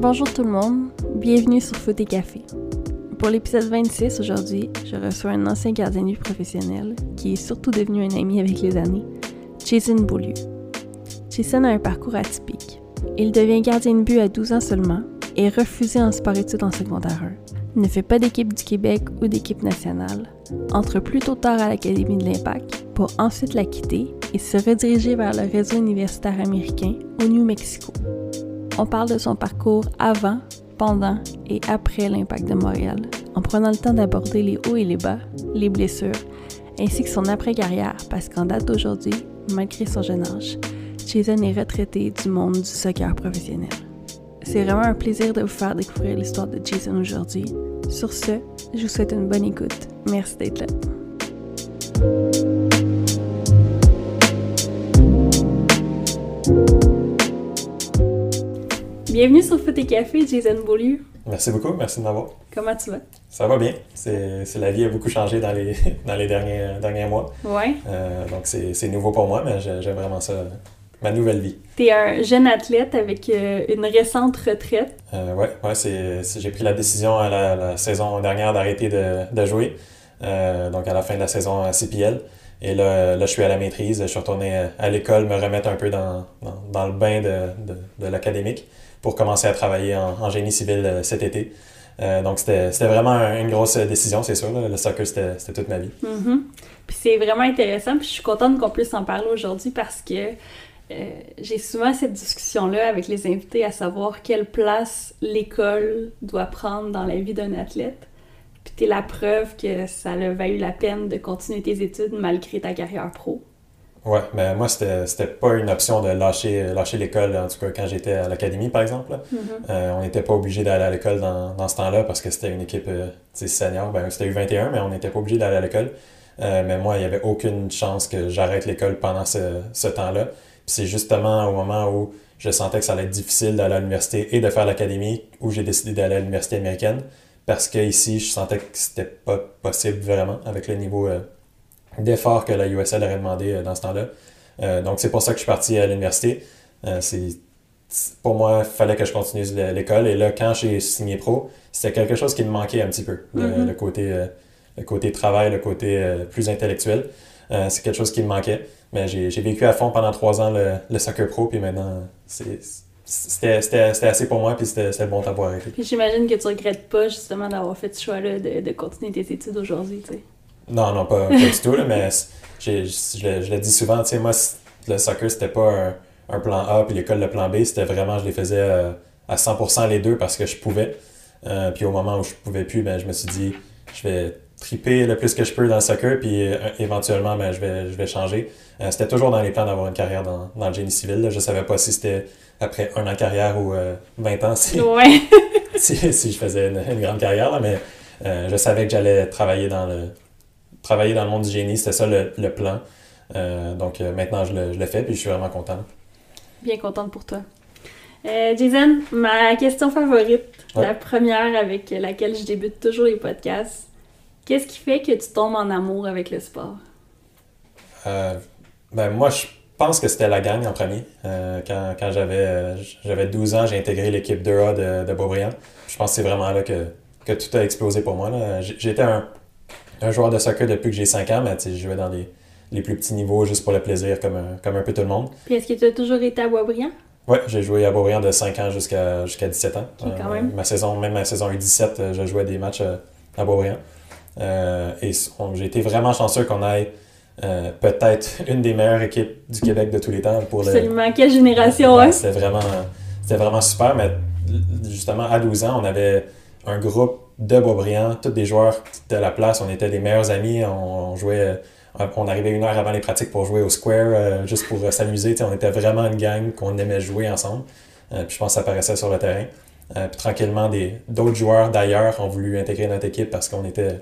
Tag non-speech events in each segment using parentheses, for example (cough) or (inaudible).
Bonjour tout le monde, bienvenue sur Foot et Café. Pour l'épisode 26 aujourd'hui, je reçois un ancien gardien de professionnel qui est surtout devenu un ami avec les années, Jason Beaulieu. Jason a un parcours atypique. Il devient gardien de but à 12 ans seulement et refusé en sport-études en secondaire 1. ne fait pas d'équipe du Québec ou d'équipe nationale. Entre plutôt tard à l'Académie de l'Impact pour ensuite la quitter et se rediriger vers le réseau universitaire américain au New Mexico. On parle de son parcours avant, pendant et après l'impact de Montréal, en prenant le temps d'aborder les hauts et les bas, les blessures, ainsi que son après-carrière, parce qu'en date d'aujourd'hui, malgré son jeune âge, Jason est retraité du monde du soccer professionnel. C'est vraiment un plaisir de vous faire découvrir l'histoire de Jason aujourd'hui. Sur ce, je vous souhaite une bonne écoute. Merci d'être là. Bienvenue sur Foot et Café, Jason Beaulieu. Merci beaucoup, merci de m'avoir. Comment tu vas? Ça va bien. C'est, la vie a beaucoup changé dans les, (laughs) dans les derniers, derniers mois. Ouais. Euh, donc c'est, nouveau pour moi, mais j'aime vraiment ça, ma nouvelle vie. Tu es un jeune athlète avec euh, une récente retraite. Euh, ouais, ouais c'est, j'ai pris la décision à la, saison dernière d'arrêter de, de jouer. Euh, donc à la fin de la saison à CPL. Et là, là, je suis à la maîtrise. Je suis retourné à l'école me remettre un peu dans, dans, le bain de, de, de l'académique pour commencer à travailler en, génie civil euh, cet été. Euh, donc, c'était vraiment une grosse décision, c'est sûr. Le soccer, c'était toute ma vie. Mm-hmm. Puis c'est vraiment intéressant. Puis je suis contente qu'on puisse en parler aujourd'hui parce que euh, j'ai souvent cette discussion-là avec les invités à savoir quelle place l'école doit prendre dans la vie d'un athlète. Puis t'es la preuve que ça a valu la peine de continuer tes études malgré ta carrière pro. Ouais, mais moi, c'était pas une option de lâcher, lâcher l'école, en tout cas quand j'étais à l'académie, par exemple. Mm-hmm. Euh, on n'était pas obligé d'aller à l'école dans, dans, ce temps-là parce que c'était une équipe euh, senior. Ben, c'était U21, mais on n'était pas obligé d'aller à l'école. Euh, mais moi, il n'y avait aucune chance que j'arrête l'école pendant ce, ce temps-là. C'est justement au moment où je sentais que ça allait être difficile d'aller à l'université et de faire l'académie où j'ai décidé d'aller à l'université américaine parce qu'ici, je sentais que c'était pas possible vraiment avec le niveau d'efforts que la USL aurait demandé euh, dans ce temps-là. Euh, donc, c'est pour ça que je suis parti à l'université. Euh, c'est pour moi, il fallait que je continue l'école. Et là, quand j'ai signé pro, c'était quelque chose qui me manquait un petit peu. Le, mm-hmm. côté, le côté travail, le côté plus intellectuel. C'est quelque chose qui me manquait. Mais j'ai vécu à fond pendant trois ans le, soccer pro. Puis maintenant, c'était assez pour moi. Puis c'était le bon temps pour arrêter. Puis j'imagine que tu regrettes pas justement d'avoir fait ce choix-là de, de, continuer tes études aujourd'hui. Non, non, pas, du tout, mais je, je, le dis souvent, tu sais, moi, le soccer, c'était pas un, plan A, puis l'école, le plan B, c'était vraiment, je les faisais euh, à, 100% les deux parce que je pouvais. Euh, puis au moment où je pouvais plus, ben, je me suis dit, je vais triper le plus que je peux dans le soccer, puis euh, éventuellement, ben, je, vais, je vais changer. c'était toujours dans les plans d'avoir une carrière dans, dans, le génie civil. Là. Je savais pas si c'était après un an de carrière ou 20 ans, (laughs) si, si, je faisais une, grande carrière, là, mais je savais que j'allais travailler dans le travailler dans le monde du génie, c'était ça le, plan. Euh, donc euh, maintenant, je le, je le, fais, puis je suis vraiment contente. Bien contente pour toi. Euh, Jason, ma question favorite, la première avec laquelle je débute toujours les podcasts. Qu'est-ce qui fait que tu tombes en amour avec le sport? ben moi, je pense que c'était la gang en premier. quand, quand j'avais, j'avais 12 ans, j'ai intégré l'équipe 2A de, de Beaubriand. Je pense que c'est vraiment là que, que tout a explosé pour moi. J'étais un, un joueur de soccer depuis que j'ai 5 ans, mais je jouais dans les, les, plus petits niveaux juste pour le plaisir, comme un, comme un peu tout le monde. Puis est-ce que tu as toujours été à Boisbriand? Oui, j'ai joué à Boisbriand de 5 ans jusqu'à jusqu'à 17 ans. quand même. ma saison, même ma saison U17, euh, je jouais des matchs euh, à Boisbriand. Euh, et j'ai été vraiment chanceux qu'on ait peut-être (laughs) une des meilleures équipes du Québec de tous les temps. Pour Absolument. Quelle génération, hein? C'était vraiment, vraiment super, mais justement, à 12 ans, on avait un groupe de Boisbriand, tous des joueurs de la place. On était des meilleurs amis. On, jouait, euh, on arrivait une heure avant les pratiques pour jouer au square, euh, juste pour euh, s'amuser. On était vraiment une gang qu'on aimait jouer ensemble. puis je pense que ça paraissait sur le terrain. puis tranquillement, d'autres joueurs d'ailleurs ont voulu intégrer notre équipe parce qu'on était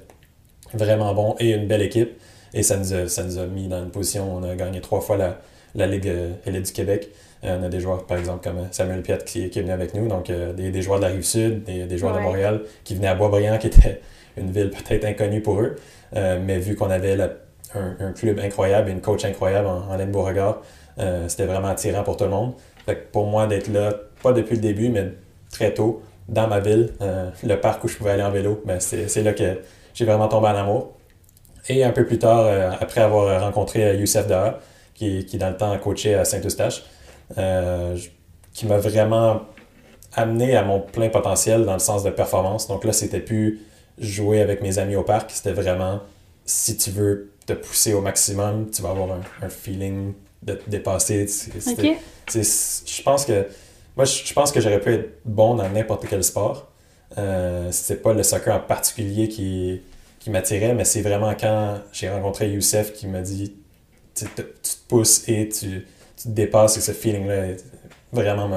vraiment bon et une belle équipe. Et ça nous, a, ça nous a mis dans une position, on a gagné trois fois la, la Ligue élite du Québec. Euh, on a des joueurs, par exemple, comme Samuel Piet qui, qui est venu avec nous, donc euh, des, des, joueurs de la Rive-Sud, des, des, joueurs de Montréal qui venaient à Boisbriand, qui était (laughs) une ville peut-être inconnue pour eux. Euh, mais vu qu'on avait un, un, club incroyable et une coach incroyable en, en Beauregard, c'était vraiment attirant pour tout le monde. Fait que pour moi, d'être là, pas depuis le début, mais très tôt, dans ma ville, le parc où je pouvais aller en vélo, ben, c'est là que j'ai vraiment tombé en amour. Et un peu plus tard, après avoir rencontré Youssef Daha, qui, qui dans le temps coaché à Saint-Eustache, qui m'a vraiment amené à mon plein potentiel dans le sens de performance. Donc là, c'était plus jouer avec mes amis au parc, c'était vraiment si tu veux te pousser au maximum, tu vas avoir un, feeling de te dépasser. Je pense que moi, je pense que j'aurais pu être bon dans n'importe quel sport. Euh, c'est pas le soccer en particulier qui, qui m'attirait, mais c'est vraiment quand j'ai rencontré Youssef qui m'a dit tu te, pousses et tu, tu te dépasses et ce feeling-là vraiment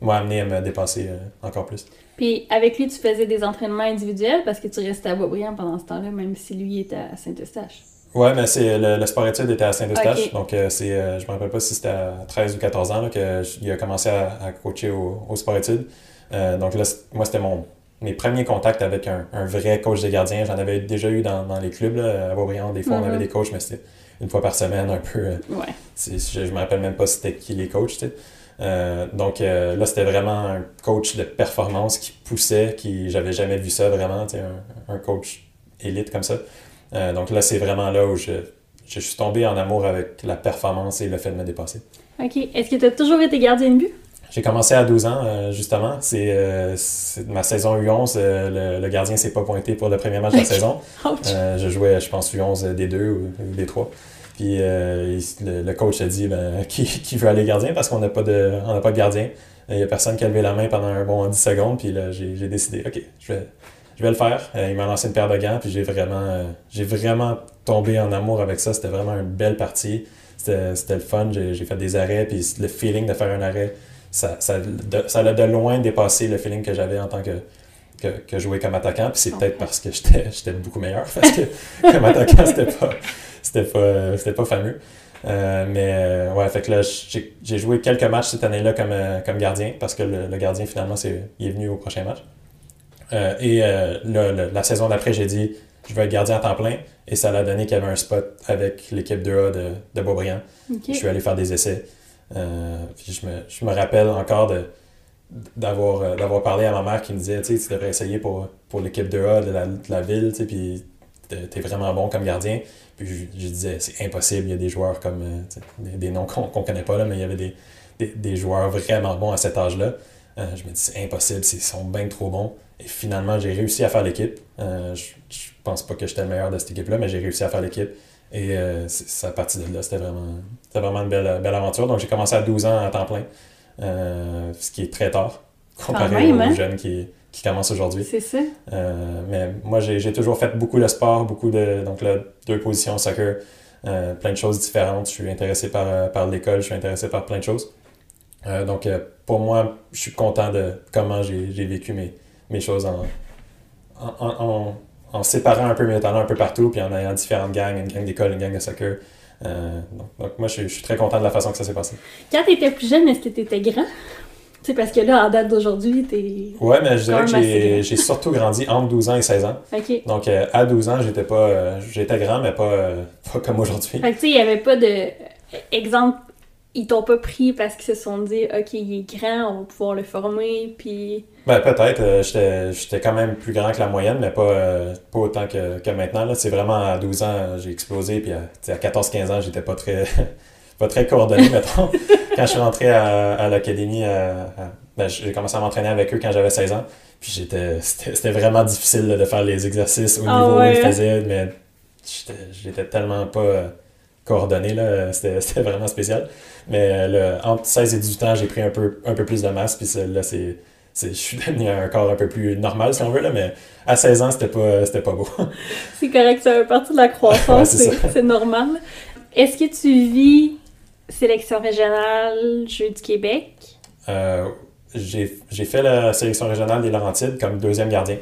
m'a amené à me dépasser euh, encore plus. Puis avec lui, tu faisais des entraînements individuels parce que tu restais à Boisbriand pendant ce temps-là, même si lui était à Saint-Eustache. Ouais, mais c'est le, sport études était à Saint-Eustache. Donc, euh, c'est, euh, je me rappelle pas si c'était à 13 ou 14 ans qu'il a commencé à, coacher au, sport études. donc là, moi, c'était mon, mes premiers contacts avec un, vrai coach de gardien. J'en avais déjà eu dans, les clubs à Boisbriand. Des fois, on avait mm-hmm. des coachs, mais c'était une fois par semaine, un peu. ouais. Je, je me rappelle même pas c'était qui les coachs, tu sais. Euh, donc euh, là, c'était vraiment un coach de performance qui poussait, qui j'avais jamais vu ça vraiment, un, un coach élite comme ça. Euh, donc là, c'est vraiment là où je, je suis tombé en amour avec la performance et le fait de me dépasser. OK. Est-ce que tu as toujours été gardien de but? J'ai commencé à 12 ans, justement. C'est ma saison U11. le, gardien s'est pas pointé pour le premier match de la saison. (laughs) je jouais, je pense, U11 des deux ou des trois. Puis euh, le, coach a dit ben, (laughs) qui, qui, veut aller gardien parce qu'on n'a pas, de, on pas de gardien. Il n'y a personne qui a levé la main pendant un bon 10 secondes. Puis là, j'ai décidé, OK, je vais, je vais le faire. Euh, il m'a lancé une paire de gants. Puis j'ai vraiment, euh, j'ai vraiment tombé en amour avec ça. C'était vraiment une belle partie. C'était le fun. J'ai fait des arrêts. Puis le feeling de faire un arrêt, ça, ça, ça a de loin dépassé le feeling que j'avais en tant que, que, que, jouer comme attaquant. Puis c'est peut-être parce que j'étais beaucoup meilleur. (laughs) Parce que comme attaquant, c'était pas c'était pas, c'était pas fameux. Euh, mais euh, ouais, fait que là, j'ai joué quelques matchs cette année-là comme, euh, comme gardien, parce que le, gardien, finalement, c'est, il est venu au prochain match. et la saison d'après, j'ai dit, je veux être gardien à temps plein. Et ça l'a donné qu'il y avait un spot avec l'équipe 2A de, de Beaubriand. Je suis allé faire des essais. Je, me, je me rappelle encore de, d'avoir, d'avoir parlé à ma mère qui me disait, tu devrais essayer pour, pour l'équipe 2A de la, de la ville, puis t'es vraiment bon comme gardien. Puis je, disais, c'est impossible, il y a des joueurs comme, euh, des, noms qu'on ne connaît pas, là, mais il y avait des, des, joueurs vraiment bons à cet âge-là. Euh, je me dis, c'est impossible, ils sont bien trop bons. Et finalement, j'ai réussi à faire l'équipe. Euh, je, je pense pas que j'étais le meilleur de cette équipe-là, mais j'ai réussi à faire l'équipe. Et c'est à partir de là, c'était vraiment, vraiment une belle, belle aventure. Donc j'ai commencé à 12 ans à temps plein, ce qui est très tard comparé aux hein? jeunes qui, qui commence aujourd'hui. C'est ça. Euh, mais moi, j'ai toujours fait beaucoup de sport, beaucoup de. Donc là, deux positions soccer, euh, plein de choses différentes. Je suis intéressé par, euh, par l'école, je suis intéressé par plein de choses. donc pour moi, je suis content de comment j'ai vécu mes, mes choses en, en, en, en, séparant un peu mes talents un peu partout, puis en ayant différentes gangs, une gang d'école, une gang de soccer. Donc, donc, moi, je, je, suis très content de la façon que ça s'est passé. Quand tu étais plus jeune, est-ce que tu étais grand? sais, parce que là, en date d'aujourd'hui, t'es. Ouais, mais je dirais que j'ai surtout grandi entre 12 ans et 16 ans. OK. Donc, euh, à 12 ans, j'étais pas. Euh, j'étais grand, mais pas, euh, (laughs) pas comme aujourd'hui. Fait que, tu sais, il n'y avait pas de. Exemple, ils t'ont pas pris parce qu'ils se sont dit, OK, il est grand, on va pouvoir le former, puis. Ben, peut-être. j'étais quand même plus grand que la moyenne, mais pas, pas autant que, que maintenant. C'est vraiment à 12 ans, j'ai explosé, puis à, à 14-15 ans, j'étais pas très. (laughs) pas très coordonné, (laughs) mettons. quand je suis rentré à, à l'académie, ben, j'ai commencé à m'entraîner avec eux quand j'avais 16 ans. Puis j'étais, c'était vraiment difficile de faire les exercices au ah niveau où ils hein? faisaient, mais j'étais tellement pas euh, coordonné, là. (laughs) C'était, vraiment spécial. Mais euh, le, entre 16 et 18 ans, j'ai pris un peu, un peu plus de masse, puis là, c'est, je suis devenu un corps un peu plus normal, si on veut, là, mais à 16 ans, c'était pas, c'était pas beau. (laughs) c'est correct, ça fait partie de la croissance, c'est normal. Est-ce que tu vis sélection régionale Jeux du Québec? Euh, j'ai fait la sélection régionale des Laurentides comme deuxième gardien.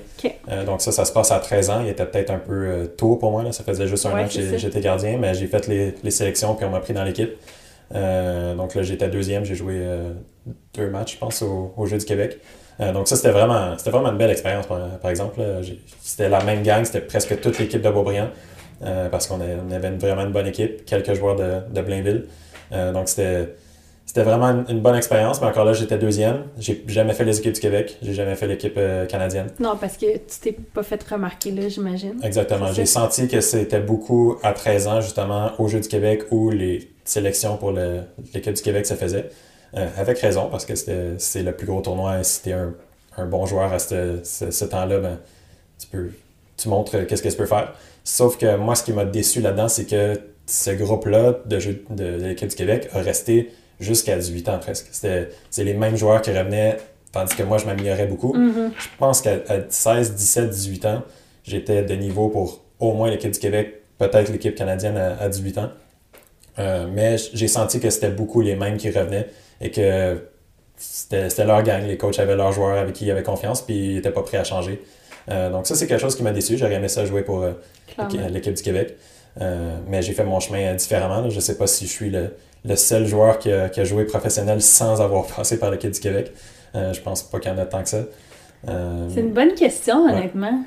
Euh, donc ça, ça se passe à 13 ans. Il était peut-être un peu euh, tôt pour moi. Là. Ça faisait juste un an que j'étais gardien, mais j'ai fait les, les, sélections puis on m'a pris dans l'équipe. donc là, j'étais deuxième. J'ai joué deux matchs, je pense, au, au Jeux du Québec. donc ça, c'était vraiment, vraiment une belle expérience, par, exemple. C'était la même gang, c'était presque toute l'équipe de Beaubriand, parce qu'on avait vraiment une bonne équipe, quelques joueurs de, de Blainville. donc, c'était c'était vraiment une, bonne expérience, mais encore là, j'étais deuxième. J'ai jamais fait les équipes du Québec. J'ai jamais fait l'équipe euh, canadienne. Non, parce que tu t'es pas fait remarquer là, j'imagine. Exactement. J'ai senti que c'était beaucoup à 13 ans, justement, au Jeux du Québec où les sélections pour l'équipe du Québec se faisaient. Euh, avec raison, parce que c'est le plus gros tournoi et si t'es un, un bon joueur à ce, ce, temps-là, ben, tu, peux, tu montres qu'est-ce que tu peux faire. Sauf que moi, ce qui m'a déçu là-dedans, c'est que ce groupe-là de, de, de l'équipe du Québec a resté jusqu'à 18 ans presque. C'était c'est les mêmes joueurs qui revenaient, tandis que moi, je m'améliorais beaucoup. Mm-hmm. Je pense qu'à 16, 17, 18 ans, j'étais de niveau pour au moins l'équipe du Québec, peut-être l'équipe canadienne à, 18 ans. Euh, mais j'ai senti que c'était beaucoup les mêmes qui revenaient et que c'était leur gang. Les coachs avaient leurs joueurs avec qui ils avaient confiance, puis ils n'étaient pas prêts à changer. Euh, donc ça, c'est quelque chose qui m'a déçu. J'aurais aimé ça jouer pour euh, l'équipe du Québec. mais j'ai fait mon chemin différemment. Je ne sais pas si je suis le, le seul joueur qui a, joué professionnel sans avoir (laughs) passé par l'équipe du Québec. Euh, je pense pas qu'il y en a tant que ça. Euh, c'est une bonne question, honnêtement.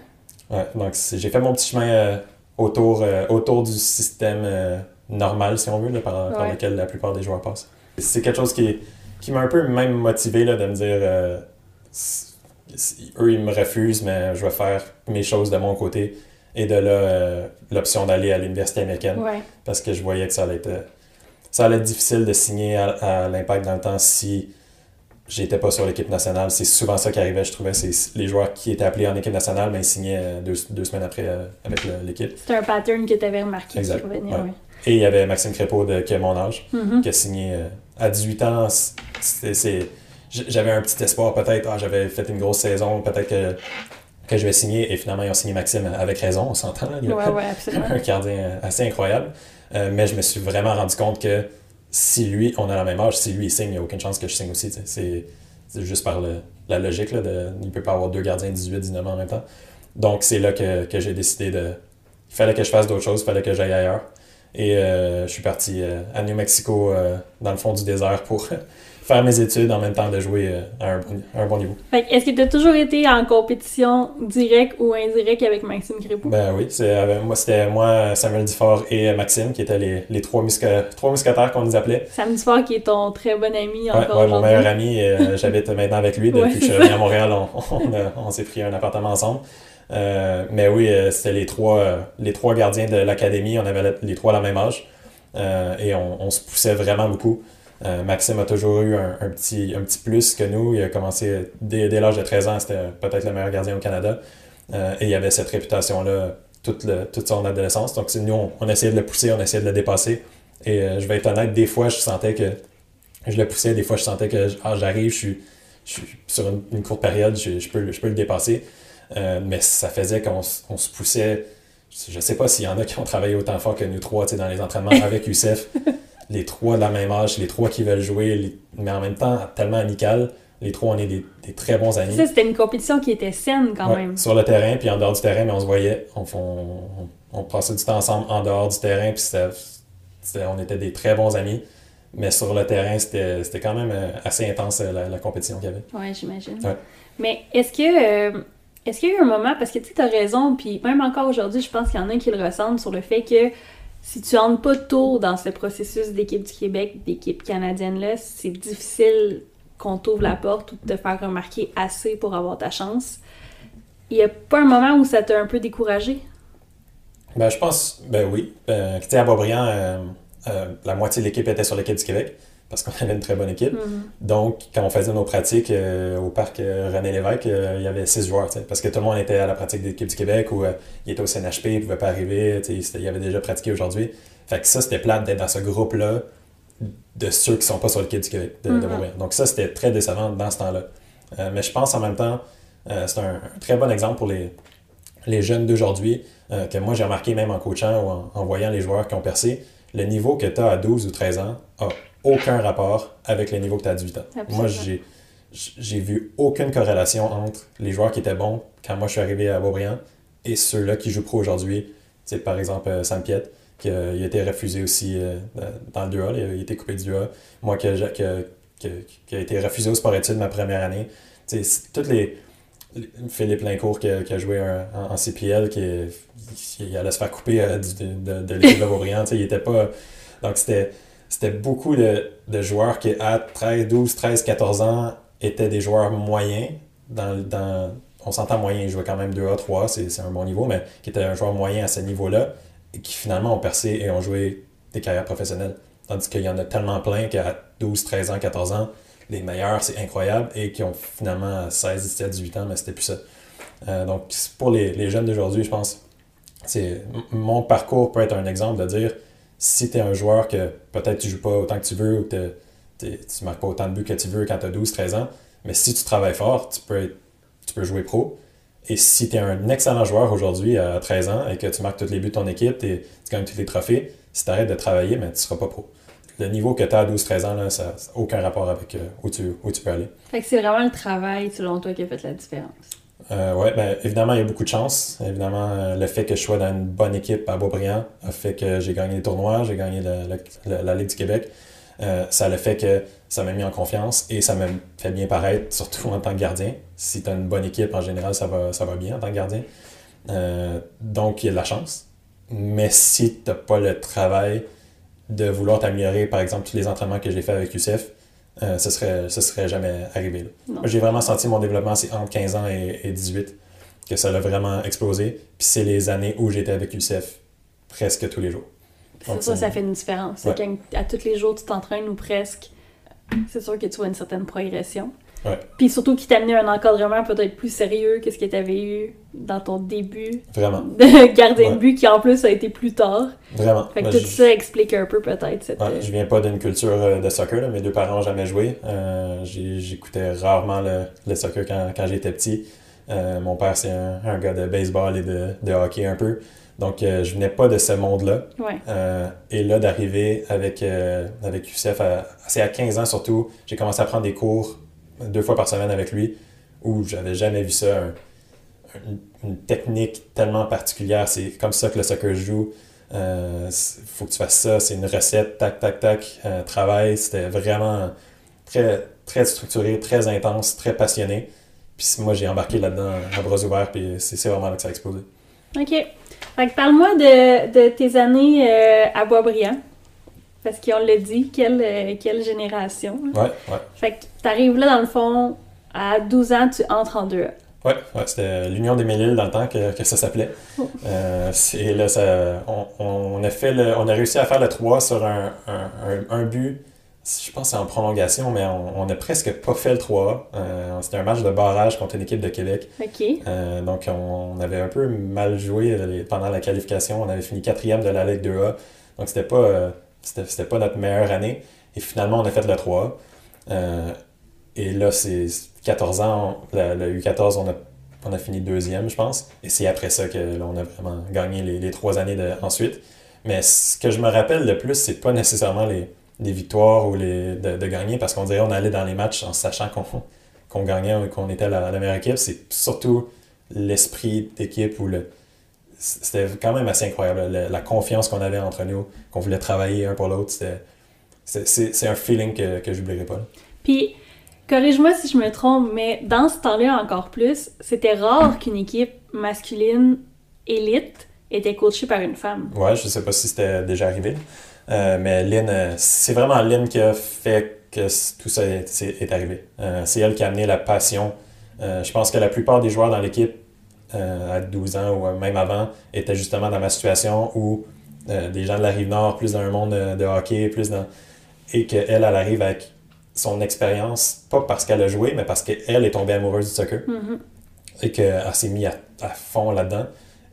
Ouais, donc j'ai fait mon petit chemin euh, autour, autour du système normal, si on veut, par, lequel la plupart des joueurs passent. C'est quelque chose qui, qui m'a un peu même motivé là, de me dire eux, ils me refusent, mais je vais faire mes choses de mon côté. Et de là, l'option d'aller à l'université américaine. Parce que je voyais que ça allait être ça allait être difficile de signer à, l'impact dans le temps si j'étais pas sur l'équipe nationale. C'est souvent ça qui arrivait, je trouvais. C'est les joueurs qui étaient appelés en équipe nationale, mais ils signaient euh, deux, semaines après euh, avec l'équipe. C'était un pattern que tu avais remarqué. Exact. Et il y avait Maxime Crépeau, de, qui a mon âge, mm-hmm. qui a signé euh, à 18 ans. J'avais un petit espoir, peut-être. Ah, j'avais fait une grosse saison, peut-être que, que je vais signer. Et finalement, ils ont signé Maxime avec raison, on s'entend. Il ouais, (laughs) ouais, absolument. un gardien assez incroyable. Euh, mais je me suis vraiment rendu compte que si lui, on a la même âge, si lui il signe, il n'y a aucune chance que je signe aussi. C'est juste par la logique. Là, de, il ne peut pas avoir deux gardiens 18-19 ans en même temps. Donc c'est là que, que j'ai décidé de. Il fallait que je fasse d'autres choses, il fallait que j'aille ailleurs. Et euh, je suis parti euh, à New Mexico, dans le fond du désert, pour faire mes études en même temps de jouer euh, à un, bon, niveau. Est-ce que tu as toujours été en compétition directe ou indirecte avec Maxime Crépeau? Ben oui, moi, c'était moi, Samuel Dufort et Maxime qui étaient les, les trois, trois mousquetaires qu'on nous appelait. Samuel Dufort qui est ton très bon ami encore ouais, mon meilleur ami. Euh, (laughs) j'habite maintenant avec lui depuis que je suis revenu à Montréal. On, s'est pris un appartement ensemble. Euh, mais oui, c'était les trois, les trois gardiens de l'académie. On avait les trois à la même âge. et on, on, se poussait vraiment beaucoup. Euh, Maxime a toujours eu un, petit, un petit plus que nous. Il a commencé dès, l'âge de 13 ans, c'était peut-être le meilleur gardien au Canada. Euh, et il avait cette réputation-là toute, toute son adolescence. Donc nous, on, essayait de le pousser, on essayait de le dépasser. Et euh, je vais être honnête, des fois, je sentais que je le poussais, des fois, je sentais que ah, j'arrive, je suis, sur une, courte période, je, peux, je peux le dépasser. mais ça faisait qu'on se poussait. Je sais pas s'il y en a qui ont travaillé autant fort que nous trois dans les entraînements (laughs) avec Youssef. Les trois de la même âge, les trois qui veulent jouer, mais en même temps tellement amical. Les trois, on est des, très bons amis. Ça, c'était une compétition qui était saine quand même. Sur le terrain, puis en dehors du terrain, mais on se voyait. On, on, passait du temps ensemble en dehors du terrain, puis on était des très bons amis. Mais sur le terrain, c'était quand même euh, assez intense euh, la, compétition qu'il y avait. Oui, j'imagine. Mais est-ce que. Euh, est-ce qu'il y a eu un moment, parce que tu as raison, puis même encore aujourd'hui, je pense qu'il y en a qui le ressentent sur le fait que si tu entres pas tôt dans ce processus d'équipe du Québec, d'équipe canadienne-là, c'est difficile qu'on t'ouvre la porte ou de te faire remarquer assez pour avoir ta chance. Il n'y a pas un moment où ça t'a un peu découragé? Ben, je pense, ben oui. Euh, à Boisbriand, euh, euh, la moitié de l'équipe était sur l'équipe du Québec parce qu'on (laughs) avait une très bonne équipe. Mm-hmm. Donc, quand on faisait nos pratiques euh, au parc euh, René Lévesque, euh, il y avait six joueurs, parce que tout le monde était à la pratique de l'équipe du Québec ou il était au CNHP, il ne pouvait pas arriver, il avait déjà pratiqué aujourd'hui. Fait que ça, c'était plate d'être dans ce groupe-là de ceux qui ne sont pas sur l'équipe du Québec, de, mm-hmm. Donc ça, c'était très décevant dans ce temps-là. mais je pense en même temps, c'est un, très bon exemple pour les, les jeunes d'aujourd'hui, que moi j'ai remarqué même en coachant ou en, en voyant les joueurs qui ont percé, le niveau que tu as à 12 ou 13 ans a aucun rapport avec le niveau que tu as à 18 ans. Moi, j'ai, j'ai vu aucune corrélation entre les joueurs qui étaient bons quand moi je suis arrivé à Beaubriand et ceux-là qui jouent pro aujourd'hui. C'est par exemple euh, Sam Piet, qui a, il a été refusé aussi euh, dans le 2A, il a, été coupé du 2A. Moi qui a, qui, a, été refusé au sport études ma première année. toutes les. Philippe Lincourt qui a, joué en, CPL, qui, allait se faire couper euh, de, de, l'équipe de Beaubriand. Il était pas. Donc c'était c'était beaucoup de, joueurs qui, à 13, 12, 13, 14 ans, étaient des joueurs moyens. On s'entend moyen, ils jouaient quand même 2A, 3 c'est un bon niveau, mais qui étaient un joueur moyen à ce niveau-là, et qui finalement ont percé et ont joué des carrières professionnelles. Tandis qu'il y en a tellement plein qu'à 12, 13 ans, 14 ans, les meilleurs, c'est incroyable, et qui ont finalement 16, 17, 18 ans, mais c'était plus ça. Euh, donc, pour les, les jeunes d'aujourd'hui, je pense, c'est mon parcours peut être un exemple de dire si tu es un joueur que peut-être tu joues pas autant que tu veux ou que tu ne marques pas autant de buts que tu veux quand tu as 12, 13 ans, mais si tu travailles fort, tu peux, tu peux jouer pro. Et si tu es un excellent joueur aujourd'hui à 13 ans et que tu marques tous les buts de ton équipe, tu gagnes tous les trophées, si tu arrêtes de travailler, mais tu ne seras pas pro le niveau que tu as à 12-13 ans, là, ça n'a aucun rapport avec euh, où, tu, où tu peux aller. C'est vraiment le travail, selon toi, qui a fait la différence. Euh, oui, ben, évidemment, il y a beaucoup de chance. Évidemment, euh, le fait que je sois dans une bonne équipe à Beaubriand a fait que j'ai gagné les tournois, j'ai gagné la, Ligue du Québec. ça a le fait que ça m'a mis en confiance et ça m'a fait bien paraître, (laughs) surtout en tant que gardien. Si tu as une bonne équipe, en général, ça va, ça va bien en tant que gardien. donc, il y a de la chance. Mais si tu n'as pas le travail, de vouloir t'améliorer, par exemple, tous les entraînements que j'ai fait avec Youssef, euh, ce serait, ce serait jamais arrivé. J'ai vraiment senti mon développement, c'est entre 15 ans et, 18, que ça a vraiment explosé. Puis c'est les années où j'étais avec Youssef presque tous les jours. C'est ça, ça fait une différence. à tous les jours, tu t'entraînes ou presque, c'est sûr que tu vois une certaine progression. Puis surtout qui t'a amené un encadrement peut-être plus sérieux que ce que tu avais eu dans ton début. Vraiment. (laughs) De gardien de but qui en plus a été plus tard. Vraiment. Fait que tout ça explique un peu peut-être cette. Ouais, je viens pas d'une culture euh, de soccer, mes deux parents n'ont jamais joué. Euh, j'écoutais rarement le, soccer quand, quand j'étais petit. Euh, mon père, c'est un, gars de baseball et de, de hockey un peu. Donc, je venais pas de ce monde-là. Ouais. et là, d'arriver avec, avec Youssef, c'est à 15 ans surtout, j'ai commencé à prendre des cours deux fois par semaine avec lui, où j'avais jamais vu ça, une, technique tellement particulière. C'est comme ça que le soccer joue. Il euh, faut que tu fasses ça, c'est une recette, tac, tac, tac, euh, travail. C'était vraiment très, très structuré, très intense, très passionné. Puis moi, j'ai embarqué là-dedans à bras ouverts, puis c'est vraiment là que ça a explosé. OK. Fait que parle-moi de, de, tes années euh, à Boisbriand. Parce qu'on l'a dit, quelle, euh, quelle génération. Ouais, ouais. Fait que t'arrives là, dans le fond, à 12 ans, tu entres en 2 Ouais, ouais c'était l'Union des Méliles dans le temps que, que ça s'appelait. Oh. Euh, et là, ça, on, on, a fait le, on a réussi à faire le 3 sur un, un, un, but. Je pense que c'est en prolongation, mais on n'a presque pas fait le 3 euh, C'était un match de barrage contre une équipe de Québec. OK. Euh, donc, on, avait un peu mal joué pendant la qualification. On avait fini quatrième de la Ligue 2A. Donc, c'était pas c'était pas notre meilleure année. Et finalement, on a fait le 3. Euh, et là, c'est 14 ans, le, U14, on a, on a fini deuxième, je pense. Et c'est après ça que on a vraiment gagné les, les trois années de, ensuite. Mais ce que je me rappelle le plus, c'est pas nécessairement les, victoires ou les, de, de gagner, parce qu'on dirait qu'on allait dans les matchs en sachant qu'on qu'on gagnait ou qu'on était la, la meilleure équipe. C'est surtout l'esprit d'équipe ou le, c'était quand même assez incroyable. La, confiance qu'on avait entre nous, qu'on voulait travailler un pour l'autre, c'est un feeling que, que j'oublierai pas. Puis, corrige-moi si je me trompe, mais dans ce temps-là encore plus, c'était rare qu'une équipe masculine élite était coachée par une femme. Ouais, je sais pas si c'était déjà arrivé. Euh, mais Lynn, euh, c'est vraiment Lynn qui a fait que tout ça est, arrivé. Euh, c'est elle qui a amené la passion. je pense que la plupart des joueurs dans l'équipe euh, à 12 ans ou même avant était justement dans ma situation où euh, des gens de la rive nord, plus dans un monde de, hockey, plus dans. et qu'elle, elle arrive avec son expérience, pas parce qu'elle a joué, mais parce qu'elle est tombée amoureuse du soccer mm-hmm. et qu'elle s'est mise à, fond là-dedans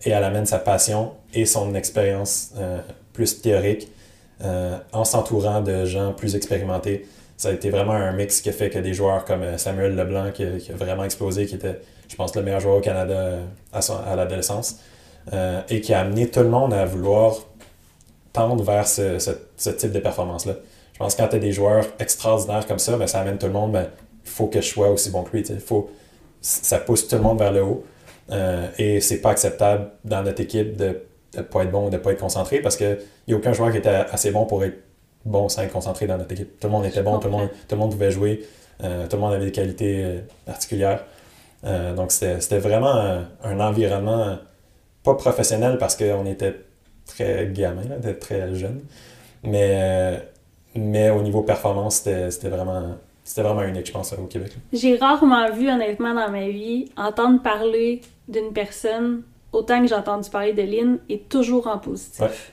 et elle amène sa passion et son expérience euh, plus théorique en s'entourant de gens plus expérimentés. Ça a été vraiment un mix qui a fait que des joueurs comme Samuel Leblanc, qui qui a vraiment explosé, qui était je pense, le meilleur joueur au Canada euh, à, l'adolescence, euh, et qui a amené tout le monde à vouloir tendre vers ce, type de performance-là. Je pense que quand tu as des joueurs extraordinaires comme ça, ben, ça amène tout le monde, ben, il faut que je sois aussi bon que lui. Faut, ça pousse tout le monde vers le haut. Euh, et c'est pas acceptable dans notre équipe de ne pas être bon de ne pas être concentré parce qu'il n'y a aucun joueur qui était assez bon pour être bon sans être concentré dans notre équipe. Tout le monde était bon, tout le monde, tout le monde pouvait jouer, tout le monde avait des qualités particulières. Euh, donc, c'était vraiment un, environnement pas professionnel parce qu'on était très gamin, très jeune. Mais, mais au niveau performance, c'était vraiment, vraiment unique, je pense, au Québec. J'ai rarement vu, honnêtement, dans ma vie, entendre parler d'une personne autant que j'ai entendu parler de Lynn et toujours en positif.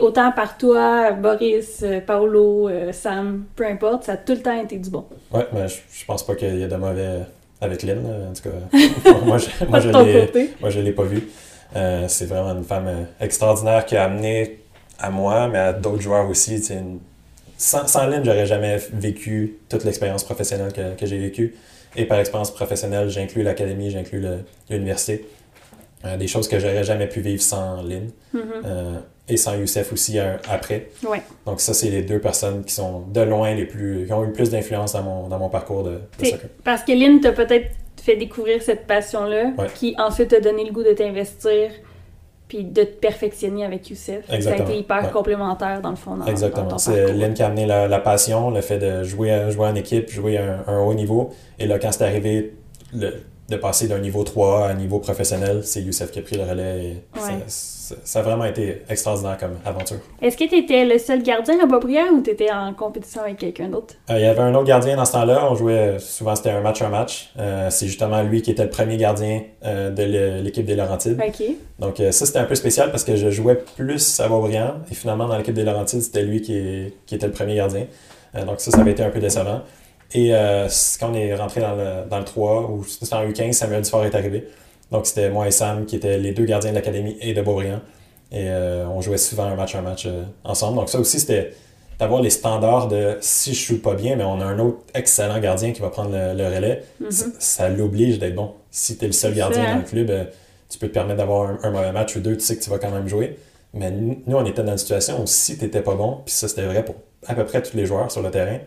Autant par toi, Boris, euh, Paolo, euh, Sam, peu importe, ça a tout le temps été du bon. Ouais, mais je, je pense pas qu'il y a de mauvais avec Lynn, en tout cas. (laughs) moi, je, moi, je l'ai pas vu. Euh, c'est vraiment une femme extraordinaire qui a amené à moi, mais à d'autres joueurs aussi. Une... Sans, sans Lynn, j'aurais jamais vécu toute l'expérience professionnelle que, que j'ai vécue. Et par expérience professionnelle, j'inclus l'académie, j'inclus l'université. Euh, des choses que j'aurais jamais pu vivre sans Lynn. Mm-hmm. Euh, et sans Youssef aussi après. Ouais. Donc ça, c'est les deux personnes qui sont de loin les plus... qui ont eu le plus d'influence dans mon, dans mon parcours de, de soccer. Parce que Lynn t'a peut-être fait découvrir cette passion-là, qui ensuite t'a donné le goût de t'investir puis de te perfectionner avec Youssef. Ça a été hyper complémentaire dans le fond. Dans, Exactement. C'est Lynn qui a amené la, passion, le fait de jouer, jouer en équipe, jouer à un, un haut niveau. Et là, quand c'est arrivé, le, de passer d'un niveau 3 à un niveau professionnel, c'est Youssef qui a pris le relais. ça, a vraiment été extraordinaire comme aventure. Est-ce que tu étais le seul gardien à Boisbriand ou tu étais en compétition avec quelqu'un d'autre? Euh, il y avait un autre gardien dans ce temps-là. On jouait souvent, c'était un match un match. Euh, c'est justement lui qui était le premier gardien euh, de l'équipe des Laurentides. Donc ça, c'était un peu spécial parce que je jouais plus à Boisbriand et finalement, dans l'équipe des Laurentides, c'était lui qui, qui, était le premier gardien. donc ça, ça avait été un peu décevant. Et euh, quand on est rentré dans le, dans le 3, ou c'était en U15, Samuel Dufort est arrivé. Donc c'était moi et Sam qui étaient les deux gardiens de l'académie et de Beaubriand. Et euh, on jouait souvent un match un match euh, ensemble. Donc ça aussi, c'était d'avoir les standards de si je joue pas bien, mais on a un autre excellent gardien qui va prendre le, relais. Mm-hmm. Ça, l'oblige d'être bon. Si tu es le seul gardien dans le club, tu peux te permettre d'avoir un, mauvais match ou deux, tu sais que tu vas quand même jouer. Mais nous, on était dans une situation où si tu n'étais pas bon, puis ça c'était vrai pour à peu près tous les joueurs sur le terrain,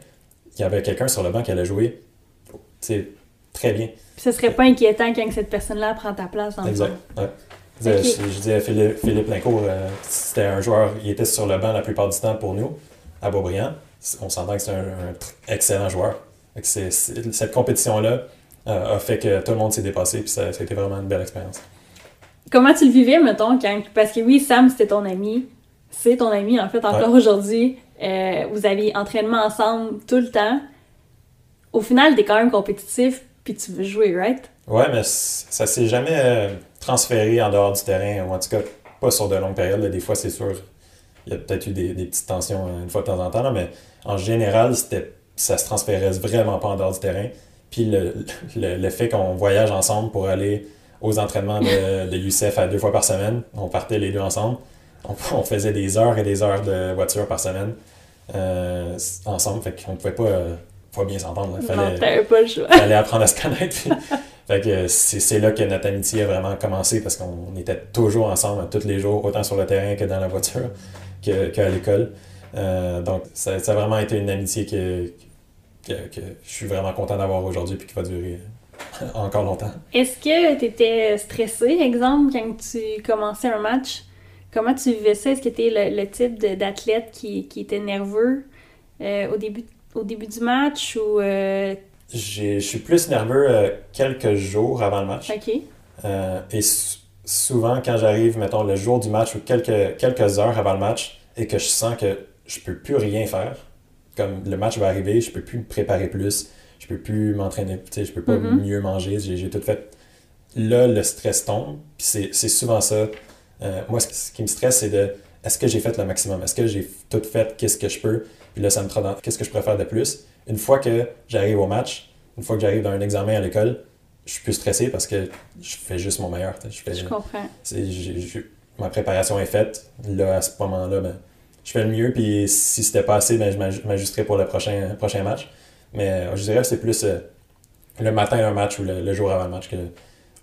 y avait quelqu'un sur le banc qui allait jouer très bien. Puis ce serait pas inquiétant quand cette personne-là prend ta place dans le Exact. Ouais. Je, disais à Philippe, Philippe Lincourt, euh, c'était un joueur, il était sur le banc la plupart du temps pour nous, à Beaubriand. On s'entend que c'est un, excellent joueur. cette compétition-là euh, a fait que tout le monde s'est dépassé, puis ça, a été vraiment une belle expérience. Comment tu le vivais, mettons, quand... parce que oui, Sam, c'était ton ami. C'est ton ami, en fait, encore aujourd'hui. Euh, vous aviez entraînement ensemble tout le temps. Au final, t'es quand même compétitif, puis tu veux jouer, right? Ouais, mais ça s'est jamais euh, transféré en dehors du terrain, ou en tout cas, pas sur de longues périodes. Des fois, c'est sûr, il y a peut-être eu des, petites tensions euh, une fois de temps en temps, mais en général, c'était ça se transférait vraiment pas en dehors du terrain. Puis le, (laughs) le, fait qu'on voyage ensemble pour aller aux entraînements de, de à deux fois par semaine, on partait les deux ensemble (laughs) on, faisait des heures et des heures de voiture par semaine euh, ensemble. Fait qu'on pouvait pas, euh, pas bien s'entendre. Fallait, pas le choix. fallait apprendre à se connaître. (laughs) fait que c'est là que notre amitié a vraiment commencé parce qu'on était toujours ensemble tous les jours, autant sur le terrain que dans la voiture qu'à l'école. Euh, donc, ça, a vraiment été une amitié que, que, je suis vraiment content d'avoir aujourd'hui et qui va durer encore longtemps. Est-ce que tu étais stressé, exemple, quand tu commençais un match? Comment tu vivais ça? Est-ce que tu es le, type d'athlète qui, qui, était nerveux euh, au, début, au début du match ou. Euh... Je suis plus nerveux euh, quelques jours avant le match. OK. Et souvent, quand j'arrive, mettons, le jour du match ou quelques, quelques heures avant le match et que je sens que je peux plus rien faire, comme le match va arriver, je peux plus me préparer plus, je peux plus m'entraîner, je peux pas mm-hmm. mieux manger, j'ai tout fait. Là, le stress tombe, puis c'est souvent ça euh, moi, ce qui me stresse, c'est de est-ce que j'ai fait le maximum? Est-ce que j'ai tout fait? Qu'est-ce que je peux? Puis là, ça me dans qu'est-ce que je préfère de plus? Une fois que j'arrive au match, une fois que j'arrive dans un examen à l'école, je suis plus stressé parce que je fais juste mon meilleur. Je, fais, je comprends. ma préparation est faite. Là, à ce moment-là, ben, je fais le mieux. Puis si c'était pas assez, ben, je m'ajusterai pour le prochain, prochain match. Mais euh, je dirais que c'est plus euh, le matin un match ou le, jour avant le match que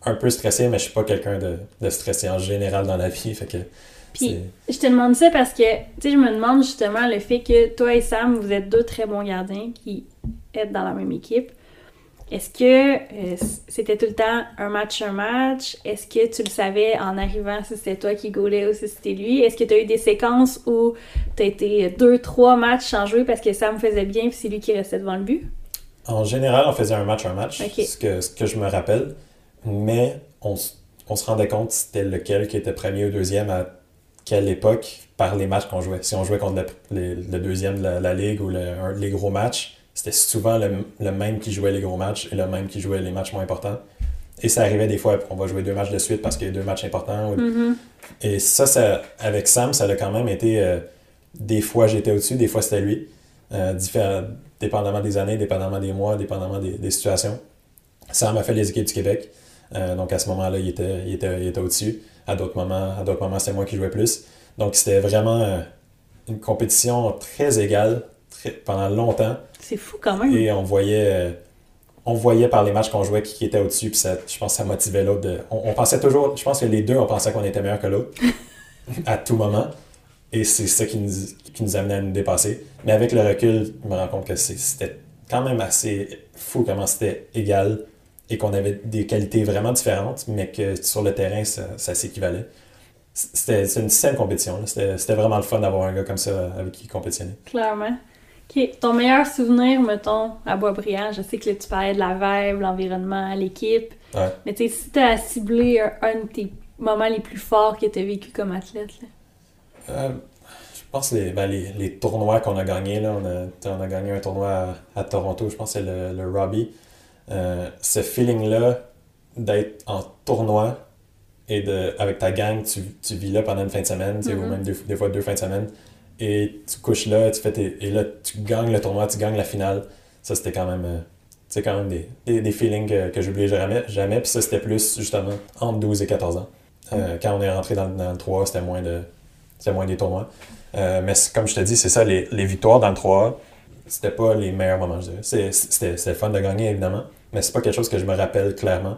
un peu stressé, mais je suis pas quelqu'un de, de, stressé en général dans la vie. Fait que Puis, je te demande ça parce que, tu sais, je me demande justement le fait que toi et Sam, vous êtes deux très bons gardiens qui êtes dans la même équipe. Est-ce que euh, c'était tout le temps un match, un match? Est-ce que tu le savais en arrivant si c'était toi qui gaulais ou si c'était lui? Est-ce que tu as eu des séquences où tu as été deux, trois matchs sans jouer parce que Sam faisait bien puis c'est lui qui restait devant le but? En général, on faisait un match, un match. Ce, que, ce que je me rappelle mais on, se rendait compte c'était lequel qui était premier ou deuxième à quelle époque par les matchs qu'on jouait. Si on jouait contre le, le deuxième de la, ligue ou le, les gros matchs, c'était souvent le, le, même qui jouait les gros matchs et le même qui jouait les matchs moins importants. Et ça arrivait des fois, on va jouer deux matchs de suite parce qu'il y a deux matchs importants. Mm-hmm. Et ça, ça, avec Sam, ça a quand même été. Euh, des fois j'étais au-dessus, des fois c'était lui. Euh, dépendamment des années, dépendamment des mois, dépendamment des, des situations. Sam a fait les équipes du Québec. Euh, donc à ce moment-là, il était, il était, il était au-dessus. À d'autres moments, à d'autres moments, c'est moi qui jouais plus. Donc c'était vraiment euh, une compétition très égale très, pendant longtemps. C'est fou quand même. Et on voyait, euh, on voyait par les matchs qu'on jouait qui, était au-dessus. Puis ça, je pense que ça motivait l'autre. On, on, pensait toujours, je pense que les deux, on pensait qu'on était meilleur que l'autre (laughs) à tout moment. Et c'est ça qui nous, qui nous amenait à nous dépasser. Mais avec le recul, je me rends compte que c'était quand même assez fou comment c'était égal et qu'on avait des qualités vraiment différentes, mais que sur le terrain, ça, ça s'équivalait. C'était une saine compétition. C'était vraiment le fun d'avoir un gars comme ça avec qui compétitionner. Clairement. Ton meilleur souvenir, mettons, à Boisbriand, je sais que là, tu parlais de la vibe, l'environnement, l'équipe. Ouais. Mais tu sais, si tu as ciblé un, de tes moments les plus forts que tu as vécu comme athlète, là? Euh, je pense les, ben, les, les tournois qu'on a gagnés. Là, on, a, on a gagné un tournoi à, à Toronto, je pense que c'est le, le Robbie. Euh, ce feeling-là d'être en tournoi et de, avec ta gang, tu, tu vis là pendant une fin de semaine, ou Mm-hmm. même deux, des fois deux fins de semaine, et tu couches là, tu fais tes- et là, tu gagnes le tournoi, tu gagnes la finale. Ça, c'était quand même, euh, c'est quand même des, des, des feelings que, que j'oublierai jamais, jamais. Puis ça, c'était plus, justement, entre 12 et 14 ans. Euh, quand on est rentré dans, le- dans le 3, c'était moins, de, moins des tournois. Euh, mais comme je te dis, c'est ça, les, les victoires dans le 3 c'était pas les meilleurs moments, je dirais. C'est- C'était le fun de gagner, évidemment, mais c'est pas quelque chose que je me rappelle clairement.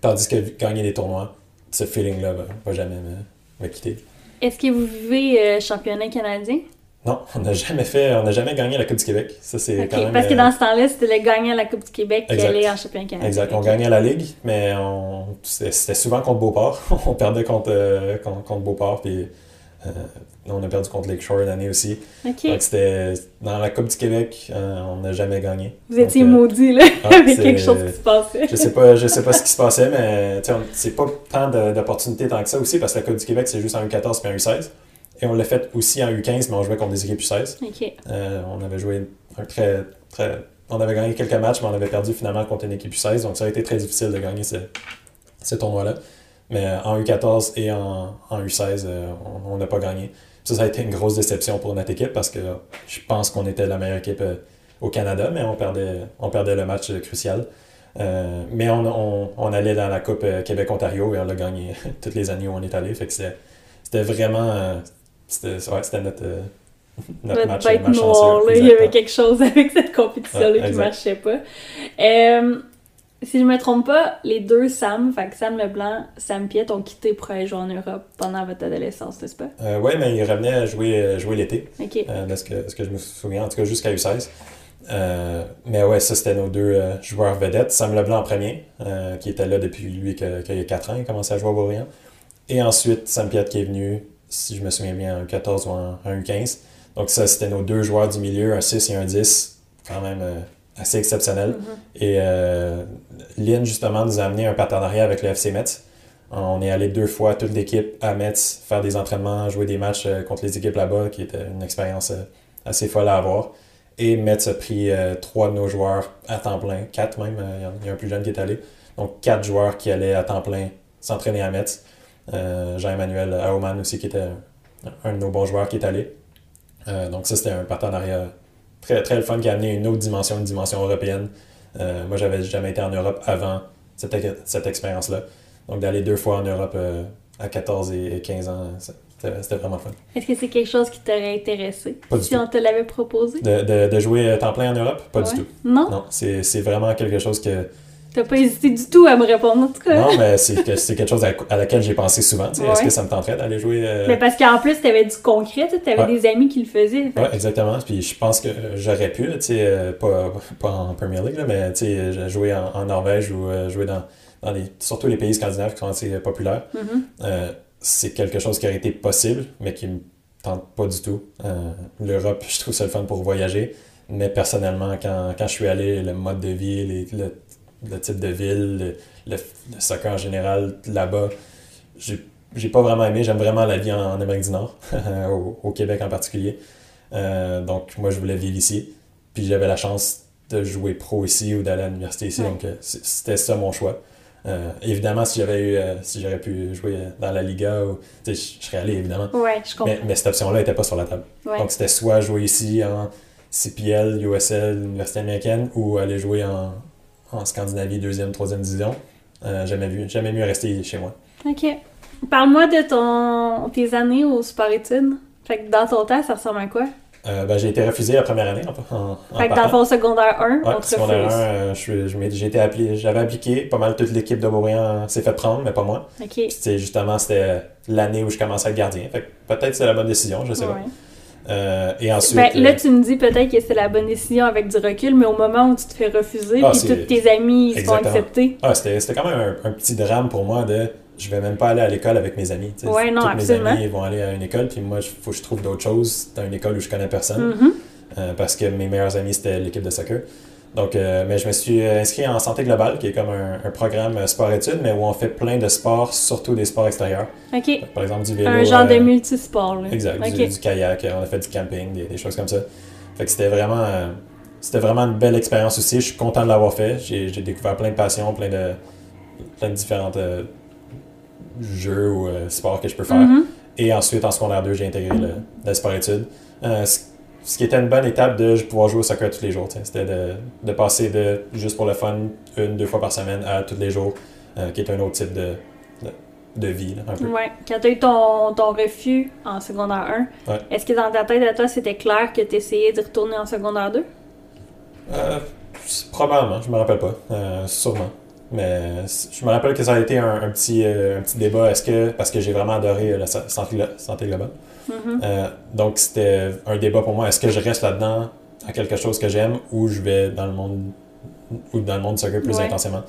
Tandis que gagner des tournois, ce feeling-là va, va jamais me, me quitter. Est-ce que vous vivez euh, championnat canadien? Non, on n'a jamais fait, on n'a jamais gagné la Coupe du Québec. Ça, c'est Ok, quand même. Parce que euh, dans ce temps-là, c'était le gagnant la Coupe du Québec qui allait en championnat canadien. Exact. On gagnait la Ligue, mais on... c'était c'était souvent contre Beauport. (laughs) on perdait contre, euh, contre, contre Beauport, puis euh, on a perdu contre Lakeshore une année aussi. Donc, c'était dans la Coupe du Québec, euh, on n'a jamais gagné. Vous étiez euh, maudit, là, (laughs) ah, avec quelque chose qui se passait. Je sais pas, je sais pas ce qui se passait, mais c'est pas tant d'opportunités tant que ça aussi, parce que la Coupe du Québec, c'est juste en U14 puis en U16. Et on l'a fait aussi en U15, mais on jouait contre des équipes U16. Ok. Euh, on avait joué un très, très. On avait gagné quelques matchs, mais on avait perdu finalement contre une équipe U16, donc ça a été très difficile de gagner ce, ce tournoi-là. Mais euh, en U14 et en, en U16, euh, on on n'a pas gagné. Ça, ça a été une grosse déception pour notre équipe parce que je pense qu'on était la meilleure équipe euh, au Canada, mais on perdait, on perdait le match euh, crucial. Euh, mais on, on, on allait dans la Coupe Québec-Ontario et on l'a gagné (laughs) toutes les années où on est allé. Fait que c'était vraiment. C'était ouais, c'était notre, (laughs) notre match. bête noire, là, il y avait quelque chose (laughs) avec cette compétition-là Ouais, qui exact. marchait pas. Euh, si je me trompe pas, les deux Sam, fait que Sam Leblanc, Sam Piette ont quitté pour aller jouer en Europe pendant votre adolescence, n'est-ce pas? Euh, ouais, mais il revenait à jouer, euh, jouer l'été, Ok. euh, de ce que, ce que je me souviens, en tout cas jusqu'à U16. Euh, mais ouais, ça c'était nos deux euh, joueurs vedettes. Sam Leblanc en premier, euh, qui était là depuis lui que- qu'il y a 4 ans, il commençait à jouer à Bourriand. Et ensuite, Sam Piette qui est venu, si je me souviens bien, en U14 ou en, en U15. Donc ça, c'était nos deux joueurs du milieu, un 6 et un 10, quand même assez exceptionnel. Mhm. Et euh, Lynn, justement, nous a amené un partenariat avec le FC Metz. On est allé deux fois, toute l'équipe, à Metz, faire des entraînements, jouer des matchs euh, contre les équipes là-bas, qui était une expérience euh, assez folle à avoir. Et Metz a pris euh, trois de nos joueurs à temps plein, quatre même, il y a un plus jeune qui est allé. Donc quatre joueurs qui allaient à temps plein s'entraîner à Metz. Euh, Jean-Emmanuel Aumann aussi, qui était un, de nos bons joueurs qui est allé. Donc ça, c'était un partenariat très, très le fun qui a amené une autre dimension, une dimension européenne. Euh, moi, j'avais jamais été en Europe avant cette, cette expérience-là. Donc, d'aller deux fois en Europe euh, à 14 et 15 ans, c'était vraiment fun. Est-ce que c'est quelque chose qui t'aurait intéressé Pas si on te l'avait proposé? De, de, de jouer euh, temps plein en Europe, pas Ouais. du tout. Non? Non, c'est c'est vraiment quelque chose que... T'as pas hésité du tout à me répondre, en tout cas. Non, mais c'est que- c'est quelque chose à, à laquelle j'ai pensé souvent. Est-ce que ça me tenterait d'aller jouer... euh, Mais parce qu'en plus, t'avais du concret, tu avais Ouais. des amis qui le faisaient. Oui, exactement. Puis je pense que j'aurais pu, là, tu sais, euh, pas, pas en Premier League, là, mais tu sais, j'ai joué en, en Norvège ou euh, jouer dans, dans les, surtout les pays scandinaves qui sont assez populaires. Mhm. Euh, c'est quelque chose qui aurait été possible, mais qui me tente pas du tout. Euh, L'Europe, je trouve ça le fun pour voyager, mais personnellement, quand, quand je suis allé, le mode de vie, les- le, le type de ville, le, soccer en général là-bas, j'ai j'ai pas vraiment aimé. J'aime vraiment la vie en, Amérique du Nord, (laughs) au, Québec en particulier. Euh, donc, moi, je voulais vivre ici. Puis j'avais la chance de jouer pro ici ou d'aller à l'université ici. Donc, euh, c'était ça mon choix. Euh, évidemment, si j'avais eu, si j'aurais pu jouer dans la Liga, ou, je serais allé, évidemment. Ouais, je comprends. Mais, cette option-là n'était pas sur la table. Donc, c'était soit jouer ici en CPL, USL, Université américaine, ou aller jouer en, en Scandinavie, deuxième, troisième division. jamais, vu, jamais mieux rester chez moi. OK. Parle-moi de ton, tes années au sport études. Fait que dans ton temps, ça ressemble à quoi? Euh, ben, j'ai été refusé la première année. En, en fait que dans le secondaire 1, ouais, on secondaire 1, euh, j'ai été appelé, j'avais appliqué. Pas mal toute l'équipe de Beaubriand s'est fait prendre, mais pas moi. Okay. Justement, c'était l'année où je commençais à être gardien. Fait peut-être c'est la bonne décision, je sais pas. Euh, et ensuite. Ben, là, tu me dis peut-être que c'est la bonne décision avec du recul, mais au moment où tu te fais refuser, ah, puis tous tes amis ils sont acceptés. Ah, c'était quand même un, petit drame pour moi de je vais même pas aller à l'école avec mes amis. Ouais, non, Tous mes amis vont aller à une école, puis moi, il faut que je trouve d'autres choses dans une école où je connais personne. Mm-hmm. Euh, parce que mes meilleurs amis, c'était l'équipe de soccer. Donc, euh, mais je me suis inscrit en santé globale, qui est comme un, programme sport-études, mais où on fait plein de sports, surtout des sports extérieurs. OK. Par exemple, du vélo. Un genre de euh, multisport. Là. Exact. Du, kayak, on a fait du camping, des, choses comme ça. Fait que c'était vraiment, c'était vraiment une belle expérience aussi. Je suis content de l'avoir fait. J'ai découvert plein de passions, plein de, plein de différentes jeux ou euh, sport que je peux faire. Mm-hmm. Et ensuite, en secondaire 2, j'ai intégré le, le sport-études. Euh, ce qui était une bonne étape de pouvoir jouer au soccer tous les jours. C'était de, de, passer de juste pour le fun, une, deux fois par semaine, à tous les jours, euh, qui est un autre type de, de, vie. un peu. Ouais. Quand tu as eu ton, ton, refus en secondaire 1, est-ce que dans ta tête à toi, c'était clair que tu essayais de retourner en secondaire 2? probablement, je me rappelle pas. sûrement. Mais je me rappelle que ça a été un, petit, euh, un petit débat. Est-ce que, parce que j'ai vraiment adoré euh, la santé, santé Mm-hmm. Euh, donc, c'était un débat pour moi. Est-ce que je reste là-dedans à quelque chose que j'aime ou je vais dans le monde ou dans le monde soccer plus intensément?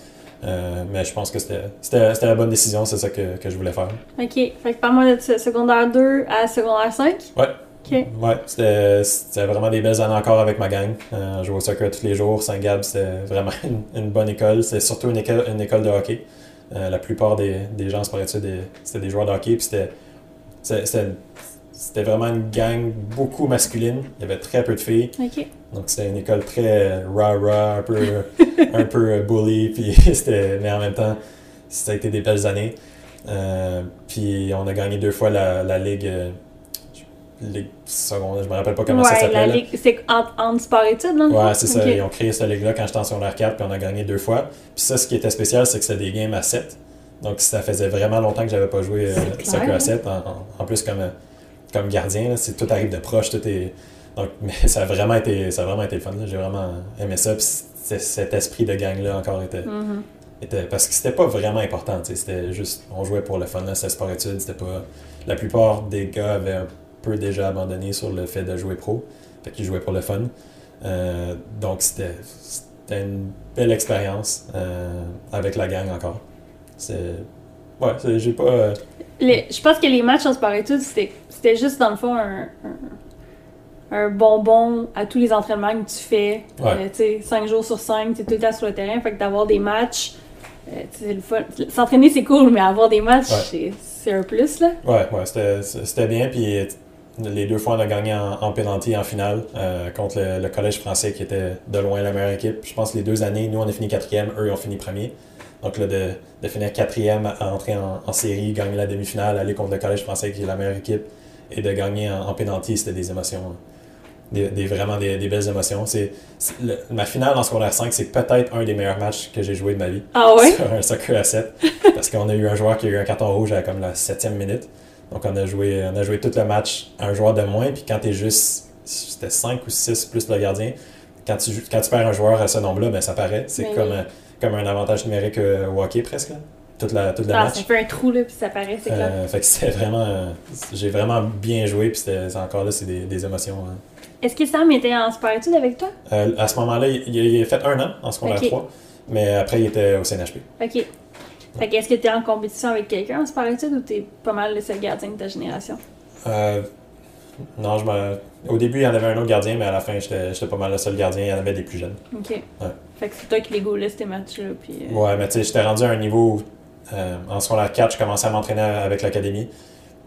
mais je pense que c'était la bonne décision. C'est ça que, que, je voulais faire. OK. Fait que parle-moi de secondaire 2 à secondaire 5. Ouais. Ouais, c'était vraiment des belles années encore avec ma gang. Euh, je jouais au soccer tous les jours. Saint-Gab, c'était vraiment (laughs) une, bonne école. C'était surtout une école, une école de hockey. Euh, la plupart des, des gens en études, c'était des joueurs de hockey. Puis c'était vraiment une gang beaucoup masculine. Il y avait très peu de filles. Donc c'était une école très rah-rah, un peu, (laughs) un peu bully. Puis (laughs) mais en même temps, ça a été des belles années. Euh, puis on a gagné deux fois la, la Ligue Ligue secondaire, je me rappelle pas comment ça s'appelle. C'est en, sport-études, non? Ouais, c'est ça. Ils ont créé cette ligue-là quand j'étais en secondaire 4, puis on a gagné deux fois. Puis ça, ce qui était spécial, c'est que c'était des games à 7. Donc ça faisait vraiment longtemps que j'avais pas joué euh, soccer à 7. En, plus, comme, comme gardien, c'est tout arrive de proche, tout est. Donc, (laughs) mais ça a vraiment été, ça a vraiment été le fun. J'ai vraiment aimé ça. Puis cet esprit de gang-là encore était. Mm-hmm. était parce que c'était pas vraiment important. C'était juste, on jouait pour le fun. C'était sport-études. C'était pas. La plupart des gars avaient un peu déjà abandonné sur le fait de jouer pro. Fait qu'il jouait pour le fun. Euh, donc c'était une belle expérience euh, avec la gang encore. C'est. Ouais, j'ai pas. Euh, je pense que les matchs en sport études, c'était juste dans le fond un, un, bonbon à tous les entraînements que tu fais. Ouais. tu sais, 5 jours sur 5, tu es tout le temps sur le terrain. Fait que d'avoir des matchs. le fun. S'entraîner, c'est cool, mais avoir des matchs, c'est un plus, là. Ouais, ouais, c'était bien. Puis les deux fois, on a gagné en, en penalty en finale euh, contre le, Collège français qui était de loin la meilleure équipe. Je pense que les deux années, nous, on a fini quatrième, eux, ont fini premier. Donc là, de, de finir quatrième, à entrer en, série, gagner la demi-finale, aller contre le Collège français qui est la meilleure équipe, et de gagner en, en penalty, c'était des émotions. Des, vraiment des, belles émotions. C'est, ma finale en secondaire 5, c'est peut-être un des meilleurs matchs que j'ai joué de ma vie. Ah ouais? (laughs) Sur un soccer à 7. parce qu'on a eu un joueur qui a eu un carton rouge à comme la septième minute. Donc, on a joué, on a joué tout le match à un joueur de moins. Puis quand tu es juste, c'était 5 ou 6 plus le gardien, quand tu, quand tu perds un joueur à ce nombre-là, ben, ça paraît. C'est comme, un, comme un avantage numérique euh, au hockey presque. Toute la, toute ah, match. Ça fait un trou, là, puis ça paraît, c'est clair. Euh, fait que c'était vraiment. j'ai vraiment bien joué, puis c'était, encore là, c'est des, des émotions. Hein. Est-ce que Sam était en sport études avec toi? Euh, à ce moment-là, il, a fait un an en secondaire 3, mais après, il était au CNHP. OK. Fait que est-ce que tu es en compétition avec quelqu'un en sport études ou tu es pas mal le seul gardien de ta génération? Euh, non, je me... au début, il y en avait un autre gardien, mais à la fin, j'étais pas mal le seul gardien. Il y en avait des plus jeunes. OK. Fait que c'est toi qui les goulais ces matchs-là. Puis, euh, Ouais, mais tu sais, j'étais rendu à un niveau où en secondaire 4, je commençais à m'entraîner avec l'académie.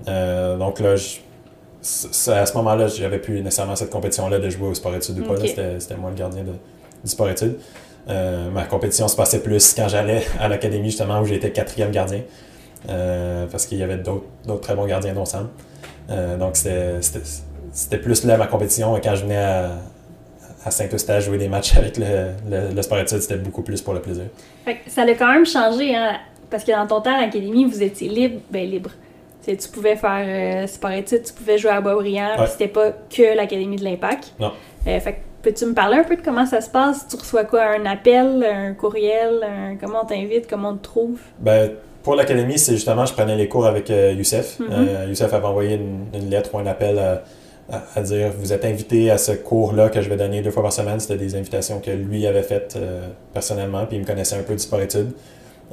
donc là, à ce moment-là, j'avais plus nécessairement cette compétition-là de jouer au sport-études ou pas. C'était moi le gardien de, du sport-études. ma compétition se passait plus quand j'allais (laughs) à l'académie, justement, où j'étais quatrième gardien. parce qu'il y avait d'autres très bons gardiens, dont Sam. Donc, c'était plus là ma compétition. Et quand je venais à, à Saint-Eustache jouer des matchs avec le, le, sport études, c'était beaucoup plus pour le plaisir. ça a quand même changé, hein, parce que dans ton temps à l'académie, vous étiez libre, ben libre. tu pouvais faire euh, sport études, tu pouvais jouer à Boisbriand, puis c'était pas que l'académie de l'Impact. Non. Euh, fait peux-tu me parler un peu de comment ça se passe? Tu reçois quoi? Un appel, un courriel? comment on t'invite? Comment on te trouve? Ben, pour l'académie, c'est justement, je prenais les cours avec euh, Youssef. Mm-hmm. Youssef avait envoyé une, une, lettre ou un appel à à, dire vous êtes invité à ce cours-là que je vais donner deux fois par semaine. C'était des invitations que lui avait faites euh, personnellement, puis il me connaissait un peu du sport-études.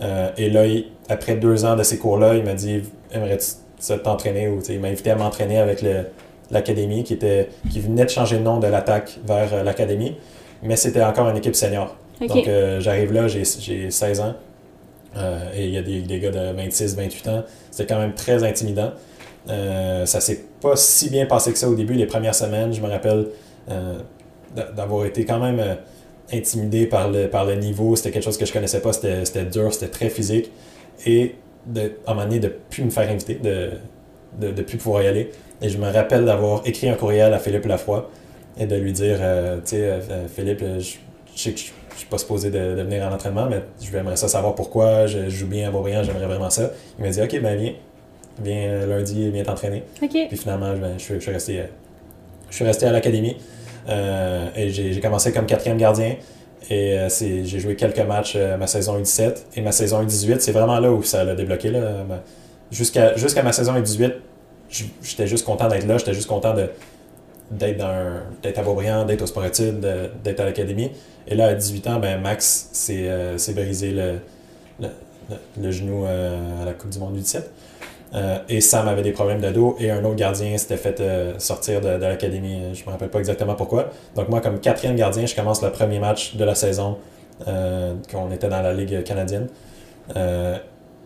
Euh, et là, après deux ans de ces cours-là, il m'a dit aimerais-tu t'entraîner ou il m'a invité à m'entraîner avec l'académie qui, était, qui venait de changer de nom de l'attaque vers euh, l'académie, mais c'était encore une équipe senior. Donc j'arrive là, j'ai 16 ans. Et il y a des, gars de 26, 28 ans. C'était quand même très intimidant. Euh, ça s'est pas si bien passé que ça au début, les premières semaines. Je me rappelle euh, d'avoir été quand même euh, intimidé par le, par le niveau. C'était quelque chose que je connaissais pas. C'était dur, c'était très physique. Et de, à un moment donné, de plus me faire inviter, de de, plus pouvoir y aller. Et je me rappelle d'avoir écrit un courriel à Philippe Lafroy et de lui dire Tu sais, Philippe, je, sais que je ne suis pas supposé de, venir en entraînement, mais je aimerais ça savoir pourquoi. Je, joue bien à Beaubriand, j'aimerais vraiment ça. Il m'a dit Ok, ben viens viens euh, lundi, viens t'entraîner. Puis finalement, ben, je, suis resté, euh, je suis resté à l'académie. Euh, et j'ai commencé comme quatrième gardien. Et j'ai joué quelques matchs ma saison U17 et ma saison U18. C'est vraiment là où ça l'a débloqué. Jusqu'à ma saison U18, j'étais juste content d'être là. J'étais juste content d'être d'être à Beaubriand, d'être au sport d'être à l'académie. Et là, à 18 ans, ben, Max s'est brisé le, le, genou à la Coupe du Monde U17. Euh, et Sam avait des problèmes de dos et un autre gardien s'était fait euh, sortir de, l'académie. Je ne me rappelle pas exactement pourquoi. Donc moi, comme quatrième gardien, je commence le premier match de la saison euh, quand on était dans la Ligue canadienne.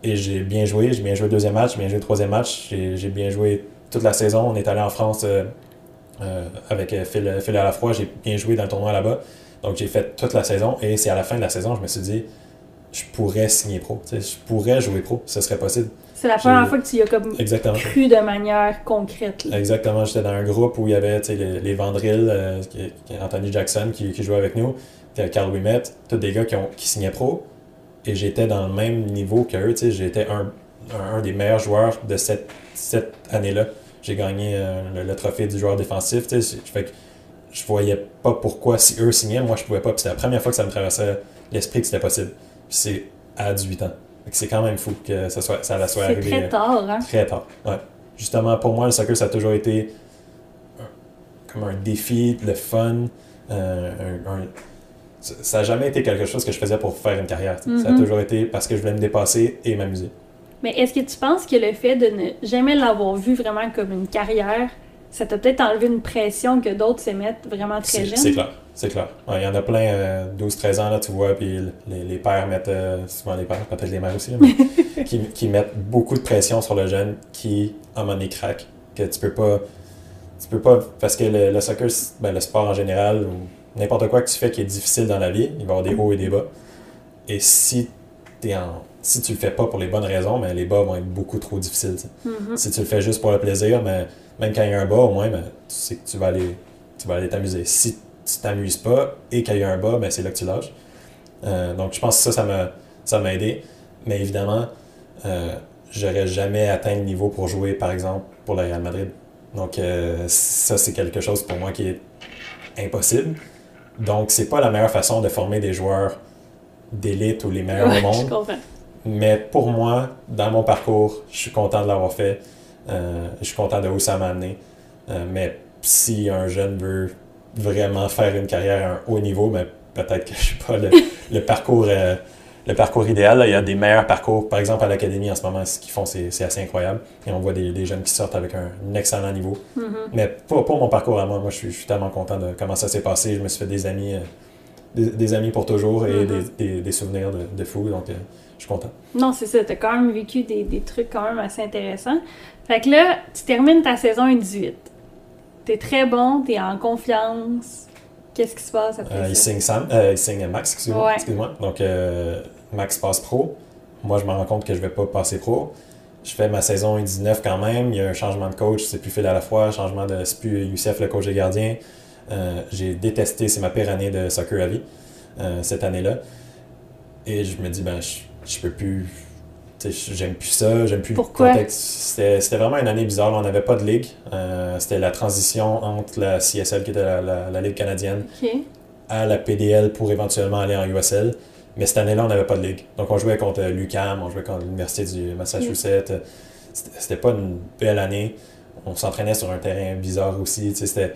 et j'ai bien joué. J'ai bien joué le deuxième match, j'ai bien joué le troisième match. J'ai bien joué toute la saison. On est allé en France avec Phil, Phil à la fois. J'ai bien joué dans le tournoi là-bas. Donc j'ai fait toute la saison. Et c'est à la fin de la saison, je me suis dit, je pourrais signer pro. Je pourrais jouer pro. Ce serait possible. C'est la première fois que tu y as comme cru de manière concrète. Exactement. J'étais dans un groupe où il y avait les, les euh, Anthony Jackson qui, jouait avec nous, Carl Wimet, tous des gars qui, ont, qui signaient pro. Et j'étais dans le même niveau qu'eux. J'étais un, un, des meilleurs joueurs de cette, cette année-là. J'ai gagné euh, le, trophée du joueur défensif. Fait que je voyais pas pourquoi si eux signaient, moi je pouvais pas. c'est la première fois que ça me traversait l'esprit que c'était possible. c'est à 18 ans. C'est quand même fou que ça, soit, ça soit arrivé. Très tard, hein? Très tard, ouais. Justement, pour moi, le soccer, ça a toujours été comme un défi, le fun. Euh, ça n'a jamais été quelque chose que je faisais pour faire une carrière. Ça a mm-hmm. toujours été parce que je voulais me dépasser et m'amuser. Mais est-ce que tu penses que le fait de ne jamais l'avoir vu vraiment comme une carrière, ça t'a peut-être enlevé une pression que d'autres s'émettent vraiment très jeunes? C'est clair. C'est clair. Il y en a plein, 12-13 euh, ans, là, tu vois, puis les, les pères mettent, euh, souvent les pères, peut-être les mères aussi, mais, (laughs) qui, qui, mettent beaucoup de pression sur le jeune qui, à un moment donné, craque. Que tu peux pas. Tu peux pas. Parce que le, soccer, ben, le sport en général, ou n'importe quoi que tu fais qui est difficile dans la vie, il va y avoir des hauts et des bas. Et si es en, si tu le fais pas pour les bonnes raisons, mais les bas vont être beaucoup trop difficiles. Mm-hmm. Si tu le fais juste pour le plaisir, mais même quand il y a un bas, au moins, ben, tu sais que tu vas aller tu vas aller t'amuser. Si tu t'amuses pas et qu'il y a un bas, ben c'est là que tu lâches. Euh, donc je pense que ça, ça m'a, ça m'a aidé. Mais évidemment, euh, j'aurais jamais atteint le niveau pour jouer, par exemple, pour le Real Madrid. Donc euh, ça, c'est quelque chose pour moi qui est impossible. Donc c'est pas la meilleure façon de former des joueurs d'élite ou les meilleurs au monde. Mais pour moi, dans mon parcours, je suis content de l'avoir fait. je suis content de où ça m'a amené. mais si un jeune veut vraiment faire une carrière à un haut niveau, mais peut-être que je suis pas (laughs) le, parcours euh, le parcours idéal. Il y a des meilleurs parcours. Par exemple, à l'académie en ce moment, ce qu'ils font, c'est assez incroyable. Et on voit des, jeunes qui sortent avec un, excellent niveau. Mm-hmm. Mais pas pour mon parcours à moi. Moi, je suis, tellement content de comment ça s'est passé. Je me suis fait des amis euh, des, amis pour toujours et mm-hmm. des, des, souvenirs de, de fou. Donc, je suis content. Non, c'est ça. Tu as quand même vécu des, des, trucs quand même assez intéressants. Fait que là, tu termines ta saison 18. Tu es très bon, tu es en confiance. Qu'est-ce qui se passe après euh, il, signe Sam, euh, il signe Max, excuse-moi. Excuse Donc, euh, Max passe pro. Moi, je me rends compte que je vais pas passer pro. Je fais ma saison 19 quand même. Il y a un changement de coach, c'est plus Phil à la fois, changement de. C'est plus Youssef, le coach des gardiens. j'ai détesté, c'est ma pire année de soccer à vie, cette année-là. Et je me dis, ben, je, je peux plus. J'aime plus ça, j'aime plus Pourquoi? le contexte. C'était vraiment une année bizarre. on n'avait pas de ligue. Euh, c'était la transition entre la CSL, qui était la, Ligue canadienne, à la PDL pour éventuellement aller en USL. Mais cette année-là, on n'avait pas de ligue. Donc, on jouait contre l'UCAM, on jouait contre l'Université du Massachusetts. C'était pas une belle année. On s'entraînait sur un terrain bizarre aussi. C'était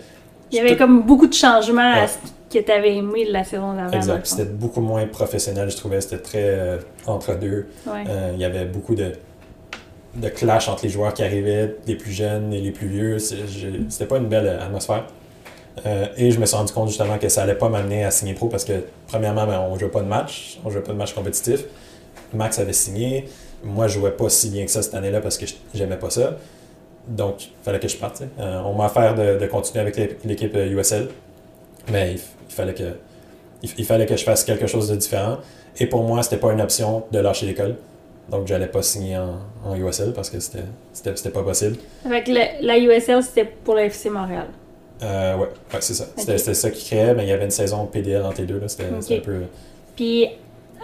il y avait comme beaucoup de changements à ce que tu avais aimé de la saison d'avant. Exact. C'était beaucoup moins professionnel, je trouvais. C'était très euh, entre deux. Euh, il y avait beaucoup de, de clash entre les joueurs qui arrivaient, les plus jeunes et les plus vieux. C'était pas une belle atmosphère. Euh, et je me suis rendu compte justement que ça allait pas m'amener à signer pro parce que, premièrement, ben, on jouait pas de match. On jouait pas de match compétitif. Max avait signé. Moi, je jouais pas si bien que ça cette année-là parce que j'aimais pas ça. Donc, il fallait que je parte. Euh, on m'a offert de, continuer avec l'équipe USL, mais il, fallait que, il, fallait que je fasse quelque chose de différent. Et pour moi, c'était pas une option de lâcher l'école. Donc, j'allais pas signer en, USL parce que c'était pas possible. Avec la USL, c'était pour la FC Montréal. Euh, ouais, c'est ça. C'était ça qui créait, mais il y avait une saison PDL entre les deux. C'était un peu. Puis,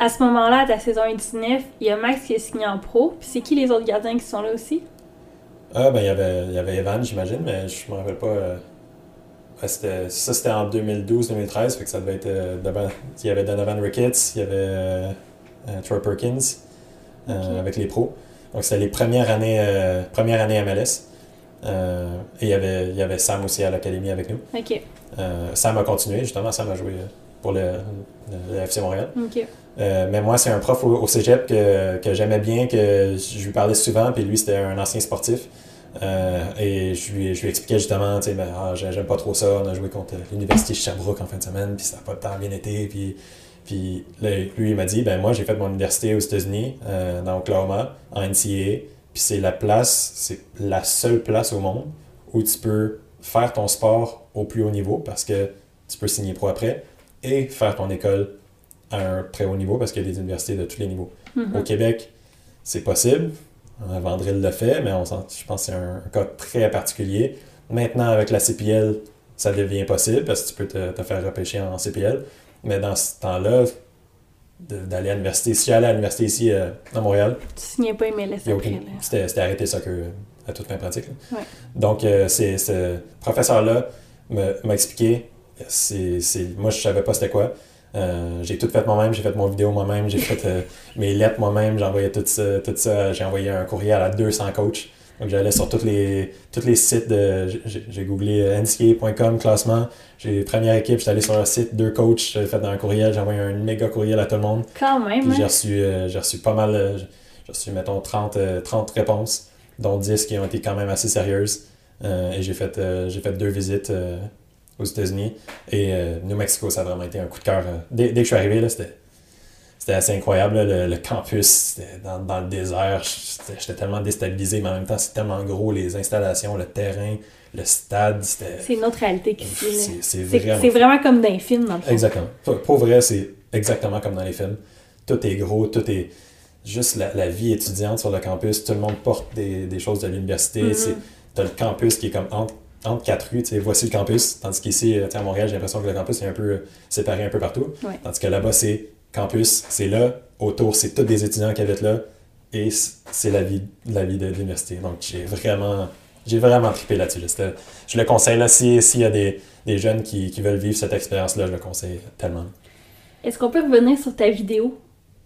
à ce moment-là, ta saison 19, il y a Max qui est signé en pro. Puis, c'est qui les autres gardiens qui sont là aussi? Ah, ben, il y avait, il y avait Evan, j'imagine, mais je me rappelle pas. Euh, ça, c'était en 2012-2013, fait que ça devait être. Euh, il y avait Donovan Ricketts, il y avait euh, Troy Perkins avec les pros. Donc, c'était les premières années, premières années MLS. et il y, avait, il y avait Sam aussi à l'académie avec nous. Sam a continué, justement, Sam a joué pour le, FC Montréal. Euh, mais moi, c'est un prof au, cégep que, que j'aimais bien, que je lui parlais souvent, puis lui, c'était un ancien sportif. Euh, et je lui, je lui expliquais justement, tu sais, ben, ah, j'aime pas trop ça, on a joué contre l'Université Sherbrooke en fin de semaine, puis ça n'a pas tant bien été. Puis, puis lui, il m'a dit, ben moi, j'ai fait mon université aux États-Unis, euh, dans Oklahoma, en NCAA, puis c'est la place, c'est la seule place au monde où tu peux faire ton sport au plus haut niveau, parce que tu peux signer pro après, et faire ton école à un très haut niveau parce qu'il y a des universités de tous les niveaux. Mhm. Au Québec, c'est possible. Vandril le fait, mais on je pense que c'est un, cas très particulier. Maintenant, avec la CPL, ça devient possible parce que tu peux te, faire repêcher en CPL. Mais dans ce temps-là, d'aller à l'université, si j'allais à l'université ici euh, à Montréal, tu signais pas MLS okay. C'était arrêté soccer euh, à toute fin pratique. Donc, euh, c'est ce professeur-là m'a expliqué, moi je savais pas c'était quoi. Euh, j'ai tout fait moi-même, j'ai fait mon vidéo moi-même, j'ai fait euh, mes lettres moi-même, j'ai envoyé tout ça, tout ça, j'ai envoyé un courriel à 200 coachs. Donc j'allais sur tous les, tous les sites de. J'ai googlé euh, nca.com classement. J'ai première équipe, j'étais allé sur un site, deux coachs, j'ai fait dans un courriel, j'ai envoyé un méga courriel à tout le monde. Quand même. J'ai hein? reçu, j'ai reçu pas mal, j'ai reçu mettons 30, 30 réponses, dont 10 qui ont été quand même assez sérieuses. et j'ai fait, j'ai fait deux visites aux États-Unis. Et euh, New Mexico, ça a vraiment été un coup de cœur. Euh, dès, que je suis arrivé, là, c'était, c'était assez incroyable. le, campus, dans, dans, le désert. J'étais tellement déstabilisé, mais en même temps, c'est tellement gros, les installations, le terrain, le stade. C'était... C'est une autre réalité qui c'est, c'est, vraiment... c'est vraiment comme dans les films, dans le fond. Exactement. Pour, vrai, c'est exactement comme dans les films. Tout est gros, tout est juste la, vie étudiante sur le campus. Tout le monde porte des, des choses de l'université. Mm-hmm. Tu as le campus qui est comme entre entre quatre rues, voici le campus. Tandis qu'ici, euh, à Montréal, j'ai l'impression que le campus est un peu euh, séparé un peu partout. Tandis que là-bas, c'est campus, c'est là. Autour, c'est tous des étudiants qui habitent là. Et c'est la vie, la vie de l'université. Donc, j'ai vraiment, j'ai vraiment trippé là-dessus. Je le conseille, là, s'il y a des, des jeunes qui, qui, veulent vivre cette expérience-là, je le conseille tellement. Est-ce qu'on peut revenir sur ta vidéo?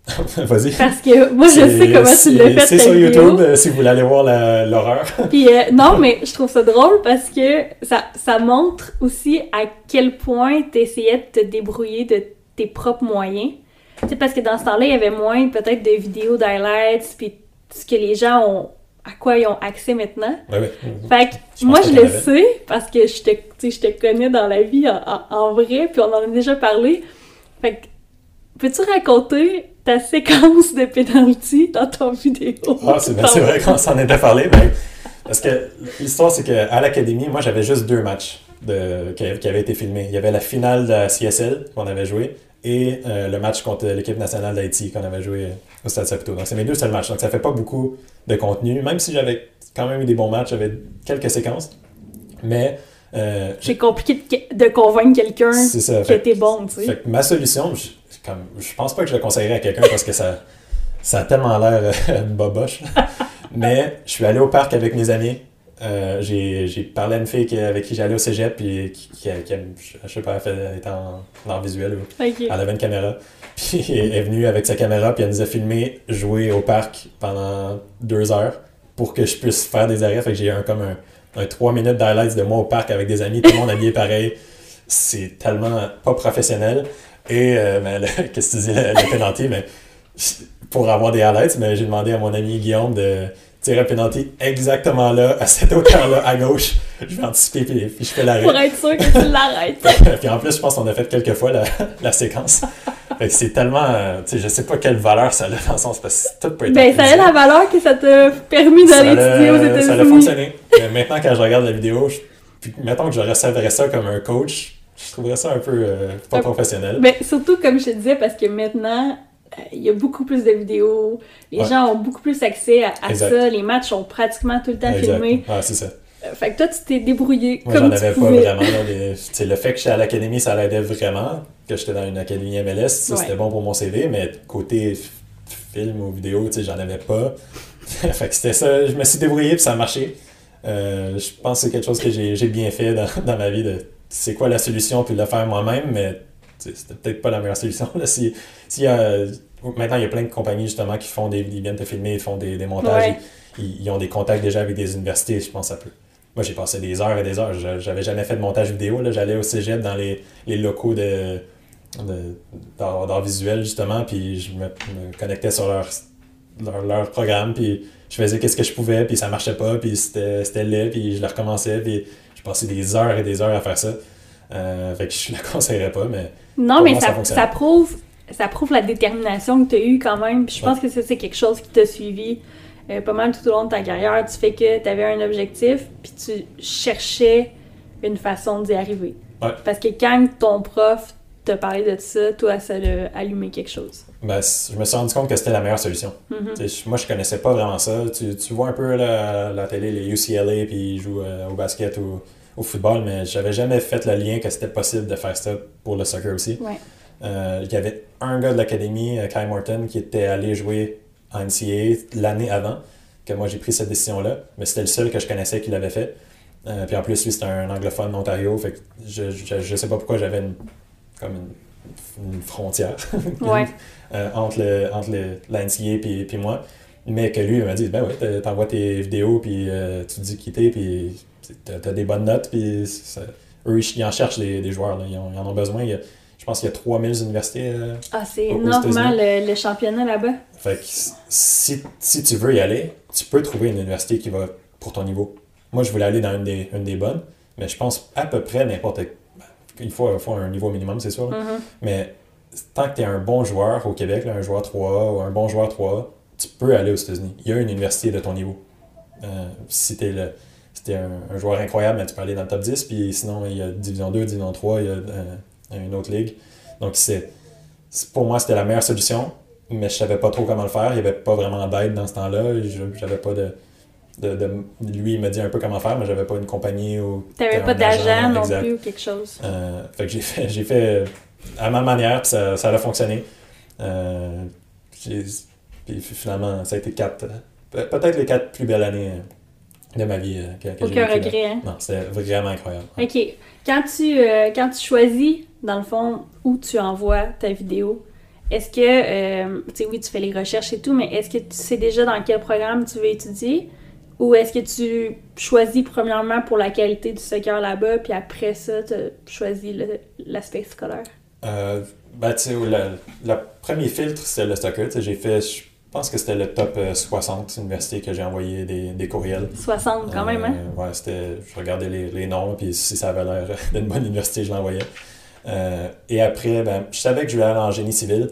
(laughs) Vas-y. Parce que moi, je sais comment tu l'as fait. C'est sur YouTube euh, si vous voulez aller voir l'horreur. (laughs) Puis euh, non, (laughs) mais je trouve ça drôle parce que ça, ça montre aussi à quel point tu essayais de te débrouiller de tes propres moyens. Tu parce que dans ce temps-là, il y avait moins peut-être de vidéos d'highlights, puis ce que les gens ont à quoi ils ont accès maintenant. Ouais, ouais. Fait que moi, je le sais parce que je te, je te connais dans la vie en, en vrai, puis on en a déjà parlé Fait que, peux-tu raconter ta séquence de penalty dans ton vidéo? Ah, c'est vrai qu'on s'en était parlé, mais... Parce que l'histoire, c'est qu'à l'Académie, moi, j'avais juste deux matchs de, qui, avaient été filmés. Il y avait la finale de la CSL qu'on avait joué et euh, le match contre l'équipe nationale d'Haïti qu'on avait joué au Stade Saputo. Donc, c'est mes deux seuls matchs. Donc, ça fait pas beaucoup de contenu. Même si j'avais quand même eu des bons matchs, j'avais quelques séquences. Mais. Euh, c'est compliqué de, convaincre quelqu'un qui était bon, tu sais. ma solution, comme, je pense pas que je le conseillerais à quelqu'un parce que ça, ça a tellement l'air euh, (laughs) boboche. Mais je suis allé au parc avec mes amis. Euh, j'ai parlé à une fille avec qui j'allais au cégep, puis qui, qui, je sais pas, elle était en art visuel. Elle avait une caméra. (laughs) Puis elle est venue avec sa caméra, puis elle nous a filmé jouer au parc pendant deux heures pour que je puisse faire des arrêts. Fait que j'ai eu un, comme un, un 3 minutes d'highlights de moi au parc avec des amis, tout le monde habillé pareil. C'est tellement pas professionnel. Et, euh, (laughs) qu'est-ce que tu dis, le, le penalty, mais pour avoir des highlights, mais j'ai demandé à mon ami Guillaume de tirer un penalty exactement là, à cette hauteur-là, à gauche. Je vais anticiper, puis, puis je fais l'arrêt. Pour être sûr que tu l'arrêtes. (laughs) puis en plus, je pense qu'on a fait quelques fois la, la séquence. Fait que c'est tellement. Tu sais, je sais pas quelle valeur ça a dans le sens, parce que tout peut être. Ben, ça a la valeur que ça t'a permis d'aller étudier aux États-Unis. Ça a fonctionné. Mais maintenant, quand je regarde la vidéo, je, puis mettons que je recevrais ça comme un coach, je trouverais ça un peu euh, pas professionnel. Ben, surtout, comme je te disais, parce que maintenant, euh, il y a beaucoup plus de vidéos, les gens ont beaucoup plus accès à, ça, les matchs sont pratiquement tout le temps filmés. Ah, c'est ça. Euh, fait que toi, tu t'es débrouillé Moi, j'en avais pas vraiment. le fait que j'étais à l'académie, ça l'aidait vraiment. Que j'étais dans une académie MLS, c'était bon pour mon CV, mais côté film ou vidéo, j'en avais pas. (laughs) fait que c'était ça. Je me suis débrouillé puis ça a marché. Euh, je pense que c'est quelque chose que j'ai bien fait dans, dans ma vie de c'est quoi la solution puis de le faire moi-même, mais c'était peut-être pas la meilleure solution. Là, si, si maintenant, il y a plein de compagnies justement qui font des, ils viennent te filmer, ils font des, des montages, ils, ont des contacts déjà avec des universités, je pense que ça peut. Moi, j'ai passé des heures et des heures. J'avais jamais fait de montage vidéo. J'allais au cégep dans les, les locaux de, d'art visuel, justement, puis je me, connectais sur leur, leur, programme, puis je faisais qu'est-ce que je pouvais, puis ça marchait pas, puis c'était laid, puis je le recommençais, puis je passais des heures et des heures à faire ça. Euh, fait que je le (laughs) conseillerais pas, mais. Non, mais ça, ça, prouve, ça prouve la détermination que tu as eue quand même. Puis je pense que ça, c'est quelque chose qui t'a suivi euh, pas mal tout au long de ta carrière. Tu fais que tu avais un objectif, puis tu cherchais une façon d'y arriver. Parce que quand ton prof t'a parlé de ça, toi, ça a allumé quelque chose. Ben, je me suis rendu compte que c'était la meilleure solution. Mm-hmm. Moi, je connaissais pas vraiment ça. Tu, tu vois un peu la, la télé, les UCLA, puis ils jouent euh, au basket ou au football, mais j'avais jamais fait le lien que c'était possible de faire ça pour le soccer aussi. Euh, il y avait un gars de l'académie, euh, Kai Morton, qui était allé jouer en NCAA l'année avant que moi j'ai pris cette décision-là, mais c'était le seul que je connaissais qui l'avait fait. Euh, puis en plus, lui, c'était un anglophone d'Ontario, fait que je, je, sais pas pourquoi j'avais une, comme une, frontière (laughs) entre, le, entre le, puis, puis moi. Mais que lui, il m'a dit, ben ouais, t'envoies tes vidéos, puis tu dis quitter, puis t'as as des bonnes notes, puis eux, ils en cherchent des, joueurs, Ils, en ont besoin. je pense qu'il y a 3000 universités. Euh, ah, c'est énormément le, championnat là-bas. Fait que si, si, tu veux y aller, tu peux trouver une université qui va pour ton niveau. Moi, je voulais aller dans une des, une des bonnes, mais je pense à peu près n'importe. Il faut, faut un niveau minimum, c'est sûr. Mm-hmm. Mais tant que tu es un bon joueur au Québec, un joueur 3 ou un bon joueur 3 tu peux aller aux États-Unis. Il y a une université de ton niveau. Euh, si tu es le c'était un, joueur incroyable, mais tu peux aller dans le top 10. Puis sinon, il y a Division 2, Division 3, il y a euh, une autre ligue. Donc, c'est, pour moi, c'était la meilleure solution, mais je savais pas trop comment le faire. Il n'y avait pas vraiment d'aide dans ce temps-là. J'avais pas de, de, Lui, il m'a dit un peu comment faire, mais j'avais pas une compagnie ou. Tu n'avais pas d'agent non plus ou quelque chose? Euh, fait que j'ai fait, j'ai fait à ma manière, puis ça, ça a fonctionné. Euh, puis finalement, ça a été quatre. Peut-être les quatre plus belles années de ma vie. Euh, que, Aucun regret, hein? Non, c'était vraiment incroyable. OK. Quand tu, euh, quand tu choisis, dans le fond, où tu envoies ta vidéo, est-ce que, euh, tu sais, oui, tu fais les recherches et tout, mais est-ce que tu sais déjà dans quel programme tu veux étudier? Ou est-ce que tu choisis premièrement pour la qualité du soccer là-bas, puis après ça, tu choisis l'aspect scolaire? Euh, ben, tu sais, le, premier filtre, c'est le soccer. J'ai fait, je pense que c'était le top 60 euh, universités que j'ai envoyé des, des, courriels. 60 quand même, hein? Euh, ouais, c'était. Je regardais les, les noms, puis si ça avait l'air (laughs) d'une bonne université, je l'envoyais. Euh, et après, ben, je savais que je voulais aller en génie civil.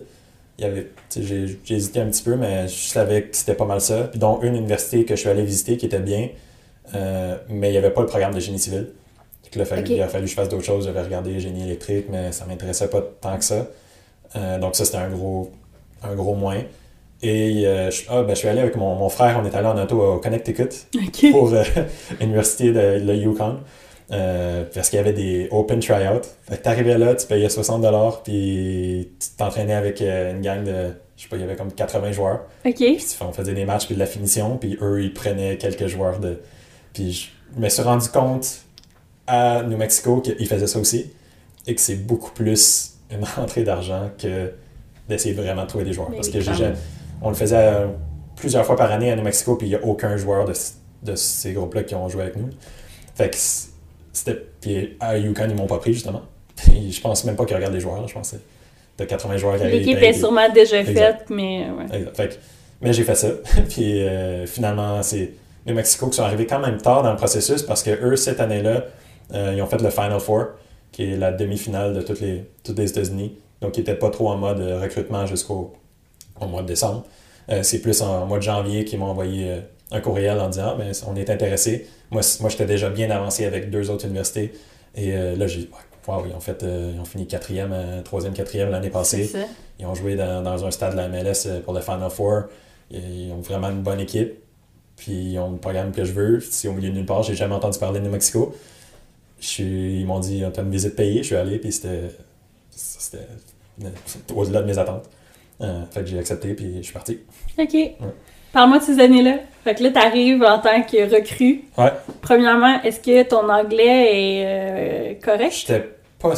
Il y avait, j'ai, hésité un petit peu, mais je savais que c'était pas mal ça. Puis dont une université que je suis allé visiter qui était bien, euh, mais il n'y avait pas le programme de génie civil. Donc là, fallu, il a fallu que je fasse d'autres choses. J'avais regardé génie électrique, mais ça m'intéressait pas tant que ça. Euh, donc ça, c'était un gros, un gros moins. Et euh, je, ah, ben, je suis allé avec mon, mon frère, on est allé en auto au Connecticut pour (laughs) l'université de le Yukon. Euh, parce qu'il y avait des open tryouts. Fait que t'arrivais là, tu payais 60$, puis tu t'entraînais avec euh, une gang de, je sais pas, il y avait comme 80 joueurs. OK. Puis on faisait des matchs, puis de la finition, puis eux, ils prenaient quelques joueurs de... Puis je me suis rendu compte à New Mexico qu'ils faisaient ça aussi, et que c'est beaucoup plus une (laughs) rentrée d'argent que d'essayer vraiment de trouver des joueurs. Mais Parce que j'ai on le faisait euh, plusieurs fois par année à New Mexico, puis il n'y a aucun joueur de, de ces groupes-là qui ont joué avec nous. Fait que c'était... Puis à Yukon, ils m'ont pas pris, justement. Je pense même pas qu'ils regardent les joueurs, là, je pense que de 80 joueurs qui arrivent, L'équipe est sûrement déjà faite, mais ouais. Exact. Fait que- mais j'ai fait ça. (laughs) puis euh, finalement, c'est New Mexico qui sont arrivés quand même tard dans le processus parce que eux, cette année-là, euh, ils ont fait le Final Four, qui est la demi-finale de toutes les, toutes les États-Unis. Donc, ils n'étaient pas trop en mode euh, recrutement jusqu'au au mois de décembre. Euh, c'est plus en mois de janvier qu'ils m'ont envoyé un courriel en disant Ah, ben, on est intéressé. Moi, moi j'étais déjà bien avancé avec deux autres universités. Et euh, là, j'ai wow, ils ont fait euh, ils ont fini quatrième, euh, troisième, quatrième l'année passée. Ils ont joué dans, dans un stade de la MLS pour le Final Four. Ils ils ont vraiment une bonne équipe. Puis ils ont le programme que je veux. C'est au milieu de nulle part. J'ai jamais entendu parler de New Mexico. Je suis- ils m'ont dit, t'as une visite payée. Je suis allé, puis c'était au-delà de mes attentes. Euh, fait que j'ai accepté, puis je suis parti. OK. Parle-moi de ces années-là. Fait que là, t'arrives en tant que recrue. Ouais. Premièrement, est-ce que ton anglais est euh, correct? J'étais pas.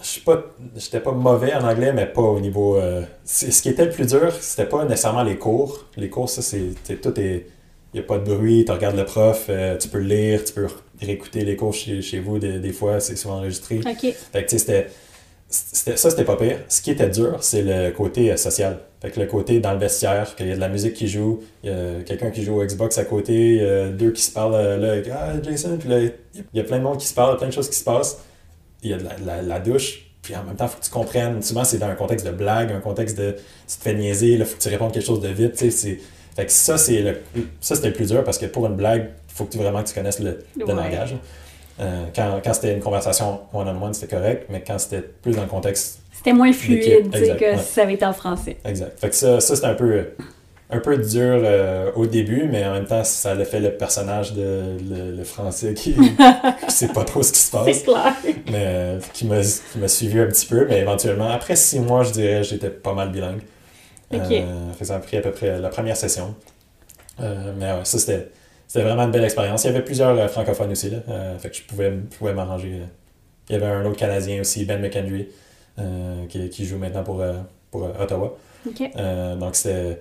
Je suis pas. J'étais pas mauvais en anglais, mais pas au niveau. euh, ce qui était le plus dur, c'était pas nécessairement les cours. Les cours, ça, c'est. Tout est. Il n'y a pas de bruit, tu regardes le prof, euh, tu peux le lire, tu peux réécouter les cours chez, chez vous des, des fois, c'est souvent enregistré. OK. Fait que, tu sais, c'était- ça, c'était pas pire. Ce qui était dur, c'est le côté euh, social. Fait que le côté dans le vestiaire, qu'il y a de la musique qui joue, il y a quelqu'un qui joue au Xbox à côté, il y a deux qui se parlent euh, là, avec, ah, Jason, puis là, il y a plein de monde qui se parle, plein de choses qui se passent. Il y a de la, la- la douche, puis en même temps, il faut que tu comprennes. Souvent, c'est dans un contexte de blague, un contexte de tu te fais niaiser, il faut que tu répondes quelque chose de vite. c'est- Fait que ça, c'est le, ça, c'était le plus dur parce que pour une blague, il faut que tu, vraiment que tu connaisses le, le langage. Euh, quand quand c'était une conversation one-on-one, c'était correct, mais quand c'était plus dans le contexte, C'était moins fluide, que ouais. si ça avait été en français. exact. Fait que ça, ça c'était un peu, un peu dur euh, au début, mais en même temps, ça a fait le personnage de le, le français qui, (laughs) qui sait pas trop ce qui se passe, C'est clair. mais euh, qui m'a suivi un petit peu, mais éventuellement, après six mois, je dirais, j'étais pas mal bilingue. Ok. Fait que ça a pris à peu près la première session. Mais ouais, ça, c'était c'était vraiment une belle expérience. Il y avait plusieurs euh, francophones aussi, là. Euh, fait que je pouvais, pouvais m'arranger. euh. Il y avait un autre Canadien aussi, Ben McKendry, qui, qui joue maintenant pour, pour Ottawa. Donc, c'était.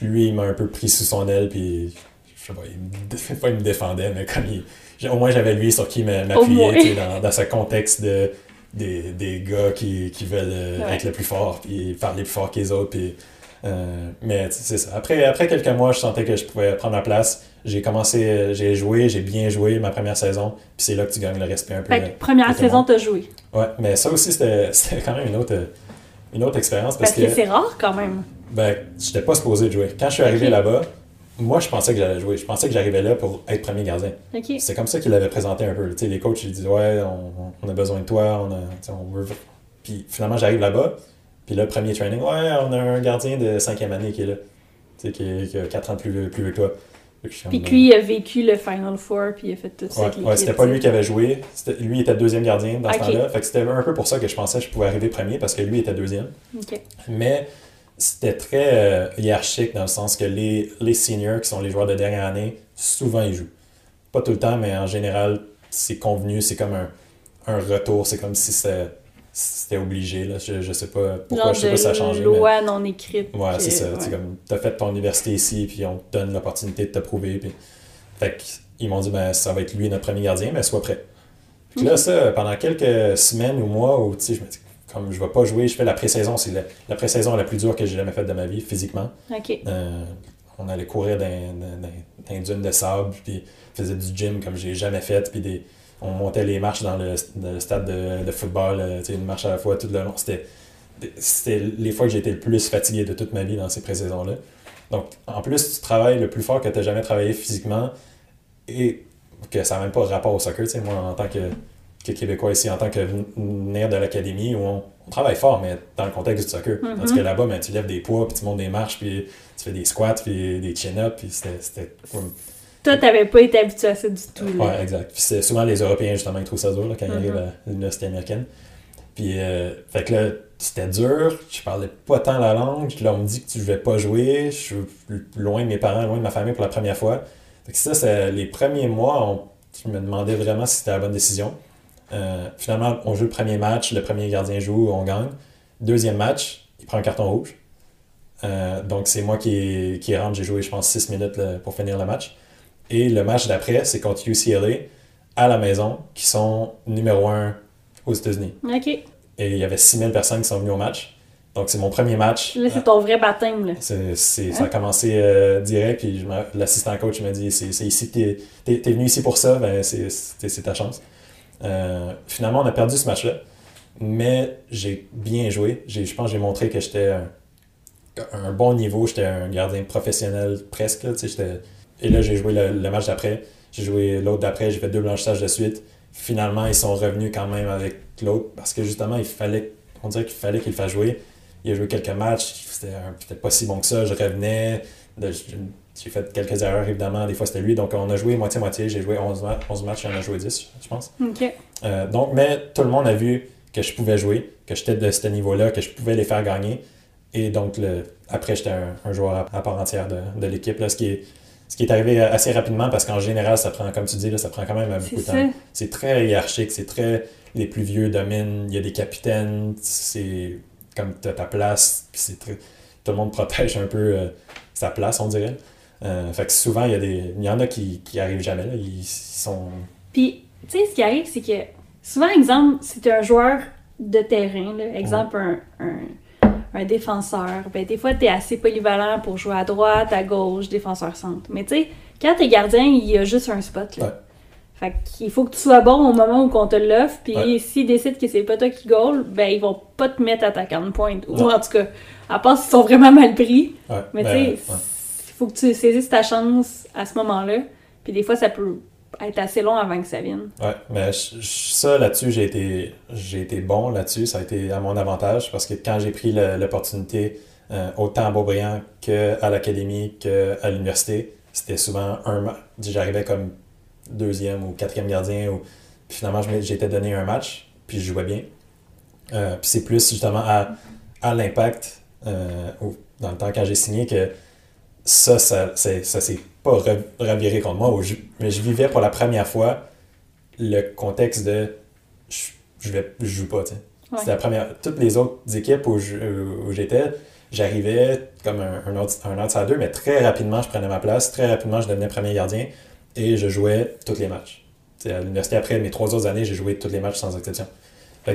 Lui, il m'a un peu pris sous son aile, puis. Je sais pas, il me, dé- (laughs) pas il me défendait, mais comme il. Au moins, j'avais lui sur qui m'appuyer, dans, dans ce contexte de. Des, des gars qui, qui veulent Ouais. être le plus fort, puis parler plus fort que les autres, puis. Euh, mais c'est ça. Après, après quelques mois, je sentais que je pouvais prendre ma place. J'ai commencé, j'ai joué, j'ai bien joué ma première saison, puis c'est là que tu gagnes le respect un peu. Fait que première saison, t'as joué. Ouais, mais ça aussi, (laughs) c'était quand même une autre, une autre expérience Parce parce que, que, c'est rare quand même. ben, j'étais pas supposé de jouer. Quand je suis arrivé là-bas, moi, je pensais que j'allais jouer. Je pensais que j'arrivais là pour être premier gardien. C'est comme ça qu'ils l'avaient présenté un peu. Tu sais, les coachs, ils disent Ouais, on, on a besoin de toi, on, a, on veut. Puis finalement, j'arrive là-bas, puis là, premier training, ouais, on a un gardien de cinquième année qui est là, tu sais, qui, qui a 4 ans plus, plus vieux que toi. Puis que lui, il a vécu le Final Four, puis il a fait tout ça Ouais, c'était pas lui qui avait joué. Lui était deuxième gardien dans ce temps-là. Fait que c'était un peu pour ça que je pensais que je pouvais arriver premier parce que lui était deuxième. Mais c'était très euh, hiérarchique dans le sens que les, les seniors, qui sont les joueurs de dernière année, souvent ils jouent. Pas tout le temps, mais en général, c'est convenu, c'est comme un, un retour. C'est comme si c'était c'était obligé. Là. Je, je sais pas pourquoi, je sais pas si ça a changé. mais- loi non écrite. Ouais, que- c'est ça. ouais. C'est comme, t'as fait ton université ici, puis on te donne l'opportunité de te prouver. Puis... Fait qu'ils m'ont dit, ben, ça va être lui notre premier gardien, mais sois prêt. Puis là, ça, pendant quelques semaines ou mois, où, tu sais, je me dis, comme je vais pas jouer, je fais la pré-saison. C'est la, la pré-saison la plus dure que j'ai jamais faite de ma vie, physiquement. Euh, on allait courir dans, dans, dans- dans une dune de sable, puis faisait du gym comme j'ai jamais fait, puis des, on montait les marches dans le, stade de, football, une marche à la fois tout le long. C'était, c'était les fois que j'ai été le plus fatigué de toute ma vie dans ces pré-saisons-là. Donc, en plus, tu travailles le plus fort que tu n'as jamais travaillé physiquement et que ça n'a même pas rapport au soccer. moi, en tant que, Québécois ici, en tant que venir de l'académie, où on, travaille fort, mais dans le contexte du soccer. Mm-hmm. Tandis que là-bas, ben, tu lèves des poids, puis tu montes des marches, puis tu fais des squats, puis des chin-ups, puis c'était... Toi, tu n'avais pas été habitué à ça du tout. Oui, exact. Puis c'est souvent les Européens, justement, qui trouvent ça dur quand ils arrivent mm-hmm. à l'université américaine. Puis, euh, fait que là, c'était dur, je parlais pas tant la langue, là, on me dit que tu ne vais pas jouer, je suis loin de mes parents, loin de ma famille pour la première fois. Fait que ça, c'est les premiers mois, on, je me demandais vraiment si c'était la bonne décision. Euh, finalement, on joue le premier match, le premier gardien joue, on gagne. Deuxième match, il prend un carton rouge. Euh, donc, c'est moi qui, qui rentre. J'ai joué, je pense, 6 minutes pour finir le match. Et le match d'après, c'est contre UCLA à la maison, qui sont numéro 1 aux États-Unis. OK. Et il y avait 6000 personnes qui sont venues au match. Donc, c'est mon premier match. Là, c'est ton vrai baptême. Là. C'est, Ça a hein? commencé euh, direct. Puis l'assistant coach m'a dit c'est, ici, t'es, es, venu ici pour ça, ben, c'est, ta chance. Euh, finalement, on a perdu ce match-là. Mais j'ai bien joué. je pense que j'ai montré que j'étais un, un bon niveau. J'étais un gardien professionnel presque. Là, et là, j'ai joué le, match d'après. J'ai joué l'autre d'après. J'ai fait deux blanchissages de suite finalement, ils sont revenus quand même avec l'autre parce que justement, il fallait, on dirait qu'il fallait qu'il fasse jouer. Il a joué quelques matchs, c'était pas si bon que ça. Je revenais, j'ai fait quelques erreurs évidemment, des fois c'était lui. Donc on a joué moitié-moitié. J'ai joué 11, 11 matchs, il en a joué 10, je pense. Euh, donc, mais tout le monde a vu que je pouvais jouer, que j'étais de ce niveau-là, que je pouvais les faire gagner. Et donc, le, après, j'étais un, joueur à, part entière de, de l'équipe. Ce qui est ce qui est arrivé assez rapidement parce qu'en général, ça prend, comme tu dis, là, ça prend quand même beaucoup de temps. C'est très hiérarchique, c'est très. Les plus vieux dominent, il y a des capitaines, c'est comme tu as ta place, puis c'est très. Tout le monde (laughs) protège un peu euh, sa place, on dirait. Euh, fait que souvent, il y, a des, il y en a qui, qui arrivent jamais, là. Ils, sont. Puis, tu sais, ce qui arrive, c'est que souvent, exemple, c'est un joueur de terrain, là. exemple, un un défenseur, ben, des fois, tu es assez polyvalent pour jouer à droite, à gauche, défenseur centre. Mais tu sais, quand tu es gardien, il y a juste un spot. Là. Fait qu'il faut que tu sois bon au moment où on te l'offre, puis s'ils décident que c'est pas toi qui goal, ben ils vont pas te mettre à ta canne pointe. Ou en tout cas, à part s'ils sont vraiment mal pris. Mais tu sais, ben, il faut que tu saisisses ta chance à ce moment-là. Puis des fois, ça peut être assez long avant que ça vienne. Ouais, mais ça, là-dessus, j'ai été, j'ai été bon là-dessus. Ça a été à mon avantage parce que quand j'ai pris l'opportunité, euh, autant à Beaubriand qu'à l'académie qu'à l'université, c'était souvent un J'arrivais comme deuxième ou quatrième gardien. Ou, puis finalement, été donné un match, puis je jouais bien. Euh, puis c'est plus justement à, à l'impact, euh, dans le temps quand j'ai signé, que ça, ça, ça s'est pas reviré contre moi, mais je vivais pour la première fois le contexte de je, je, vais, je joue pas. C'est la première. Toutes les autres équipes où, j'étais, j'arrivais comme un, un, un outsider, mais très rapidement, je prenais ma place. Très rapidement, je devenais premier gardien et je jouais tous les matchs. à l'université, après mes trois autres années, j'ai joué tous les matchs sans exception.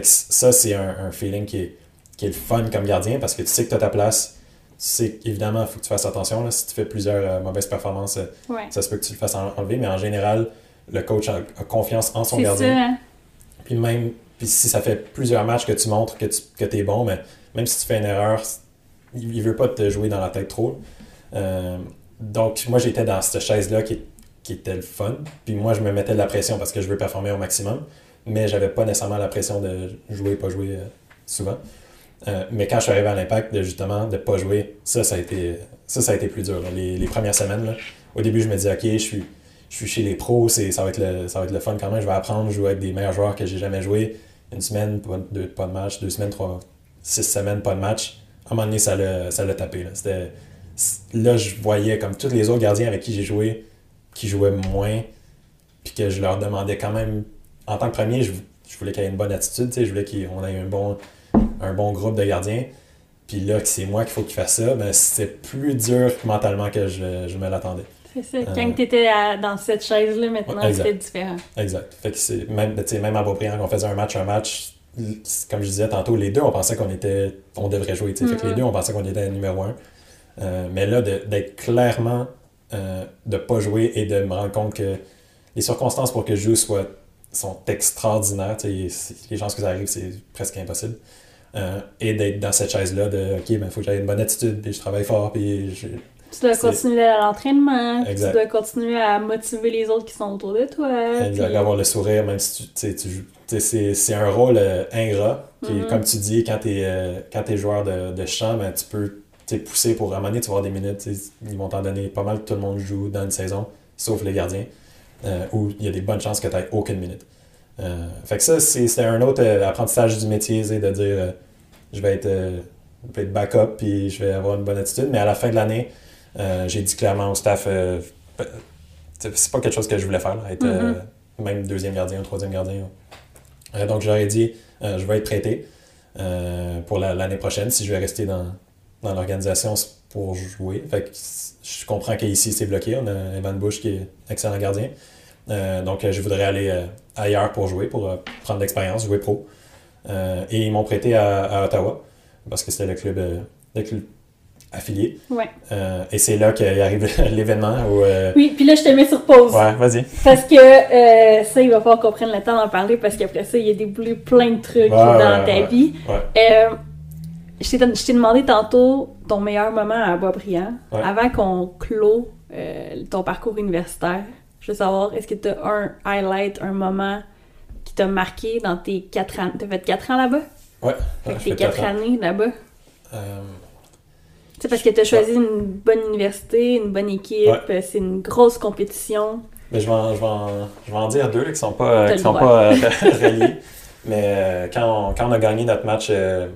ça, c'est un, feeling qui est, qui est le fun comme gardien parce que tu sais que tu as ta place c'est évidemment, il faut que tu fasses attention. Là. Si tu fais plusieurs euh, mauvaises performances, euh, ça se peut que tu le fasses enlever, mais en général, le coach a, confiance en son gardien. Ça, hein. Puis même puis si ça fait plusieurs matchs que tu montres que tu que es bon, mais même si tu fais une erreur, il, ne veut pas te jouer dans la tête trop. Euh, donc, moi, j'étais dans cette chaise-là qui, qui, était le fun. Puis moi, je me mettais de la pression parce que je veux performer au maximum, mais j'avais pas nécessairement la pression de jouer, pas jouer souvent. Euh, mais quand je suis arrivé à l'impact, de justement, de ne pas jouer, ça, ça a été, ça, ça a été plus dur. Les, les, premières semaines, là. au début, je me disais, OK, je suis, je suis chez les pros, ça, va être le, ça va être le fun quand même. Je vais apprendre, jouer avec des meilleurs joueurs que j'ai jamais joué. Une semaine, pas, de match, deux semaines, trois, six semaines, pas de match. À un moment donné, ça l'a tapé. Là. là, je voyais comme tous les autres gardiens avec qui j'ai joué, qui jouaient moins, puis que je leur demandais quand même, en tant que premier, je, je voulais qu'il y ait une bonne attitude, je voulais qu'on ait un bon un bon groupe de gardiens, puis là, que c'est moi qu'il faut qu'il fasse ça, ben, c'est plus dur mentalement que je, je me l'attendais. C'est ça. Quand euh, tu étais dans cette chaise-là, maintenant, c'était différent. Exact. Fait que c'est, même, même à Beaubriand, on faisait un match, un match, comme je disais tantôt, les deux, on pensait qu'on était, on devrait jouer. Fait que les mm-hmm. deux, on pensait qu'on était numéro un. Euh, mais là, d'être clairement, euh, de pas jouer et de me rendre compte que les circonstances pour que je joue soient sont extraordinaires. Les chances que ça arrive, c'est presque impossible. Euh, et d'être dans cette chaise-là de OK, il ben, faut que j'aie une bonne attitude, puis je travaille fort, puis je, tu dois continuer à l'entraînement, tu dois continuer à motiver les autres qui sont autour de toi. Exact, avoir le sourire, même si tu, tu c'est un rôle euh, ingrat. Puis, mm-hmm. Comme tu dis, quand tu es, es, joueur de, de chant, ben, tu peux pousser pour ramener, tu vas avoir des minutes. Ils vont t'en donner pas mal, tout le monde joue dans une saison, sauf les gardiens, euh, où il y a des bonnes chances que tu n'aies aucune minute. Euh, fait que ça, c'est un autre apprentissage du métier, de dire je vais être, être backup puis je vais avoir une bonne attitude, mais à la fin de l'année, euh, j'ai dit clairement au staff, euh, c'est pas quelque chose que je voulais faire, être mm-hmm. euh, même deuxième gardien ou troisième gardien. donc, j'aurais dit, je vais être prêté pour l'année prochaine si je vais rester dans, dans l'organisation pour jouer. Fait je comprends qu'ici, c'est bloqué. On a Evan Bush qui est excellent gardien. donc, je voudrais aller ailleurs pour jouer, pour prendre l'expérience, jouer pro. et ils m'ont prêté à, Ottawa parce que c'était le club, le club affilié. Ouais. Euh, et c'est là qu'il arrive (laughs) l'événement où. Euh, oui, puis là, je te mets sur pause. Ouais, vas-y. Parce que euh, ça, il va falloir qu'on prenne le temps d'en parler parce qu'après ça, il y a déboulé plein de trucs dans ta vie. je t'ai demandé tantôt ton meilleur moment à Boisbriand. Avant qu'on clôt ton parcours universitaire, je veux savoir, est-ce que tu as un highlight, un moment qui t'a marqué dans tes quatre ans? Tu as fait quatre ans là-bas? Ouais. tes quatre années là-bas? C'est parce que tu as choisi une bonne université, une bonne équipe, c'est une grosse compétition. Mais je, vais en, je, vais je vais en dire deux qui ne sont pas, qui sont pas euh, (laughs) reliés. Mais euh, quand, on, quand, on, a gagné notre match, euh,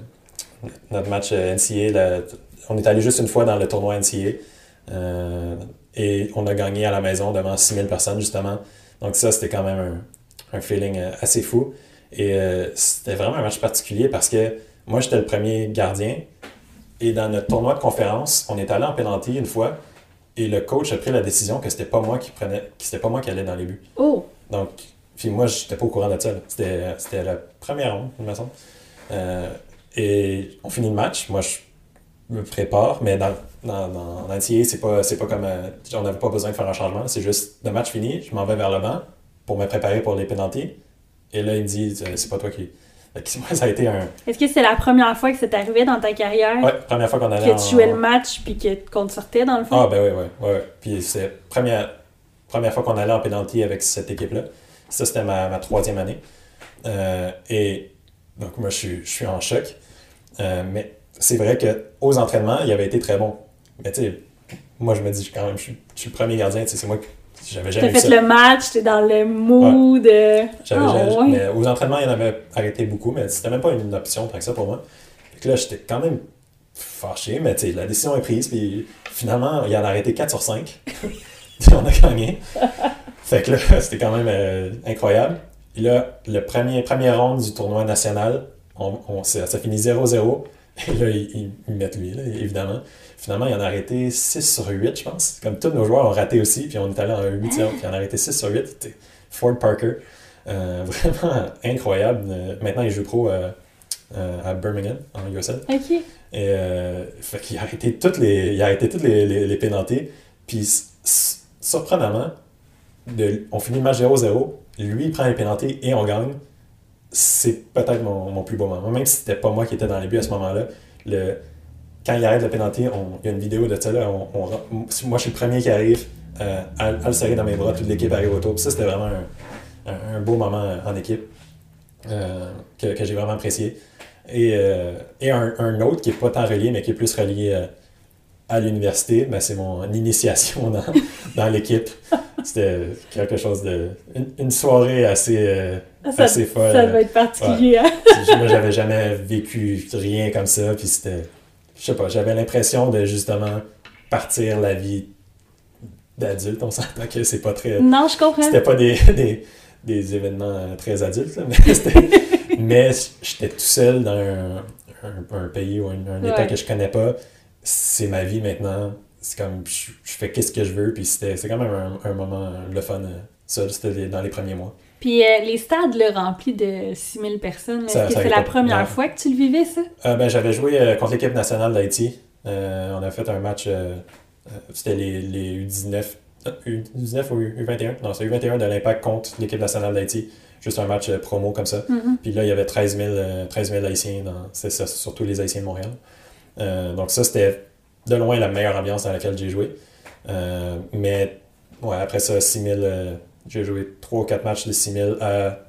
notre match NCA, on est allé juste une fois dans le tournoi NCA. Et on a gagné à la maison devant 6000 personnes, justement. Donc ça, c'était quand même un, un feeling assez fou. Et c'était vraiment un match particulier parce que moi, j'étais le premier gardien. Et dans notre tournoi de conférence, on est allé en pénalty une fois et le coach a pris la décision que c'était pas moi qui prenais, c'était pas moi qui allais dans les buts. Oh! Donc, puis moi, j'étais pas au courant de ça. C'était, c'était la première ronde, il me semble. Euh, et on finit le match. Moi, je me prépare, mais dans, dans, dans c'est pas, c'est pas comme. Euh, on n'avait pas besoin de faire un changement. C'est juste le match fini, je m'en vais vers le banc pour me préparer pour les pénalties. Et là, il me dit c'est pas toi qui (laughs) ça a été un. Est-ce que c'est la première fois que c'est arrivé dans ta carrière? Oui, première fois qu'on allait. Que tu jouais le match puis qu'on te sortait dans le fond? Ah, ben oui, oui. Ouais. Puis c'est la première, première fois qu'on allait en pénalty avec cette équipe-là. Ça, c'était ma, ma, troisième année. Euh, et donc, moi, je suis, je suis en choc. Euh, mais c'est vrai qu'aux entraînements, il avait été très bon. Mais tu sais, moi, je me dis, quand même, je suis, je suis le premier gardien. C'est moi j'avais jamais T'as fait le match, t'es dans le mood. J'avais oh, mais aux entraînements, il y en avait arrêté beaucoup, mais c'était même pas une option tant que ça pour moi. Fait là, j'étais quand même fâché, mais tu sais, la décision est prise, puis finalement, il en a arrêté 4 sur 5. (laughs) on a gagné. fait que là, (laughs) c'était quand même euh, incroyable. Et là, le premier, premier round du tournoi national, on, on ça, finit 0-0. Et là, ils, ils mettent lui, là, évidemment. Finalement, il en a arrêté 6 sur 8, je pense. Comme tous nos joueurs ont raté aussi, puis on est allé en 8 puis il en a arrêté 6 sur 8. Ford Parker. Euh, (laughs) vraiment incroyable. Euh, maintenant, il joue pro euh, à Birmingham, en USL. OK. Et fait qu'il a arrêté toutes les, il a arrêté toutes les, les, pénalités. Puis, surprenamment, de, on finit le match 0-0. Lui, il prend les pénalités et on gagne. C'est peut-être mon, plus beau moment. Même si c'était pas moi qui étais dans les buts à ce moment-là, le, quand il arrête le pénalty, il y a une vidéo de ça. Là, moi, je suis le premier qui arrive euh, à, le serrer dans mes bras, toute l'équipe arrive autour. ça, c'était vraiment un, beau moment en équipe euh, que, j'ai vraiment apprécié. Et, euh, et un, autre qui n'est pas tant relié, mais qui est plus relié à l'université, c'est mon initiation dans, dans l'équipe. C'était quelque chose de. Une, soirée assez, ça, assez folle. Ça doit être particulier. Hein? Moi, j'avais jamais vécu rien comme ça, puis c'était je sais pas, j'avais l'impression de justement partir la vie d'adulte. On s'entend que c'est pas très. Non, je comprends. C'était pas des, des, événements très adultes, (laughs) mais, j'étais tout seul dans un, pays ou un, état que je connais pas. C'est ma vie maintenant. C'est comme, je, fais qu'est-ce que je veux, puis c'était quand même un, moment le fun. Ça, c'était dans les premiers mois. Puis euh, les stades le remplis de 6000 personnes, est-ce que c'est la première fois que tu le vivais, ça? Euh, ben, J'avais joué euh, contre l'équipe nationale d'Haïti. on a fait un match, c'était les, les U19 U19 ou U21 Non, c'est U21 de l'Impact contre l'équipe nationale d'Haïti. Juste un match promo comme ça. Mhm. Puis là, il y avait 13 000, euh, 13 000 Haïtiens, dans- c'est ça, surtout les Haïtiens de Montréal. Euh, donc ça, c'était de loin la meilleure ambiance dans laquelle j'ai joué. Euh, mais ouais, après ça, 6 000, euh, j'ai joué 3 ou 4 matchs de 6 000 à,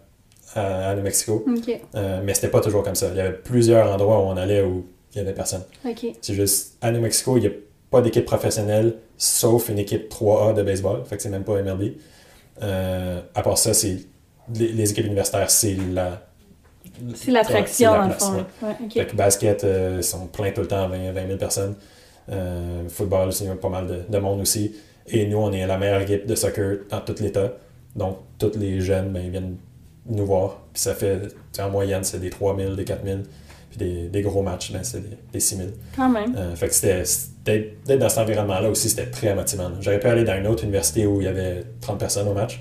à, à New Mexico. Ok, Euh, mais c'était pas toujours comme ça. Il y avait plusieurs endroits où on allait où il y avait personne. C'est juste, à New Mexico, il n'y a pas d'équipe professionnelle, sauf une équipe 3A de baseball. Fait que c'est même pas MLB. À part ça, c'est les, les équipes universitaires, c'est la. C'est l'attraction, dans le fond. ouais. Fait que basket, euh, ils sont pleins tout le temps, 20, 20 000 personnes. Euh, football, il y a pas mal de, de monde aussi. Et nous, on est la meilleure équipe de soccer dans tout l'État. Donc, tous les jeunes, ben, ils viennent nous voir. Puis ça fait, en moyenne, c'est des 3 000, des 4 000. Puis des, des gros matchs, ben, c'est des, des 6 000. Quand même. Euh, fait que c'était, d'être dans cet environnement-là aussi, c'était très motivant. J'aurais pu aller dans une autre université où il y avait 30 personnes au match.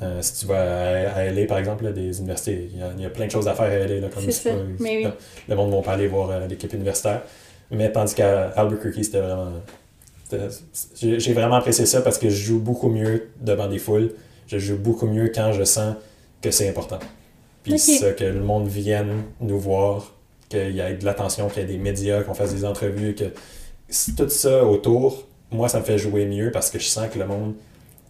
Euh, si tu vas à, à LA, par exemple, là, des universités, il y, a, il y a plein de choses à faire à LA. Là, comme ça, pas- oui. Le monde ne va pas aller voir euh, l'équipe universitaire. Mais tandis qu'à Albuquerque, c'était vraiment. J'ai vraiment apprécié ça parce que je joue beaucoup mieux devant des foules. Je joue beaucoup mieux quand je sens que c'est important. Puis ça, que le monde vienne nous voir, qu'il y ait de l'attention, qu'il y ait des médias, qu'on fasse des entrevues, que tout ça autour, moi, ça me fait jouer mieux parce que je sens que le monde,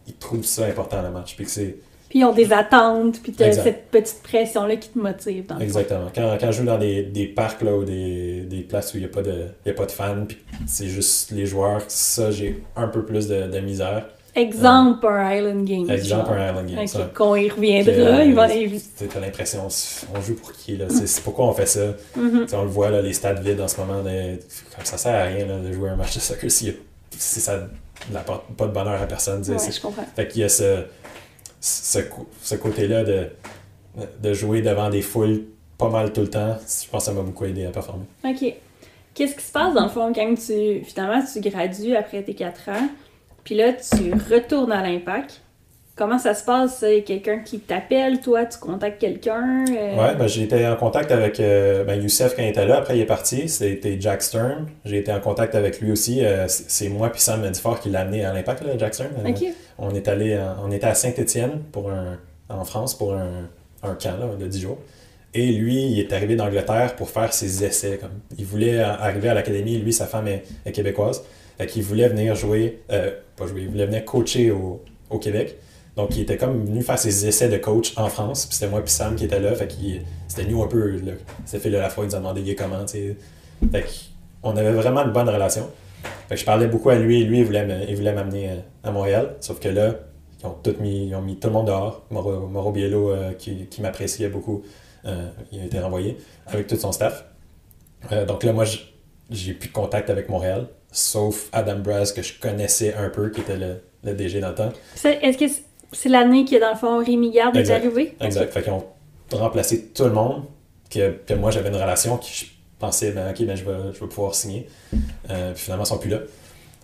il trouve ça important le match. Puis que c'est Puis ils ont des attentes, puis t'as cette petite pression-là qui te motive. Dans le fond. Exactement. Quand, quand je joue dans des, des parcs là, ou des, des places où il n'y a, pas de- il y a pas de fans, puis c'est juste les joueurs, ça, j'ai un peu plus de, de misère. Exemple, un Island Game. Exemple, genre. un Island Game. Ok, ça. Qu'on y reviendra. Que, il va... Tu as l'impression, on joue pour qui là? C'est pourquoi on fait ça? Mhm. Sais, on le voit, là, les stades vides en ce moment. comme ça sert à rien là, de jouer un match de soccer si, si ça n'apporte pas de bonheur à personne. Ouais, je comprends. Fait qu'il y a ce, ce côté-là de, de jouer devant des foules pas mal tout le temps. Je pense que ça m'a beaucoup aidé à performer. OK. Qu'est-ce qui se passe dans le fond quand tu finalement tu gradues après tes 4 ans, puis là tu retournes à l'impact? Comment ça se passe? Il y a quelqu'un qui t'appelle, toi, tu contactes quelqu'un? euh, Ouais, ben, j'ai été en contact avec euh, ben, Youssef quand il était là. Après, il est parti. C'était Jack Stern. J'ai été en contact avec lui aussi. Euh, c'est moi puis Sam Medifort qui l'a amené à l'impact, Jack Stern. Euh, on est allé, on était à Saint-Étienne pour un, en France pour un, un camp là, de 10 jours. Et lui, il est arrivé d'Angleterre pour faire ses essais. Comme. Il voulait arriver à l'académie. Lui, sa femme est, est québécoise. Fait qu'il voulait venir jouer, pas jouer, il voulait venir coacher au, au Québec. Donc, il était comme venu faire ses essais de coach en France. Puis c'était moi puis Sam qui était là. Fait qu'il c'était nous un peu. Cette fille de la fois, il nous a demandé comment. tu. Fait qu'on avait vraiment une bonne relation. Fait que je parlais beaucoup à lui et lui, il voulait m'amener euh, à Montréal. Sauf que là, ils ont, tout mis, ils ont mis tout le monde dehors. Mauro, Biello, euh, qui, qui m'appréciait beaucoup, euh, il a été renvoyé avec tout son staff. Euh, donc là, moi, j'ai plus de contact avec Montréal, sauf Adam Braz, que je connaissais un peu, qui était le, le DG dans le temps. Est-ce que c'est- l'année qui est dans le fond Rémi Garde est arrivé? Exact. Fait qu'ils ont remplacé tout le monde, que, que moi, j'avais une relation qui je pensais, ben, ok, ben, je, vais, je vais pouvoir signer. Euh, puis finalement, ils sont plus là.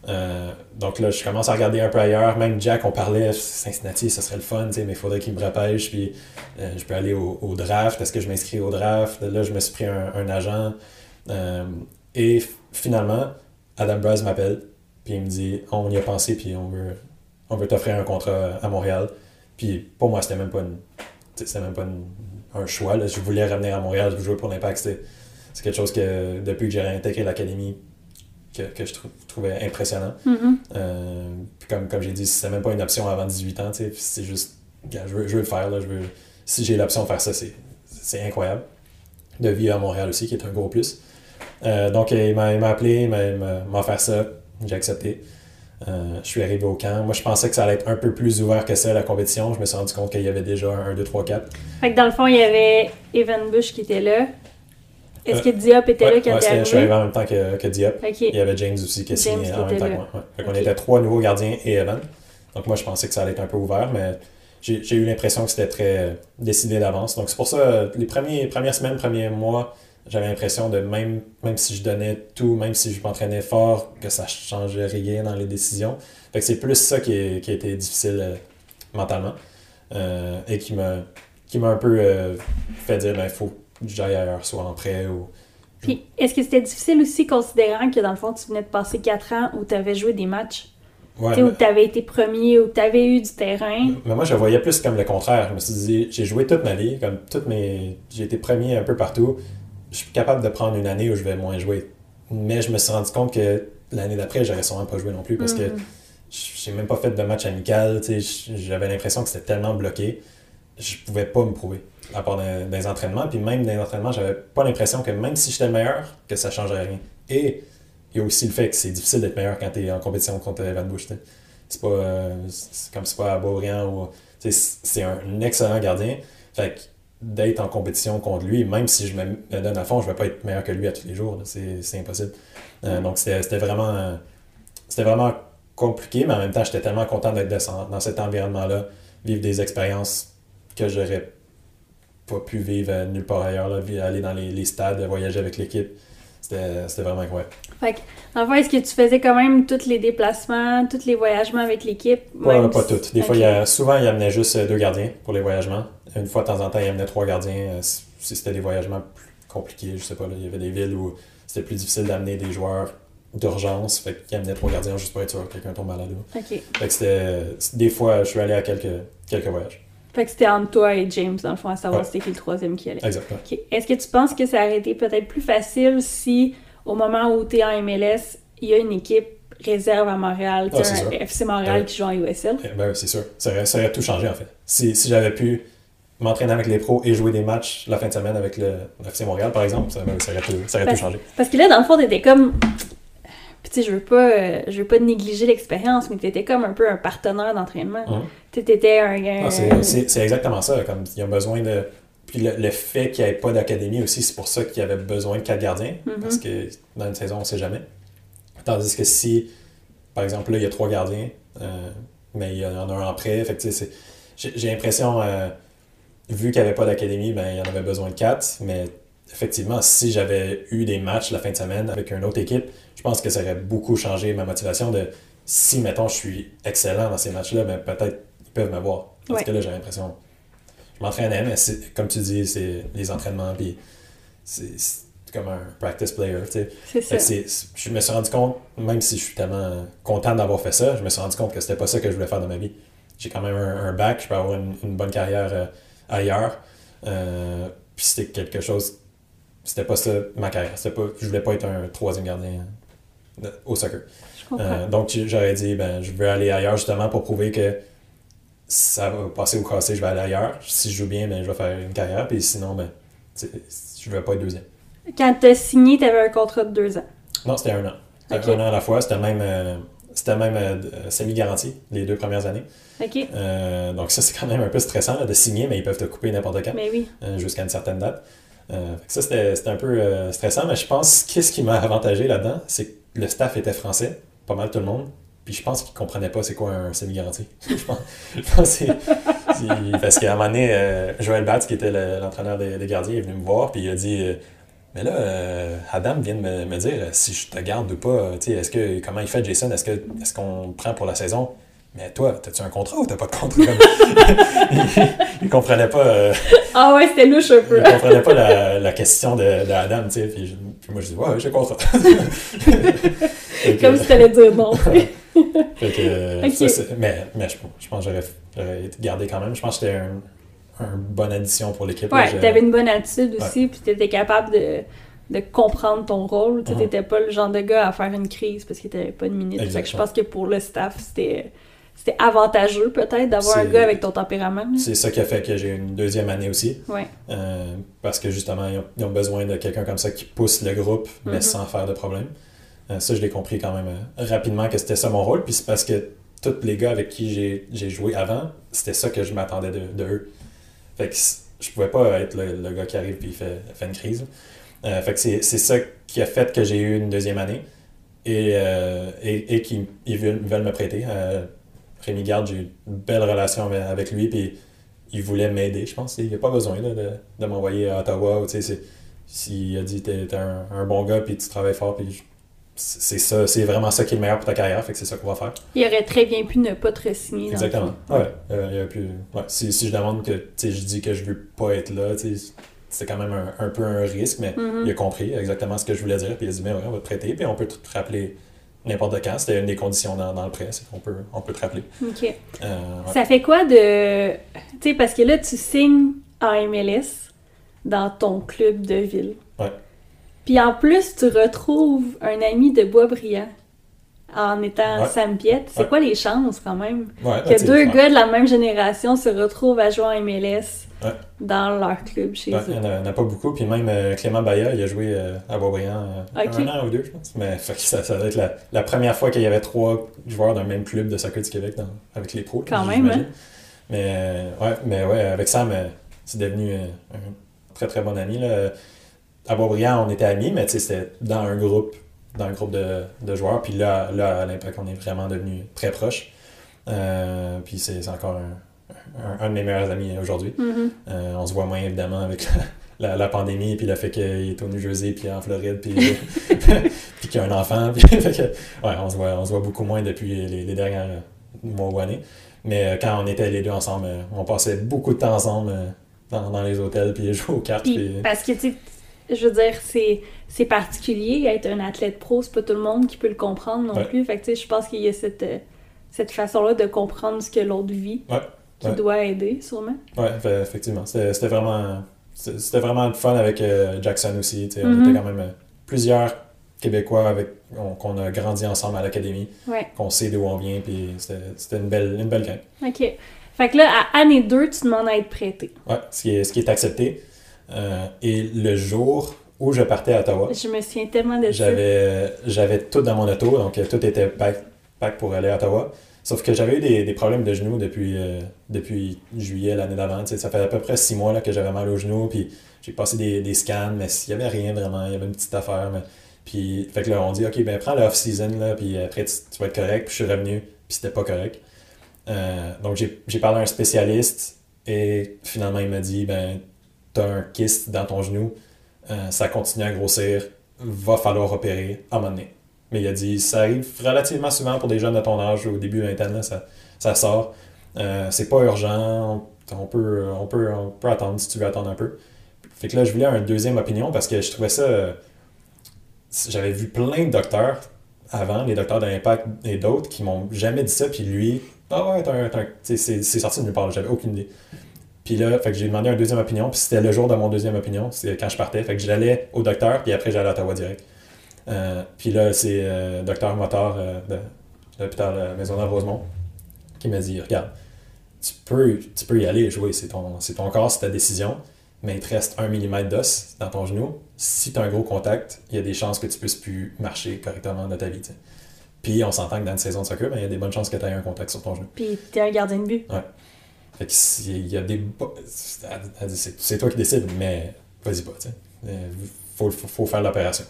Euh, donc là, je commence à regarder un peu ailleurs. Même Jack, on parlait, Cincinnati, ça serait le fun, mais il faudrait qu'il me repêche. Puis euh, je peux aller au, au draft. Est-ce que je m'inscris au draft? Là, je me suis pris un, un agent. Et finalement, Adam Braz m'appelle. Puis il me dit On y a pensé, puis on veut, on veut t'offrir un contrat à Montréal. Puis pour moi, c'était même pas, une, c'était même pas une- un choix. là. Je voulais revenir à Montréal, je jouer pour l'Impact. C'était- C'est quelque chose que, depuis que j'ai intégré l'académie, que, que je trou- trouvais impressionnant. Mhm. Euh, puis comme, comme j'ai dit, c'était même pas une option avant 18 ans, c'est juste, je veux, je veux le faire, là, je veux, si j'ai l'option de faire ça, c'est, c'est incroyable. De vivre à Montréal aussi, qui est un gros plus. Euh, donc, il m'a, il m'a appelé, il m'a, il m'a- m'a offert ça, j'ai accepté. Euh, je suis arrivé au camp. Moi, je pensais que ça allait être un peu plus ouvert que ça, la compétition. Je me suis rendu compte qu'il y avait déjà un 1, 2, 3, 4. Fait que dans le fond, il y avait Evan Bush qui était là. Est-ce Euh, que Diop était là quand ouais, c'était- je suis arrivé? arrivé? en même temps que, que Diop. Il y avait James aussi qui a signé en même temps que moi. ouais. Fait qu'on était trois nouveaux gardiens et Evan. Donc moi, je pensais que ça allait être un peu ouvert, mais j'ai eu l'impression que c'était très euh, décidé d'avance. Donc c'est pour ça, euh, les premiers, premières semaines, premiers mois, j'avais l'impression de même, même si je donnais tout, même si je m'entraînais fort, que ça changeait rien dans les décisions. Fait que c'est plus ça qui, est- qui a été difficile euh, mentalement euh, et qui m'a qui m'a un peu euh, fait dire, ben, faut que j'aille ailleurs, soit en prêt ou... Puis est-ce que c'était difficile aussi considérant que dans le fond, tu venais de passer 4 ans où tu avais joué des matchs? Ouais, Où tu avais été premier, où tu avais eu du terrain? Mais moi, je voyais plus comme le contraire. Je me suis dit, j'ai joué toute ma vie, comme toutes mes. J'ai été premier un peu partout. Je suis capable de prendre une année où je vais moins jouer. Mais je me suis rendu compte que l'année d'après, j'aurais sûrement pas joué non plus parce que mm. j'ai même pas fait de match amical. J'avais l'impression que c'était tellement bloqué. Je pouvais pas me prouver à part dans, les entraînements. Puis même dans les entraînements, j'avais pas l'impression que même si j'étais le meilleur, que ça changerait rien. Et il y a aussi le fait que c'est difficile d'être meilleur quand tu es en compétition contre Evan Bush. C'est pas euh, comme c'est pas à Beaubriand ou. C'est un excellent gardien. Fait que d'être en compétition contre lui, même si je me, donne à fond, je vais pas être meilleur que lui à tous les jours. C'est impossible. Euh, donc c'était vraiment. c'était vraiment compliqué, mais en même temps, j'étais tellement content d'être dans, cet environnement-là, vivre des expériences que j'aurais pas pu vivre nulle part ailleurs, aller dans les stades, voyager avec l'équipe. C'était vraiment incroyable. Fait que, en est-ce que tu faisais quand même tous les déplacements, tous les voyagements avec l'équipe? Pas, pas toutes. Des fois, il y a, souvent, il amenait juste deux gardiens pour les voyagements. Une fois, de temps en temps, il amenait trois gardiens euh, si c'était des voyagements plus compliqués. Je sais pas, il y avait des villes où c'était plus difficile d'amener des joueurs d'urgence. Fait qu'il amenait trois gardiens juste pour être sûr que quelqu'un tombe malade. OK. Fait que c'était... Des fois, je suis allé à quelques, quelques voyages. Fait que c'était entre toi et James, dans le fond, à savoir c'était qui le troisième qui allait. Exactement. Est-ce que tu penses que ça aurait été peut-être plus facile si, au moment où tu es en MLS, il y a une équipe réserve à Montréal, ah, un FC Montréal qui joue en USL? Eh ben, c'est sûr. Ça aurait, tout changé, en fait. Si, si j'avais pu m'entraîner avec les pros et jouer des matchs la fin de semaine avec le FC Montréal, par exemple, ça, ben, ça aurait, tout, ça aurait tout changé. Parce que là, dans le fond, t'étais comme puis tu sais, je veux pas, euh, je veux pas négliger l'expérience, mais tu étais comme un peu un partenaire d'entraînement. Tu étais un... Ah, c'est exactement ça, comme il y a besoin de... Puis le, fait qu'il n'y ait pas d'académie aussi, c'est pour ça qu'il y avait besoin de quatre gardiens, mm-hmm. parce que dans une saison, on ne sait jamais. Tandis que si, par exemple, là, il y a trois gardiens, euh, mais il y en a un en prêt, fait j'ai l'impression, euh, vu qu'il n'y avait pas d'académie, ben, il y en avait besoin de quatre, mais effectivement, si j'avais eu des matchs la fin de semaine avec une autre équipe, je pense que ça aurait beaucoup changé ma motivation de si, mettons, je suis excellent dans ces matchs-là, ben, peut-être ils peuvent me voir. Parce que là, j'ai l'impression. Je m'entraînais, mais comme tu dis, c'est les entraînements, puis c'est comme un practice player. C'est ça. je me suis rendu compte, même si je suis tellement content d'avoir fait ça, je me suis rendu compte que c'était pas ça que je voulais faire dans ma vie. J'ai quand même un, bac, je peux avoir une, bonne carrière euh, ailleurs. Euh, puis c'était quelque chose. C'était pas ça ma carrière. Pas, je voulais pas être un troisième gardien au soccer. Euh, donc, j'aurais dit, ben, je veux aller ailleurs justement pour prouver que ça va passer ou casser, je vais aller ailleurs. Si je joue bien, ben, je vais faire une carrière. Puis sinon, ben, je ne vais pas être deuxième. Quand tu as signé, tu avais un contrat de deux ans? Non, c'était un an. Un an à la fois. C'était même, euh, c'était même euh, semi-garanti les deux premières années. Donc, ça, c'est quand même un peu stressant de signer, mais ils peuvent te couper n'importe quand. Mais oui. Jusqu'à une certaine date. ça, c'était un peu stressant, mais je pense qu'est-ce qui m'a avantagé là-dedans, c'est le staff était français, pas mal tout le monde. Puis je pense qu'ils comprenaient pas c'est quoi un semi-garantie. (laughs) je pense, parce qu'à un moment donné, euh, Joël Batz, qui était l'entraîneur des, gardiens, est venu me voir, puis il a dit euh, Mais là, euh, Adam vient de me, dire si je te garde ou pas, est-ce que comment il fait Jason, est-ce que est-ce qu'on prend pour la saison mais toi, as-tu un contrat ou t'as pas de contrat? (laughs) il, comprenait pas. ah ouais, c'était louche un peu. il comprenait pas la, la question de, de Adam, tu sais. Puis, moi, je dis, ouais, j'ai un contrat. Comme si t'allais dire non. (laughs) fait que, (laughs) ça, mais, mais je, je pense que j'aurais été gardé quand même. Je pense que c'était un, un bonne addition pour l'équipe. Ouais, t'avais une bonne attitude aussi, puis t'étais capable de de comprendre ton rôle. Tu n'étais pas le genre de gars à faire une crise parce qu'il n'était pas une minute. Fait que je pense que pour le staff, c'était c'était avantageux peut-être d'avoir un gars avec ton tempérament. C'est ça qui a fait que j'ai une deuxième année aussi. Ouais. Euh, parce que justement, ils ont, besoin de quelqu'un comme ça qui pousse le groupe, mais mm-hmm. sans faire de problème. Euh, ça, je l'ai compris quand même euh, rapidement que c'était ça mon rôle. Puis c'est parce que tous les gars avec qui j'ai joué avant, c'était ça que je m'attendais de, eux. Fait que je pouvais pas être le, gars qui arrive puis fait, fait une crise. fait que c'est ça qui a fait que j'ai eu une deuxième année et, et, et qu'ils veulent, veulent, me prêter. Rémi Garde, j'ai eu une belle relation avec lui, puis il voulait m'aider, je pense. Il n'a pas besoin de, de m'envoyer à Ottawa. S'il a dit t'es es un, un, bon gars, puis tu travailles fort, puis c'est ça, c'est vraiment ça qui est le meilleur pour ta carrière, fait que c'est ça qu'on va faire. Il aurait très bien pu ne pas te signer. Exactement. Ouais. Euh, il aurait pu, ouais. Si, si, je demande que je dis que je veux pas être là, c'est quand même un, un, peu un risque, mais mm-hmm. il a compris exactement ce que je voulais dire, puis il a dit, mais ouais, on va te traiter, puis on peut te rappeler n'importe quand. C'était une des conditions dans, dans le prêt, c'est qu'on peut, on peut te rappeler. OK. Euh, ouais. Ça fait quoi de. Tu sais, parce que là, tu signes en MLS dans ton club de ville. Ouais. Puis en plus, tu retrouves un ami de Boisbriand en étant Ouais. Sam. C'est Ouais. quoi les chances quand même? Que deux gars de la même génération se retrouvent à jouer en MLS Ouais. dans leur club chez Ouais, eux. il n'y en, a- en pas beaucoup. Puis même euh, Clément Baya, il a joué euh, à Boisbriand euh, Ok. un an ou deux, je pense. Mais fait que ça, ça doit être la, la première fois qu'il y avait trois joueurs d'un même club de soccer du Québec dans- avec les pros. Quand même, hein? Mais, ouais, mais ouais, avec Sam, c'est devenu un très très bon ami. Là. À Boisbriand, on était amis, mais c'était dans un groupe, dans un groupe de, de joueurs. Puis là, là, à l'Impact, on est vraiment devenus très proches. Euh, puis c'est encore un, un- un de mes meilleurs amis aujourd'hui. Mhm. Euh, on se voit moins évidemment avec la, la, la pandémie, puis le fait qu'il est au New Jersey, puis en Floride, puis, (laughs) (laughs) puis qu'il a un enfant. Puis, (laughs) fait que, ouais, on se, voit, on se voit beaucoup moins depuis les, les dernières mois ou années. Mais euh, quand on était les deux ensemble, euh, on passait beaucoup de temps ensemble dans, dans les hôtels, puis jouer aux cartes. Puis, Puis, parce que, tu je veux dire, c'est, c'est particulier être un athlète pro, c'est pas tout le monde qui peut le comprendre non Ouais. plus. Fait que, je pense qu'il y a cette, cette façon-là de comprendre ce que l'autre vit Ouais. Qui Ouais. doit aider, sûrement. Fait- effectivement. C'était vraiment, c'était vraiment le fun avec euh, Jackson aussi. Mhm. On était quand même euh, plusieurs Québécois avec on- qu'on a grandi ensemble à l'académie, Ouais. qu'on sait d'où on vient, puis c'était une belle, une belle gang. OK. Fait que là, à année 2, tu demandes à être prêté. Ouais, ce qui est, ce qui est accepté. Euh, et le jour où je partais à Ottawa, Je me souviens tellement de ça. j'avais tout dans mon auto, donc tout était pack, pack pour aller à Ottawa. Sauf que j'avais eu des, des problèmes de genoux depuis, euh, depuis juillet l'année d'avant. Ça fait à peu près six mois là, que j'avais mal aux genoux, puis j'ai passé des, des scans, mais il n'y avait rien vraiment, il y avait une petite affaire. Mais... Puis, fait que là, on dit, OK, ben prends le off-season, là, puis après, tu, vas être correct. Puis je suis revenu, puis c'était pas correct. Euh, donc, j'ai j'ai parlé à un spécialiste, et finalement, il m'a dit, ben, t'as un kyste dans ton genou, euh, ça continue à grossir, va falloir opérer à un moment donné. Mais il a dit, ça arrive relativement souvent pour des jeunes de ton âge, au début vingtaine, là, ça, ça sort. Euh, c'est pas urgent, on peut, on, peut, on peut attendre si tu veux attendre un peu. Fait que là, je voulais un deuxième opinion parce que je trouvais ça. J'avais vu plein de docteurs avant, les docteurs de l'Impact et d'autres, qui m'ont jamais dit ça, puis lui, ah ouais, c'est sorti de nulle part, j'avais aucune idée. Puis là, fait que j'ai demandé un deuxième opinion, puis c'était le jour de mon deuxième opinion, c'est quand je partais. Fait que j'allais au docteur, puis après j'allais à Ottawa direct. Euh, puis là, c'est euh, docteur Motard euh, de, de l'hôpital euh, Maisonneuve-Rosemont qui m'a dit Regarde, tu peux, tu peux y aller jouer, c'est ton, c'est ton corps, c'est ta décision, mais il te reste un millimètre d'os dans ton genou. Si tu as un gros contact, il y a des chances que tu puisses plus marcher correctement dans ta vie. tu. Puis on s'entend que dans une saison de soccer, ben, il y a des bonnes chances que tu aies un contact sur ton genou. Puis t'es un gardien de but. Fait que si- il y a des. C'est toi qui décides, mais vas-y pas, tu sais. Faut, faut, faut faire l'opération.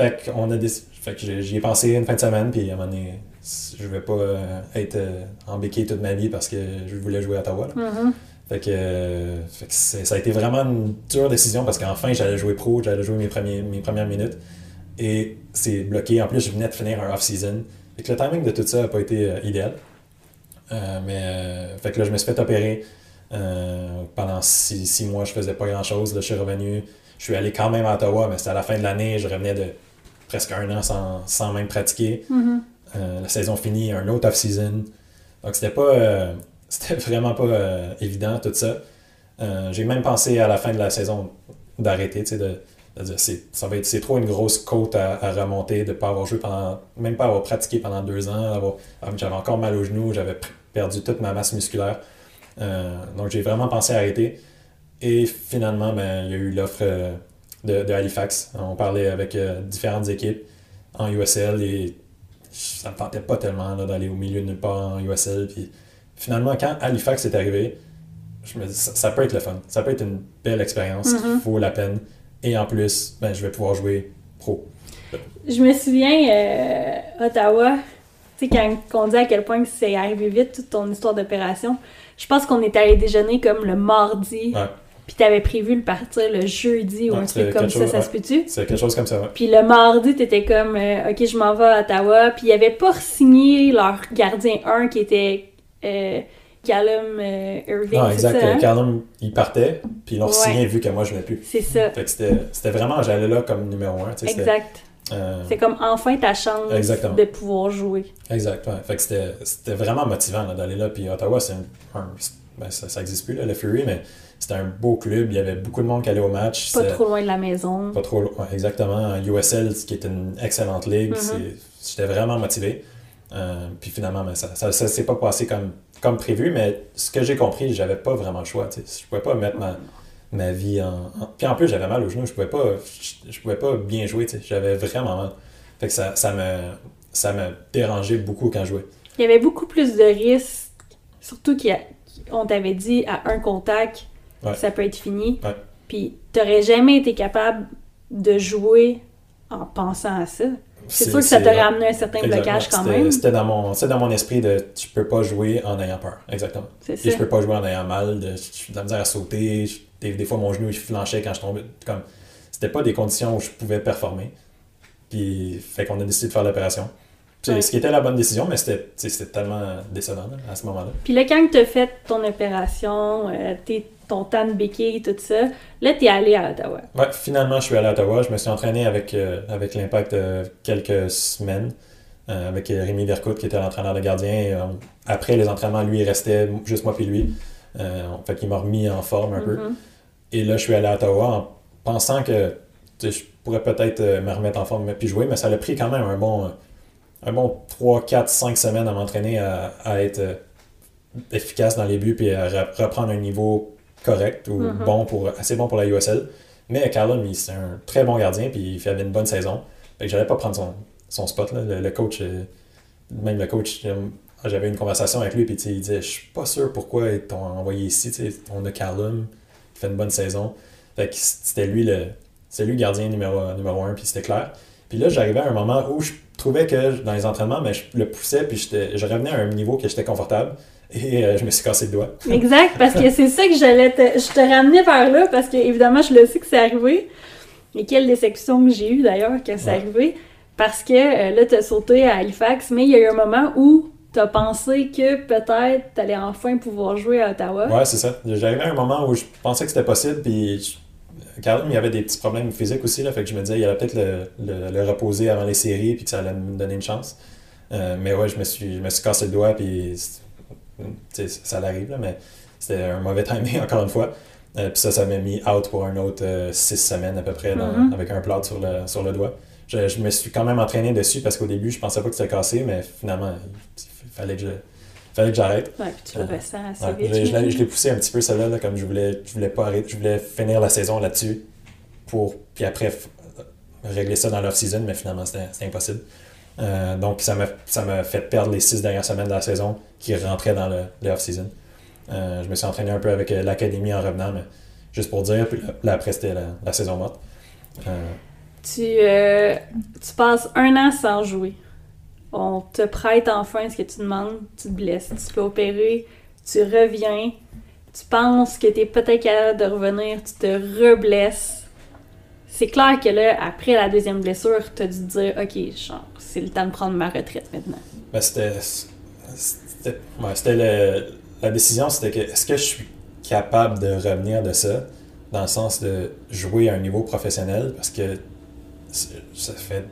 Fait qu'on a Fait que j'y ai pensé une fin de semaine, puis à un moment donné, je vais pas euh, être euh, béquille toute ma vie parce que je voulais jouer à Ottawa. là. Mhm. Fait que, euh, fait que c'est- ça a été vraiment une dure décision parce qu'enfin j'allais jouer pro, j'allais jouer mes, premiers, mes premières minutes et c'est bloqué. En plus, je venais de finir un off-season. Fait que le timing de tout ça n'a pas été euh, idéal. Euh, mais fait que là, je me suis fait opérer. Pendant six, six mois, je faisais pas grand chose. Là, je suis revenu. Je suis allé quand même à Ottawa, mais c'était à la fin de l'année. Je revenais de presque un an sans, sans même pratiquer. Mhm. Euh, la saison finie, un autre off-season. Donc c'était pas euh, (laughs) c'était vraiment pas euh, évident tout ça. J'ai même pensé à la fin de la saison d'arrêter, tu sais, de, de dire c'est ça va être c'est trop une grosse côte à, à remonter, de pas avoir joué pendant même pas avoir pratiqué pendant deux ans, ah, j'avais encore mal aux genoux, j'avais perdu toute ma masse musculaire. Donc j'ai vraiment pensé à arrêter. Et finalement, ben, il y a eu l'offre de, de Halifax. On parlait avec euh, différentes équipes en USL et ça me tentait pas tellement d'aller au milieu de nulle part en USL. Puis finalement, quand Halifax est arrivé, je me dis ça, ça peut être le fun. Ça peut être une belle expérience qui Mhm. vaut la peine. Et en plus, ben, je vais pouvoir jouer pro. Je me souviens, euh, Ottawa, tu sais, quand on dit à quel point c'est arrivé vite, toute ton histoire d'opération, je pense qu'on est allé déjeuner comme le mardi, Ouais. Puis t'avais prévu le partir le jeudi ou un truc comme ça, chose, ça ouais. se peut-tu? C'est quelque chose comme ça. ouais. Puis le mardi, t'étais comme, euh, ok, je m'en vais à Ottawa, puis ils avaient pas signé leur gardien 1 qui était euh, Callum euh, Irving, Non, c'est exact. ça, hein? Callum, il partait, puis ils l'ont Ouais. signé vu que moi je venais plus. C'est ça, Fait que c'était vraiment, j'allais là comme numéro un. tu sais, c'était- exact. C'est comme enfin ta chance Exactement. de pouvoir jouer. Exact. ouais. Fait que c'était, vraiment motivant d'aller là. Puis Ottawa, c'est un, un- ben, ça, ça existe plus, là, le Fury, mais c'était un beau club. Il y avait beaucoup de monde qui allait au match. Pas trop loin de la maison. Pas trop loin. Ouais, exactement. USL, qui est une excellente ligue. Mhm. J'étais vraiment motivé. Euh, puis finalement, ben, ça, ça, ça s'est pas passé comme, comme prévu, mais ce que j'ai compris, j'avais pas vraiment le choix. tu sais. Je pouvais pas mettre ma, ma vie en, en- Puis en plus, j'avais mal aux genoux. Je pouvais pas, je, je pouvais pas bien jouer. J'avais vraiment mal. Fait que ça, ça me ça me dérangeait beaucoup quand je jouais. Il y avait beaucoup plus de risques, surtout qu'on t'avait dit à un contact, Ouais. ça peut être fini. Ouais. Puis t'aurais jamais été capable de jouer en pensant à ça. C'est sûr que ça t'aurait amené un certain Exactement. blocage quand même. C'était dans, mon, c'était dans mon esprit de tu peux pas jouer en ayant peur. Exactement. Puis ça. je peux pas jouer en ayant mal, de, de la misère à sauter, je- des, des fois mon genou il flanchait quand je tombais. Comme, c'était pas des conditions où je pouvais performer. Puis fait qu'on a décidé de faire l'opération. Ouais. Ce qui était la bonne décision, mais c'était, tu tellement décevant là, à ce moment-là. Puis là, quand t'as fait ton opération, euh, t'es- ton temps de béquille, tout ça, là, t'es allé à Ottawa. Ouais, finalement, je suis allé à Ottawa. Je me suis entraîné avec, euh, avec l'Impact euh, quelques semaines, euh, avec Rémi Vercoute, qui était l'entraîneur de gardien. Après les entraînements, lui, il restait juste moi puis lui. Fait qu'il m'a remis en forme un peu. Mhm. Et là, je suis allé à Ottawa en pensant que tu je pourrais peut-être me remettre en forme puis jouer, mais ça a pris quand même un bon, un bon 3, 4, 5 semaines à m'entraîner à, à être efficace dans les buts puis à re- reprendre un niveau correct ou Mhm. bon pour, assez bon pour la USL. Mais Callum, il- c'est un très bon gardien puis il avait une bonne saison. Fait que j'allais pas prendre son, son spot. Là. Le, le coach, euh, même le coach, euh, j'avais une conversation avec lui puis il disait Je suis pas sûr pourquoi ils t'ont envoyé ici. On a Callum, il fait une bonne saison. Fait que c'était lui le, c'est lui le gardien numéro, numéro un, puis c'était clair. Puis là, j'arrivais à un moment où je trouvais que dans les entraînements, mais je le poussais, puis je revenais à un niveau que j'étais confortable. Et euh, je me suis cassé le doigt. (laughs) Exact, parce que c'est ça que j'allais te... Je te ramenais vers là, parce que évidemment, je le sais que c'est arrivé. Et quelle déception que j'ai eue d'ailleurs quand c'est Ouais. arrivé. Parce que euh, là, t'as sauté à Halifax, mais il y a eu un moment où t'as pensé que peut-être t'allais enfin pouvoir jouer à Ottawa. Ouais, c'est ça. J'arrivais à un moment où je pensais que c'était possible, puis Callum, il y avait des petits problèmes physiques aussi, là, fait que je me disais, il allait peut-être le, le- le reposer avant les séries, puis que ça allait me donner une chance. Euh, mais ouais, je me suis, je me suis cassé le doigt, puis sais, ça l'arrive, là, mais c'était un mauvais timing, (laughs) encore une fois. Euh, puis ça, ça m'a mis out pour un autre euh, six semaines à peu près, dans- Mhm. avec un plâtre sur le, sur le doigt. Je, je me suis quand même entraîné dessus parce qu'au début, je pensais pas que c'était cassé, mais finalement, il fallait que je- fallait que j'arrête. Ouais, puis tu le Ouais. ressens assez Ouais, vite. je, je l'ai- poussé un petit peu celle-là, là, comme je voulais, je voulais pas arrêter, je voulais finir la saison là-dessus pour puis après régler ça dans l'off-season, mais finalement c'était impossible. Euh, donc ça m'a fait perdre les six dernières semaines de la saison qui rentraient dans le, le off-season. Euh, je me suis entraîné un peu avec euh, l'académie en revenant, mais juste pour dire, puis là, après c'était la, saison morte. Tu, tu passes un an sans jouer. On te prête enfin ce que tu demandes, tu te blesses, tu te fais opérer, tu reviens, tu penses que tu es peut-être capable de revenir, tu te reblesses. C'est clair que là, après la deuxième blessure, tu as dû te dire Ok, c'est le temps de prendre ma retraite maintenant. Ben, c'était. C'était ouais, la décision, c'était que est-ce que je suis capable de revenir de ça, dans le sens de jouer à un niveau professionnel, parce que ça fait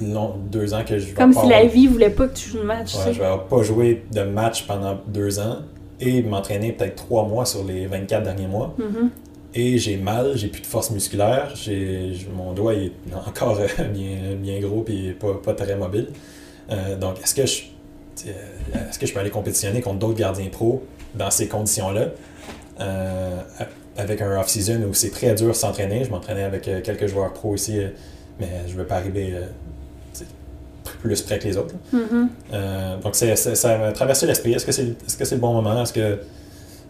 long, deux ans que je Comme si la vie voulait pas que tu joues le match. Ouais, je vais pas jouer de match pendant deux ans et m'entraîner peut-être trois mois sur les 24 derniers mois. Mhm. Et j'ai mal, j'ai plus de force musculaire, j'ai, mon doigt est (laughs) encore euh, bien, bien gros et pas, pas très mobile. Euh, donc, est-ce que, je, euh, est-ce que je peux aller compétitionner contre d'autres gardiens pro dans ces conditions-là? Euh, avec un off-season où c'est très dur de s'entraîner. Je m'entraînais avec quelques joueurs pro ici, mais je ne veux pas arriver plus près que les autres. Mhm. Euh, donc, c'est- c'est- ça m'a traversé l'esprit. Est-ce que c'est est -ce c'est le bon moment? Est-ce que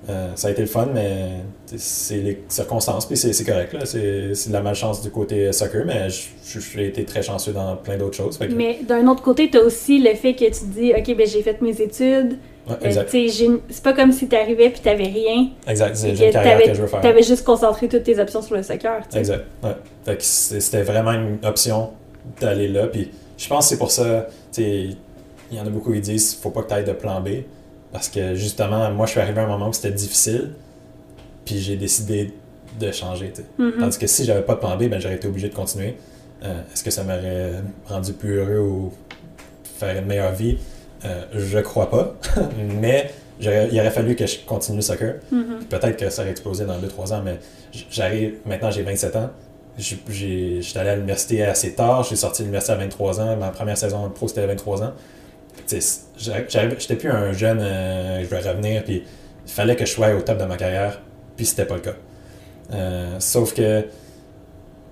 euh, ça a été le fun? Mais tu c'est les circonstances, puis c'est correct. C'est de la malchance du côté soccer, mais j'ai été très chanceux dans plein d'autres choses. Que- Mais d'un autre côté, tu as aussi le fait que tu te dis Ok, ben j'ai fait mes études. ouais, Euh, tu c'est pas comme si t'arrivais puis t'avais rien. Exact. j'ai une carrière que je veux faire. T'avais juste concentré toutes tes options sur le soccer. tu. Exact. Ouais. C'était vraiment une option d'aller là. Puis je pense que c'est pour ça, tu il y en a beaucoup qui disent faut pas que tu ailles de plan B. Parce que justement, moi, je suis arrivé à un moment où c'était difficile. Puis j'ai décidé de changer. Mhm. Tandis que si j'avais pas de plan B, ben, j'aurais été obligé de continuer. Est-ce que ça m'aurait rendu plus heureux ou faire une meilleure vie? je crois pas. (laughs) mais il aurait fallu que je continue le soccer. Mm-hmm. Peut-être que ça aurait explosé dans 2-3 ans, mais j'arrive, maintenant j'ai 27 ans. J'étais allé à l'université assez tard, j'ai sorti de l'université à 23 ans, ma première saison pro c'était à 23 ans. J'étais plus un jeune, euh, je vais revenir, puis il fallait que je sois au top de ma carrière, puis c'était pas le cas. Euh, sauf que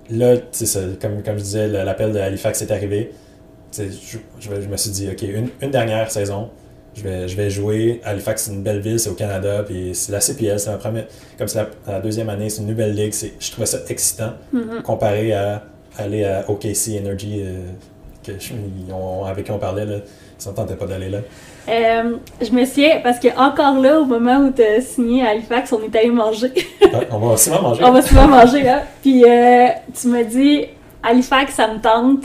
là, comme, comme je disais, l'appel de Halifax est arrivé. Je, je, me suis dit, OK, une, une dernière saison, je vais, je vais jouer. Halifax, c'est une belle ville, c'est au Canada, puis c'est la CPL, c'est la première, comme c'est la, deuxième année, c'est une nouvelle ligue. Je trouvais ça excitant Mm-hmm. comparé à aller à OKC Energy, euh, que je- avec qui on parlait, là. Ils s'entendaient pas d'aller là. Euh, je me souviens, parce que encore là, au moment où tu as signé à Halifax, on est allé manger. (laughs) On va aussi manger. on va souvent manger, là. Puis euh, tu m'as dit, Halifax, ça me tente,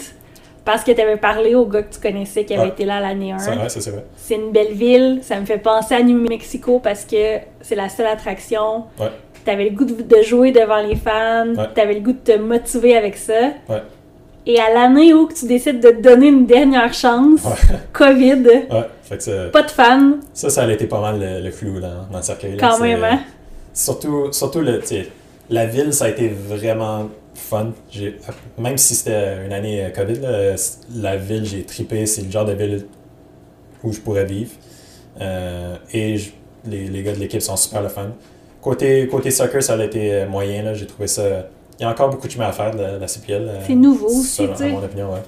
parce que tu avais parlé au gars que tu connaissais qui avait été là l'année 1. C'est vrai, ça c'est vrai. C'est une belle ville, ça me fait penser à New Mexico parce que c'est la seule attraction. Ouais. T'avais le goût de, de jouer devant les fans, Ouais. t'avais le goût de te motiver avec ça. Ouais. Et à l'année où tu décides de te donner une dernière chance, Ouais. (laughs) COVID, Ouais, fait que ça, pas de fans, ça, ça a été pas mal le, le flou dans, dans le cercueil. quand même, hein? Surtout, surtout le, la ville, ça a été vraiment fun. Même si c'était une année euh, COVID, là, la ville, j'ai tripé. C'est le genre de ville où je pourrais vivre. Euh, et je- les, les gars de l'équipe sont super le fun. Côté, côté soccer, ça a été euh, moyen. là. J'ai trouvé ça. Il y a encore beaucoup de chemin à faire de la, la CPL. euh, C'est nouveau aussi, tu mon opinion, ouais.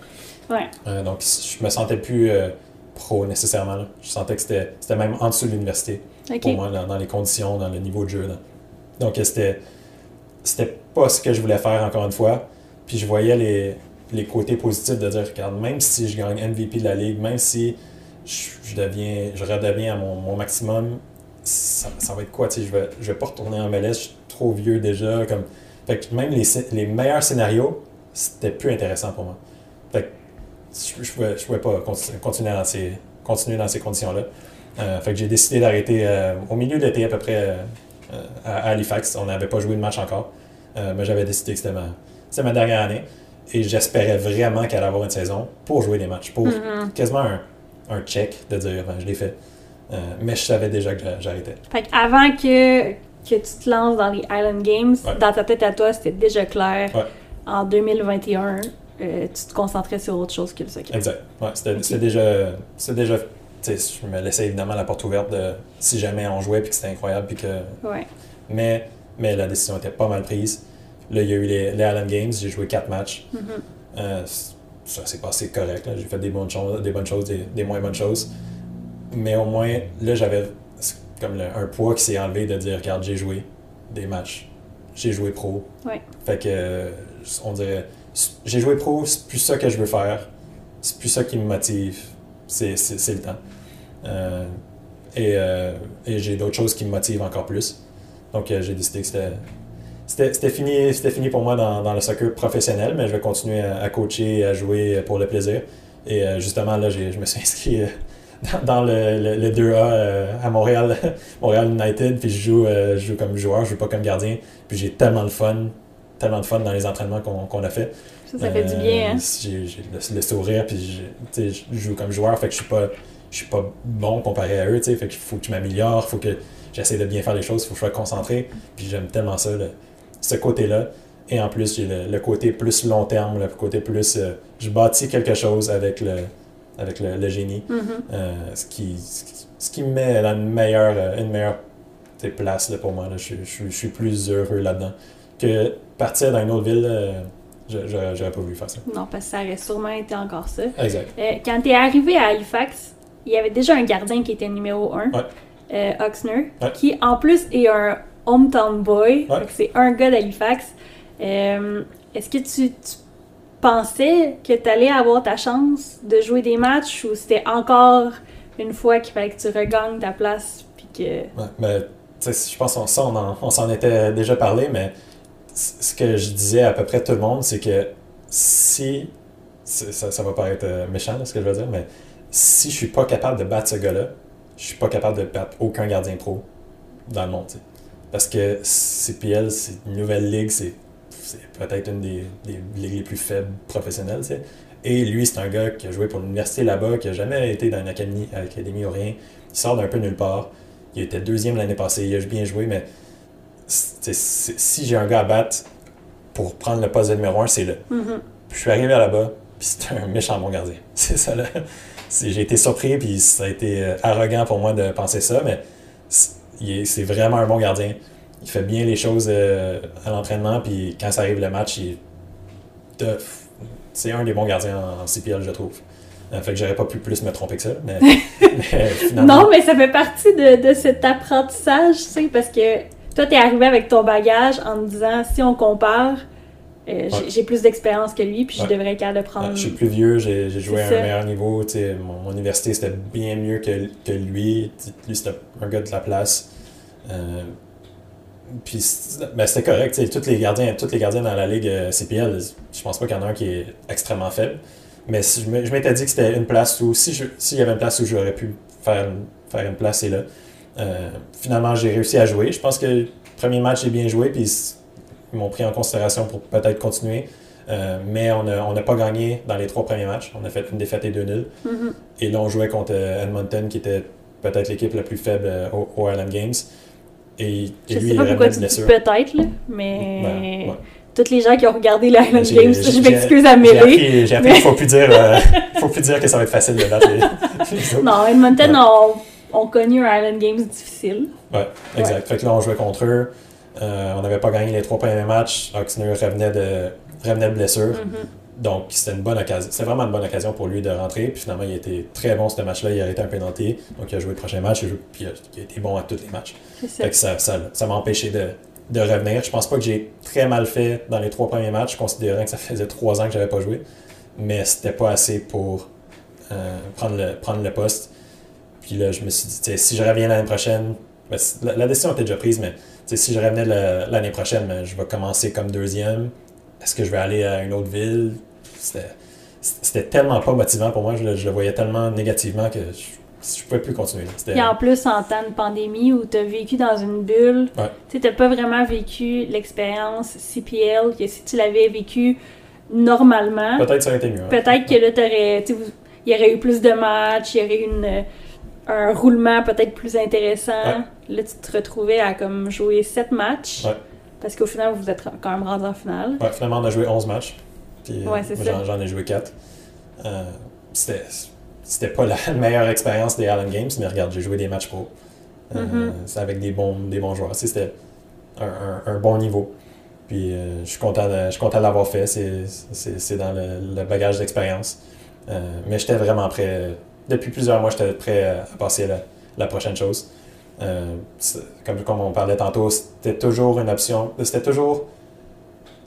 Ouais. Euh, donc, je me sentais plus euh, pro nécessairement. là. Je sentais que c'était même en dessous de l'université Ok. pour moi, dans, dans les conditions, dans le niveau de jeu. là. Donc, c'était c'était pas ce que je voulais faire, encore une fois. Puis, je voyais les, les côtés positifs de dire, regarde, même si je gagne MVP de la Ligue, même si je, je deviens, je redeviens à mon, mon maximum, ça, ça va être quoi? Je vais, je vais pas retourner en MLS, je suis trop vieux déjà. Comme... Fait que même les, les meilleurs scénarios, c'était plus intéressant pour moi. Fait que je, je pouvais, je pouvais pas conti- continuer dans ces, continuer dans ces conditions-là. Euh, fait que j'ai décidé d'arrêter euh, au milieu de l'été à peu près euh, à Halifax. On n'avait pas joué de match encore. Mais j'avais décidé que c'était ma, dernière année. Et j'espérais vraiment qu'elle allait avoir une saison pour jouer des matchs. Pour Mhm. quasiment un, un check de dire ben, je l'ai fait. Euh, mais je savais déjà que j'a- j'arrêtais. Fait avant que, que tu te lances dans les Island Games, Ouais. dans ta tête à toi, c'était déjà clair. Ouais. En 2021, euh, tu te concentrais sur autre chose que le soccer. Exact. Ouais, c'était Ok. c'était déjà. C'était déjà. tu sais, Je me laissais évidemment la porte ouverte de si jamais on jouait puis que c'était incroyable. Puis que, Ouais. mais, mais la décision était pas mal prise. Là, il y a eu les, les Island Games. J'ai joué quatre matchs. Mhm. Euh, ça s'est passé correct. J'ai fait des bonnes choses, des, bonnes choses des, des moins bonnes choses. Mais au moins, là, j'avais comme le- un poids qui s'est enlevé de dire regarde, j'ai joué des matchs. J'ai joué pro. Ouais. Fait que, on dirait, j'ai joué pro, c'est plus ça que je veux faire. C'est plus ça qui me motive. C'est le temps. Euh, et euh, et j'ai d'autres choses qui me motivent encore plus. Donc, euh, j'ai décidé que c'était fini, fini pour moi dans, dans le soccer professionnel, mais je vais continuer à, à coacher, à jouer pour le plaisir. Et justement, là, je me suis inscrit (laughs) dans, le, le, le 2A euh, à Montréal, (laughs) Montréal United, puis je joue, euh, je joue comme joueur, je joue pas comme gardien. Puis j'ai tellement de fun, tellement de fun dans les entraînements qu'on a fait. Ça, ça fait du Euh, bien, hein? J'ai le, le sourire, puis je joue comme joueur, fait que je suis pas, je suis pas bon comparé à eux, fait qu'il faut que je m'améliore, faut que j'essaie de bien faire les choses, il faut que je sois concentré, puis j'aime tellement ça, le- ce côté-là. Et en plus, j'ai le, le côté plus long terme, le côté plus, euh, je bâtis quelque chose avec le, avec le, le génie, Mhm. euh, ce, qui, ce qui- me met dans une meilleure, euh, une meilleure tu sais, place là, pour moi. Là. Je, suis- je, je suis plus heureux là-dedans. Que partir dans une autre ville, euh, j'aurais pas voulu faire ça. Non, parce que ça aurait sûrement été encore ça. Exact. Euh, quand tu es arrivé à Halifax, il y avait déjà un gardien qui était numéro 1, Ouais. Oxner, Ouais. qui en plus est un hometown boy. Ouais. C'est un gars d'Halifax. Est-ce que tu, tu pensais que tu allais avoir ta chance de jouer des matchs ou c'était encore une fois qu'il fallait que tu regagnes ta place puis que. Mais je pense qu'on on on s'en était déjà parlé, mais ce que je disais à peu près tout le monde, c'est que si. Ça, ça va paraître euh, méchant, ce que je veux dire, mais si je suis pas capable de battre ce gars-là, je suis pas capable de battre aucun gardien pro dans le monde. Parce que CPL, c'est une nouvelle ligue, c'est c'est peut-être une des, des ligues les plus faibles professionnelles. Et lui, c'est un gars qui a joué pour l'université là-bas, qui a jamais été dans une académie, académie ou rien. Il sort d'un peu nulle part. Il était deuxième l'année passée, il a bien joué, mais si j'ai un gars à battre pour prendre le poste de numéro un, c'est là. Mm-hmm. je suis arrivé là-bas, puis c'était un méchant bon gardien. (laughs) C'est ça là. J'ai été surpris, puis ça a été euh, arrogant pour moi de penser ça, mais c'est vraiment un bon gardien. Il fait bien les choses euh, à l'entraînement, puis quand ça arrive le match, c'est un des bons gardiens en, CPL, je trouve. Euh, fait que j'aurais pas pu plus me tromper que ça. Mais, (laughs) Non, mais ça fait partie de, cet apprentissage, tu sais, parce que toi, tu es arrivé avec ton bagage en te disant, si on compare, euh, j'ai plus d'expérience que lui, puis je devrais être capable de prendre. je suis plus vieux, j'ai joué à un meilleur niveau. Mon, mon université, c'était bien mieux que, que lui. Lui, c'était un gars de la place. Euh, puis ben, c'était correct. Tous les, gardiens, tous les gardiens dans la ligue euh, CPL, je pense pas qu'il y en a un qui est extrêmement faible. Mais si je m'étais dit que c'était une place où, s'il si y avait une place où j'aurais pu faire, faire une place, c'est là. finalement, j'ai réussi à jouer. Je pense que le premier match, j'ai bien joué. Puis ils m'ont pris en considération pour peut-être continuer. Euh, mais on n'a pas gagné dans les trois premiers matchs. On a fait une défaite et deux nuls. Mm-hmm. Et là, on jouait contre euh, Edmonton, qui était peut-être l'équipe la plus faible euh, au, au Island Games. Et, et je lui, sais pas pourquoi tu dis peut-être, mais toutes les gens qui ont regardé les Island Games, je m'excuse à mêler. J'ai appris, qu'il ne faut, plus dire, (laughs) faut plus dire que ça va être facile de battre les, (laughs) Non, Edmonton ont, connu un Island Games difficile. Ouais, exact. Fait que là, on jouait contre eux. Euh, on n'avait pas gagné les trois premiers matchs. Oxner revenait de, revenait de blessure. Mm-hmm. Donc, c'était une bonne occasion. C'est vraiment une bonne occasion pour lui de rentrer. Puis finalement, il a été très bon ce match-là. Il a arrêté un penalty. Donc, il a joué le prochain match. puis il a, été bon à tous les matchs. Ça. ça, m'a empêché de, revenir. Je pense pas que j'ai très mal fait dans les trois premiers matchs, considérant que ça faisait trois ans que j'avais pas joué. Mais c'était pas assez pour euh, prendre, le, prendre le poste. Puis là, je me suis dit, si je reviens l'année prochaine, ben, la, la, décision était déjà prise, mais si je revenais l'année prochaine, ben, je vais commencer comme deuxième. Est-ce que je vais aller à une autre ville? C'était tellement pas motivant pour moi, je le, voyais tellement négativement que je, ne pouvais plus continuer. Et en plus, en temps de pandémie où tu as vécu dans une bulle, tu n'as pas vraiment vécu l'expérience CPL, que si tu l'avais vécu normalement, peut-être ça aurait été mieux. Peut-être que là, il y aurait eu plus de matchs, il y aurait eu une un roulement peut-être plus intéressant. Là, tu te retrouvais à comme jouer 7 matchs. Parce qu'au final, vous êtes quand même rendu en finale. Ouais, finalement, on a joué 11 matchs. Puis, ouais, c'est ça. J'en ai joué 4. Euh, c'était pas la (laughs) meilleure expérience des Allen Games, mais regarde, j'ai joué des matchs pro. Euh, mm-hmm. C'est avec des bons, des bons joueurs. C'était un, un, bon niveau. Puis euh, je suis content de, l'avoir fait. C'est dans le, le bagage d'expérience. Euh, mais j'étais vraiment prêt depuis plusieurs mois, j'étais prêt à passer la, la prochaine chose. Euh, comme, comme on parlait tantôt, c'était toujours une option, c'était toujours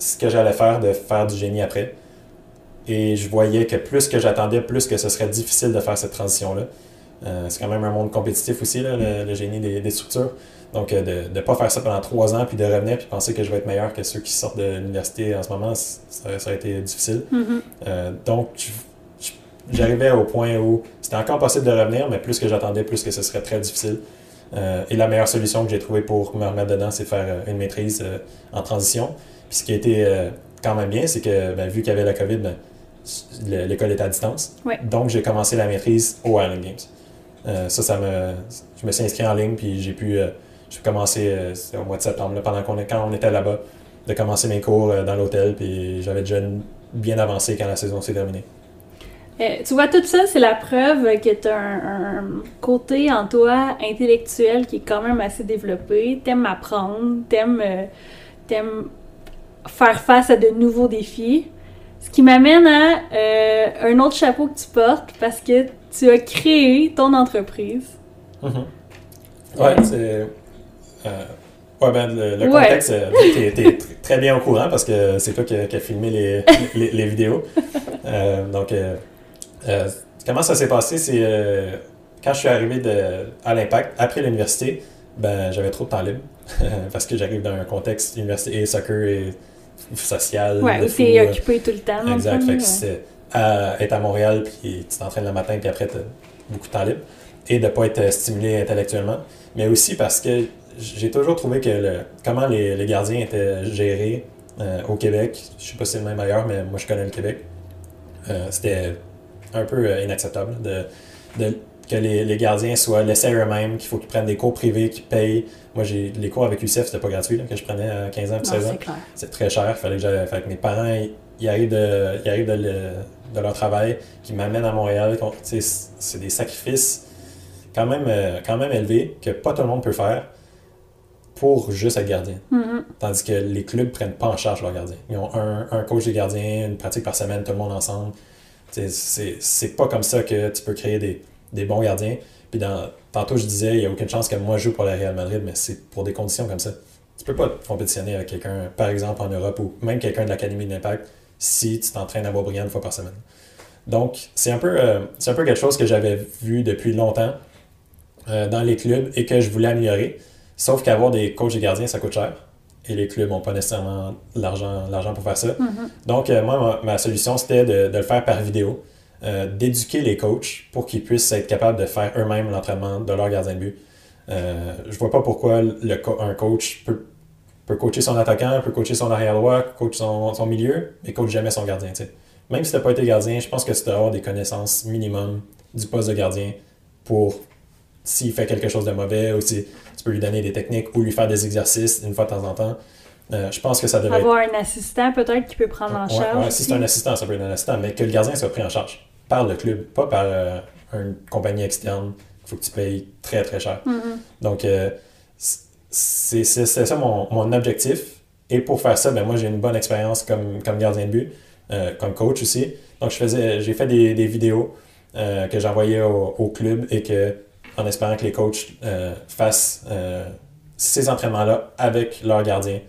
ce que j'allais faire de faire du génie après. Et je voyais que plus que j'attendais, plus que ce serait difficile de faire cette transition-là. Euh, c'est quand même un monde compétitif aussi, là, le, génie des, des, structures. Donc, euh, de ne pas faire ça pendant trois ans, puis de revenir, puis penser que je vais être meilleur que ceux qui sortent de l'université en ce moment, ça, ça, a été difficile. Mm-hmm. donc, j'arrivais au point où c'était encore possible de revenir, mais plus que j'attendais, plus que ce serait très difficile. Euh, et la meilleure solution que j'ai trouvée pour me remettre dedans, c'est de faire euh, une maîtrise euh, en transition. Puis ce qui a été quand même bien, c'est que ben, vu qu'il y avait la COVID, ben, l'école était à distance. Donc j'ai commencé la maîtrise au Island Games. ça, ça me. Je me suis inscrit en ligne, puis j'ai pu. j'ai commencé au mois de septembre, pendant qu'on quand on était là-bas, de commencer mes cours dans l'hôtel, puis j'avais déjà bien avancé quand la saison s'est terminée. Euh, tu vois, tout ça, c'est la preuve que tu as un, côté en toi intellectuel qui est quand même assez développé. T'aimes apprendre, t'aimes euh, faire face à de nouveaux défis. Ce qui m'amène à euh, un autre chapeau que tu portes parce que tu as créé ton entreprise. Mm-hmm. Ouais, c'est. Ouais, ben, le, contexte, tu es, très bien au courant parce que c'est toi qui as filmé les, les, les vidéos. donc, euh, comment ça s'est passé? C'est euh, quand je suis arrivé de, à l'Impact, après l'université, ben, j'avais trop de temps libre. (laughs) parce que j'arrive dans un contexte université et soccer et social. Ouais, où t'es euh, occupé tout le temps. Exact. Fait que c'est être à Montréal, puis tu t'entraînes le matin, puis après, tu as beaucoup de temps libre. Et de ne pas être stimulé intellectuellement. Mais aussi parce que j'ai toujours trouvé que le, comment les, les, gardiens étaient gérés au Québec. Je sais pas si c'est le même ailleurs, mais moi je connais le Québec. C'était un peu inacceptable de, de que les, les, gardiens soient laissés eux-mêmes, qu'il faut qu'ils prennent des cours privés, qu'ils payent. Moi, j'ai les cours avec UCF, c'était pas gratuit, là, que je prenais à 15 ans et 16 ans. C'est très cher. Il fallait que, fallait que mes parents ils arrivent de, ils arrivent de, de leur travail, qui m'amènent à Montréal. C'est des sacrifices quand même, euh, quand même élevés que pas tout le monde peut faire pour juste être gardien. Mm-hmm. Tandis que les clubs prennent pas en charge leurs gardiens. Ils ont un, un coach de gardien, une pratique par semaine, tout le monde ensemble. C'est pas comme ça que tu peux créer des, des bons gardiens. Puis dans, tantôt, je disais, il n'y a aucune chance que moi je joue pour la Real Madrid, mais c'est pour des conditions comme ça. Tu peux pas compétitionner avec quelqu'un, par exemple en Europe, ou même quelqu'un de l'Académie de l'Impact, si tu t'entraînes à Boisbriand une fois par semaine. Donc, c'est un, peu, euh, un peu quelque chose que j'avais vu depuis longtemps euh, dans les clubs et que je voulais améliorer. Sauf qu'avoir des coachs et gardiens, ça coûte cher. Et les clubs n'ont pas nécessairement l'argent pour faire ça. Mm-hmm. Donc, euh, moi, ma, solution, c'était de, de, le faire par vidéo. Euh, d'éduquer les coachs pour qu'ils puissent être capables de faire eux-mêmes l'entraînement de leur gardien de but. Euh, je vois pas pourquoi le un coach peut, peut, coacher son attaquant, peut coacher son arrière-droit, coach son, son, milieu, mais coach jamais son gardien. Même si tu n'as pas été gardien, je pense que tu dois avoir des connaissances minimum du poste de gardien pour s'il fait quelque chose de mauvais ou si tu peux lui donner des techniques ou lui faire des exercices une fois de temps en temps. Euh, je pense que ça devrait Avoir un assistant peut-être qui peut prendre en charge. Ouais, si c'est un assistant, ça peut être un assistant, mais que le gardien soit pris en charge par le club, pas par euh, une compagnie externe qu'il faut que tu payes très très cher. Mm-hmm. Donc, euh, c'est ça mon, mon, objectif. Et pour faire ça, ben, moi j'ai une bonne expérience comme, comme gardien de but, euh, comme coach aussi. Donc, j'ai fait des, des vidéos que j'envoyais au, au, club et que, en espérant que les coachs fassent ces entraînements-là avec leurs gardiens.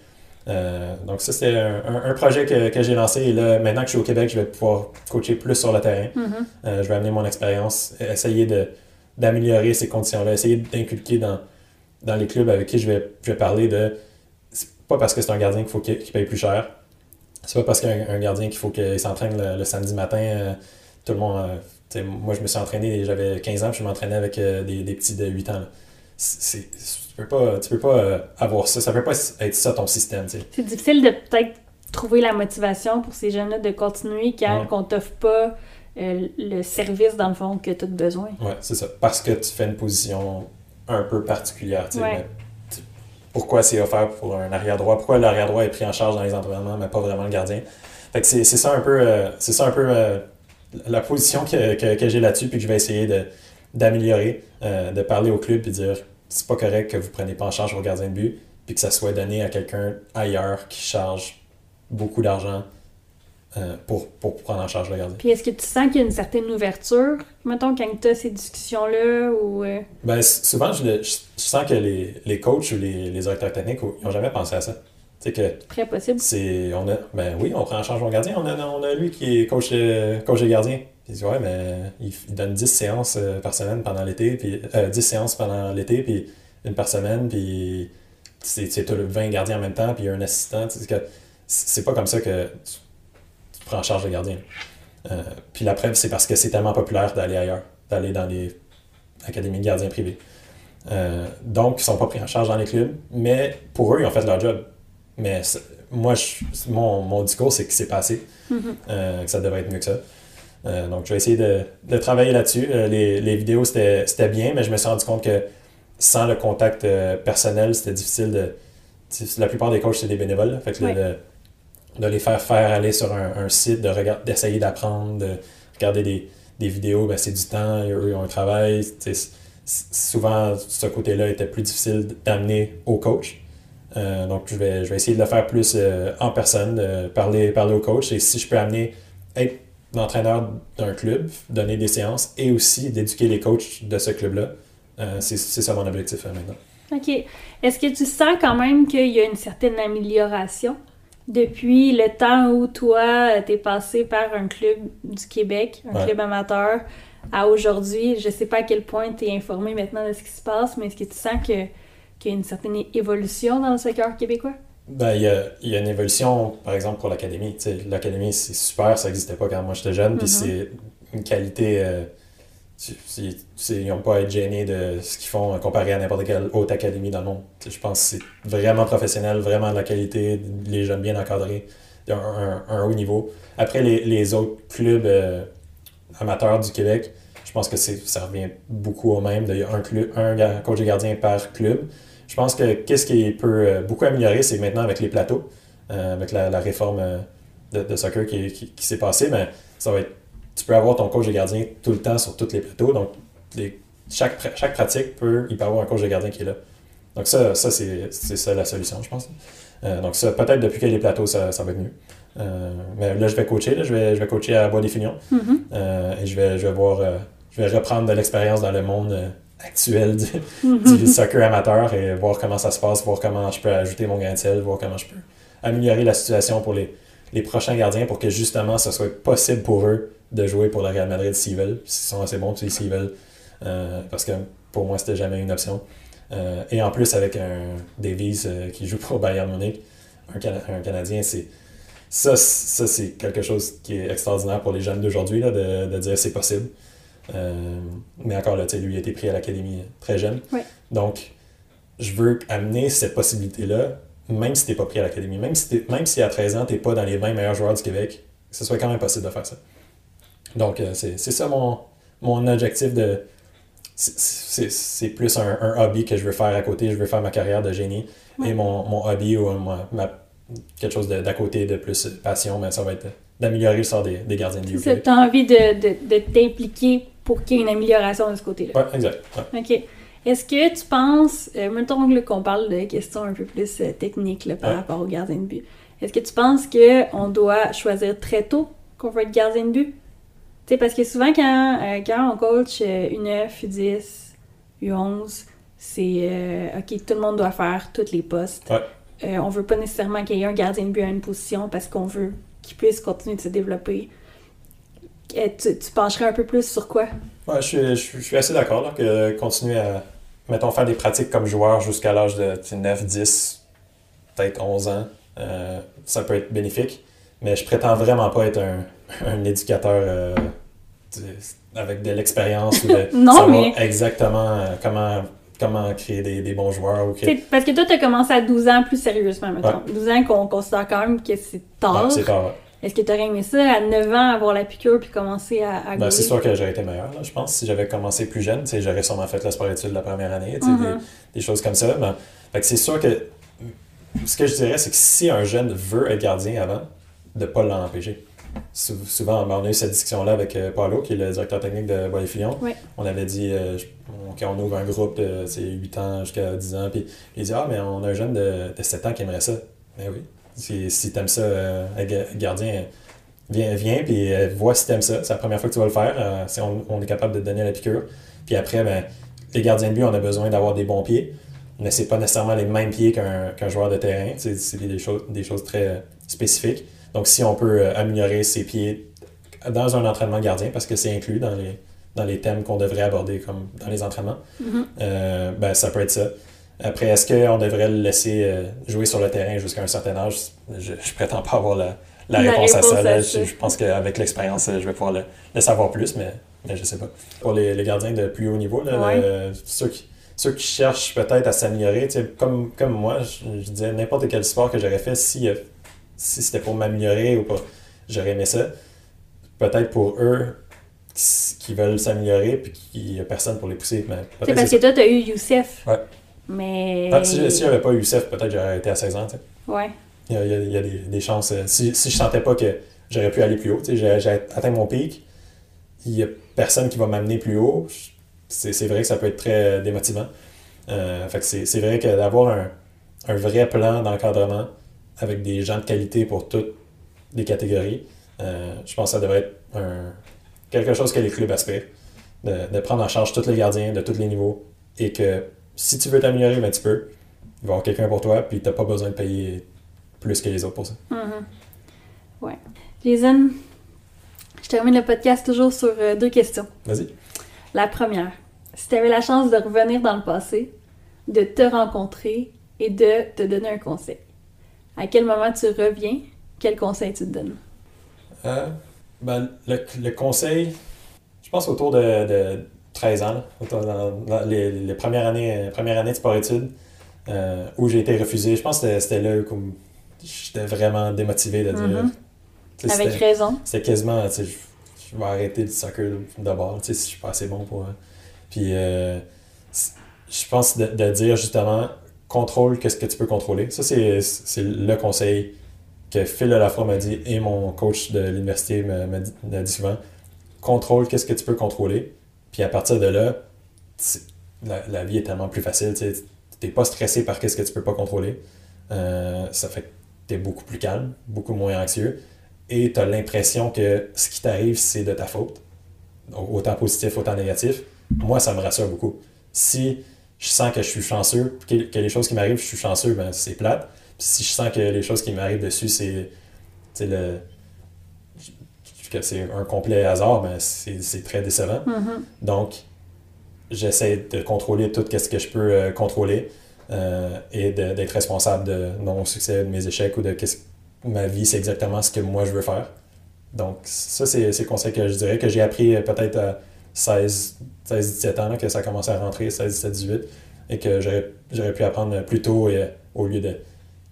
Euh, donc ça, c'est un, projet que, que j'ai lancé. Et là, maintenant que je suis au Québec, je vais pouvoir coacher plus sur le terrain. Mm-hmm. Euh, je vais amener mon expérience, essayer de, d'améliorer ces conditions-là, essayer d'inculquer dans, dans les clubs avec qui je vais, je vais parler de... C'est pas parce que c'est un gardien qu'il faut qu'il, paye plus cher. C'est pas parce qu'un gardien qu'il faut qu'il s'entraîne le, samedi matin. Euh, tout le monde... moi, je me suis entraîné, j'avais 15 ans, puis je m'entraînais avec des, des, petits de 8 ans. C'est tu peux pas, tu peux pas euh, avoir ça. Ça peut pas être ça ton système. C'est difficile de peut-être trouver la motivation pour ces jeunes-là de continuer quand on t'offre pas euh, le service, dans le fond, que tu as besoin. Oui, c'est ça. Parce que tu fais une position un peu particulière. pourquoi c'est offert pour un arrière-droit? Pourquoi l'arrière-droit est pris en charge dans les entraînements, mais pas vraiment le gardien? Fait que c'est ça un peu, euh, c'est ça un peu la position que, que, que j'ai là-dessus, puis que je vais essayer d'améliorer, de parler au club et dire c'est pas correct que vous preniez pas en charge vos gardiens de but, puis que ça soit donné à quelqu'un ailleurs qui charge beaucoup d'argent euh, pour, pour, prendre en charge le gardien. Puis est-ce que tu sens qu'il y a une certaine ouverture, mettons, quand tu as ces discussions-là? ou euh? Ben, souvent, je, sens que les, les coachs ou les, les directeurs techniques, ils n'ont jamais pensé à ça. C'est que. Très possible. C'est, on a, ben oui, on prend en charge mon gardien. On a, on a lui qui est coach, coach des gardiens. Il dit, ouais, mais il, donne 10 séances euh, par semaine pendant l'été, puis 10 euh, séances pendant l'été, puis une par semaine, puis c'est tout le 20 gardiens en même temps, puis il y a un assistant. C'est pas comme ça que tu, prends en charge le gardien. Euh, puis la preuve, c'est parce que c'est tellement populaire d'aller ailleurs, d'aller dans les académies de gardiens privés. donc, ils sont pas pris en charge dans les clubs, mais pour eux, ils ont fait leur job. Mais moi, mon, mon discours, c'est que c'est passé, mm-hmm. que ça devrait être mieux que ça. Euh, donc, je vais essayer de, de travailler là-dessus. Euh, les, les, vidéos, c'était bien, mais je me suis rendu compte que sans le contact euh, personnel, c'était difficile de. La plupart des coachs, c'est des bénévoles. Fait que de, de, les faire faire aller sur un, un site, d'essayer d'apprendre, de regarder des, des vidéos, ben, c'est du temps, eux, ils ont un travail. souvent, ce côté-là était plus difficile d'amener au coach. Donc, je vais, je vais essayer de le faire plus en personne, de parler, parler au coach. Et si je peux amener, être l'entraîneur d'un club, donner des séances et aussi d'éduquer les coachs de ce club-là. Euh, c'est ça mon objectif euh, maintenant. OK. Est-ce que tu sens quand même qu'il y a une certaine amélioration depuis le temps où toi, tu es passé par un club du Québec, un club amateur, à aujourd'hui? Je sais pas à quel point tu es informé maintenant de ce qui se passe, mais est-ce que tu sens qu'il y a une certaine évolution dans le secteur québécois? Ben, il y a, y a, une évolution, par exemple, pour l'académie. L'académie, c'est super, ça n'existait pas quand moi j'étais jeune, puis mm-hmm. c'est une qualité. Euh, ils n'ont pas à être gênés de ce qu'ils font comparé à n'importe quelle haute académie dans le monde. je pense que c'est vraiment professionnel, vraiment de la qualité, les jeunes bien encadrés, un, un, haut niveau. Après, les, les autres clubs euh, amateurs du Québec, je pense que ça revient beaucoup au même. Il y a un, club, un coach et gardien par club. Je pense que qu'est-ce qui peut euh, beaucoup améliorer, c'est maintenant avec les plateaux, euh, avec la, réforme de, de, soccer qui, qui, qui s'est passée, mais ça va être tu peux avoir ton coach de gardien tout le temps sur tous les plateaux. Donc, les, chaque, chaque pratique peut, il peut avoir un coach de gardien qui est là. Donc, ça, ça c'est ça la solution, je pense. Euh, donc, ça, peut-être depuis qu'il y a les plateaux, ça, ça va être mieux. Euh, mais là, je vais coacher. Là, je, vais, je vais coacher à Bois des Finions. Mm-hmm. Euh, et je vais, je vais voir, je vais reprendre de l'expérience dans le monde actuel du, mm-hmm. du, soccer amateur et voir comment ça se passe, voir comment je peux ajouter mon grain de sel, voir comment je peux améliorer la situation pour les, les prochains gardiens pour que justement ce soit possible pour eux de jouer pour le Real Madrid s'ils veulent, s'ils sont assez bons, s'ils veulent. Euh, parce que pour moi, c'était jamais une option. Euh, et en plus, avec un Davies euh, qui joue pour Bayern Munich, un, un Canadien, c'est ça, ça c'est quelque chose qui est extraordinaire pour les jeunes d'aujourd'hui, de, de dire c'est possible. Mais encore là, lui, il a été pris à l'académie très jeune. Donc, je veux amener cette possibilité-là, même si tu n'es pas pris à l'académie, même si, même si à 13 ans, tu n'es pas dans les 20 meilleurs joueurs du Québec, que ce soit quand même possible de faire ça. Donc, euh, c'est ça mon, mon objectif de. C'est plus un, hobby que je veux faire à côté. Je veux faire ma carrière de génie. Et mon, mon, hobby ou ma, quelque chose d'à côté de plus passion, mais ça va être d'améliorer le sort des, des gardiens de. Tu as envie de, de, de t'impliquer pour qu'il y ait une amélioration de ce côté-là. Oui, exact. OK. Est-ce que tu penses, euh, mettons qu'on parle de questions un peu plus euh, techniques là, par rapport aux gardiens de but, est-ce que tu penses qu'on doit choisir très tôt qu'on veut être gardien de but? sais, parce que souvent, quand, euh, quand on coach U9, U10, U11, c'est euh, OK, tout le monde doit faire tous les postes. Ouais. Euh, on veut pas nécessairement qu'il y ait un gardien de but à une position parce qu'on veut qu'il puisse continuer de se développer. Tu, tu, pencherais un peu plus sur quoi? Ouais, je, suis, je, suis assez d'accord que continuer à, mettons, faire des pratiques comme joueur jusqu'à l'âge de 9, 10, peut-être 11 ans, ça peut être bénéfique. Mais je prétends vraiment pas être un, (laughs) un éducateur euh, avec de l'expérience ou de (laughs) non, mais... exactement euh, comment, comment créer des, des bons joueurs. Ou Parce que toi, tu as commencé à 12 ans plus sérieusement, mettons. 12 ans qu'on considère quand même que c'est tard. c'est tard. Est-ce que tu aurais aimé ça à 9 ans, avoir la piqûre puis commencer à, à ben, C'est sûr que j'aurais été meilleur, là, je pense. Si j'avais commencé plus jeune, j'aurais sûrement fait le sport-études la première année, mm-hmm. des, des, choses comme ça. Mais, c'est sûr que ce que je dirais, c'est que si un jeune veut être gardien avant, de ne pas l'empêcher souvent, ben, on a eu cette discussion-là avec euh, Paulo, qui est le directeur technique de Bois Fillon. On avait dit, euh, quand on ouvre un groupe de 8 ans jusqu'à 10 ans, puis il dit Ah, mais on a un jeune de, de 7 ans qui aimerait ça. Mais ben oui. Si, si tu aimes ça, euh, gardien, viens, viens puis vois si tu aimes ça. C'est la première fois que tu vas le faire. si on, est capable de te donner la piqûre. Puis après, ben, les gardiens de but, on a besoin d'avoir des bons pieds. Mais c'est pas nécessairement les mêmes pieds qu'un joueur de terrain. C'est des choses, des choses très spécifiques. Donc, si on peut euh, améliorer ses pieds dans un entraînement gardien, parce que c'est inclus dans les, dans les thèmes qu'on devrait aborder comme dans les entraînements, mm-hmm. euh, ben, ça peut être ça. Après, est-ce qu'on devrait le laisser euh, jouer sur le terrain jusqu'à un certain âge? Je, je prétends pas avoir la, la, réponse, à ça. Je, pense qu'avec l'expérience, je vais pouvoir le, savoir plus, mais, mais je sais pas. Pour les, les, gardiens de plus haut niveau, ceux, qui, ceux qui cherchent peut-être à s'améliorer, comme, comme moi, je, je disais n'importe quel sport que j'aurais fait, si si c'était pour m'améliorer ou pas, j'aurais aimé ça. Peut-être pour eux qui veulent s'améliorer puis qu'il n'y a personne pour les pousser. C'est parce que toi, tu as eu Youssef. Ouais. Mais. Si, si j'avais pas eu Youssef, peut-être j'aurais été à 16 ans. Ouais. Il y a, il y a, des, des, chances. Euh, si, si je sentais pas que j'aurais pu aller plus haut, j'ai atteint mon pic, il n'y a personne qui va m'amener plus haut. C'est vrai que ça peut être très démotivant. Euh, fait c'est vrai que d'avoir un, un vrai plan d'encadrement, avec des gens de qualité pour toutes les catégories. Euh, je pense que ça devrait être un, quelque chose que les clubs aspirent, de, prendre en charge tous les gardiens de tous les niveaux et que si tu veux t'améliorer, ben, tu peux. Il va y avoir quelqu'un pour toi, puis tu n'as pas besoin de payer plus que les autres pour ça. Mm-hmm. Ouais. Jason, je termine le podcast toujours sur euh, deux questions. Vas-y. La première, si tu avais la chance de revenir dans le passé, de te rencontrer et de te donner un conseil, à quel moment tu reviens, quel conseil tu te donnes? Euh, ben, le, conseil, pense autour de, 13 ans, dans, les, premières, années, premières années de sport-études, euh, où j'ai été refusé. Je pense que c'était là où j'étais vraiment démotivé de dire. Mm-hmm. Avec raison. C'était quasiment, je, je vais arrêter le soccer d'abord, si je suis pas assez bon pour. Puis, euh, je pense de, de, dire justement, contrôle qu'est-ce que tu peux contrôler. Ça, c'est le conseil que Phil Lafroy m'a dit et mon coach de l'université m'a dit, souvent. Contrôle qu'est-ce que tu peux contrôler. Puis à partir de là, la, vie est tellement plus facile. Tu n'es pas stressé par qu'est-ce que tu peux pas contrôler. Euh, ça fait que tu es beaucoup plus calme, beaucoup moins anxieux. Et tu as l'impression que ce qui t'arrive, c'est de ta faute. autant positif, autant négatif. Moi, ça me rassure beaucoup. Si je sens que je suis chanceux, que, les choses qui m'arrivent, je suis chanceux, ben c'est plate si je sens que les choses qui m'arrivent dessus, c'est le que c'est un complet hasard, ben c'est très décevant. Mm-hmm. Donc, j'essaie de contrôler tout ce que je peux euh, contrôler euh, et d'être responsable de mon succès, de mes échecs ou de qu'est-ce ma vie, c'est exactement ce que moi je veux faire. Donc, ça, c'est le conseil que je dirais que j'ai appris euh, peut-être à 16, 16, 17 ans, que ça a commencé à rentrer, 16, 17, 18, et que j'aurais pu apprendre plus tôt et, au lieu de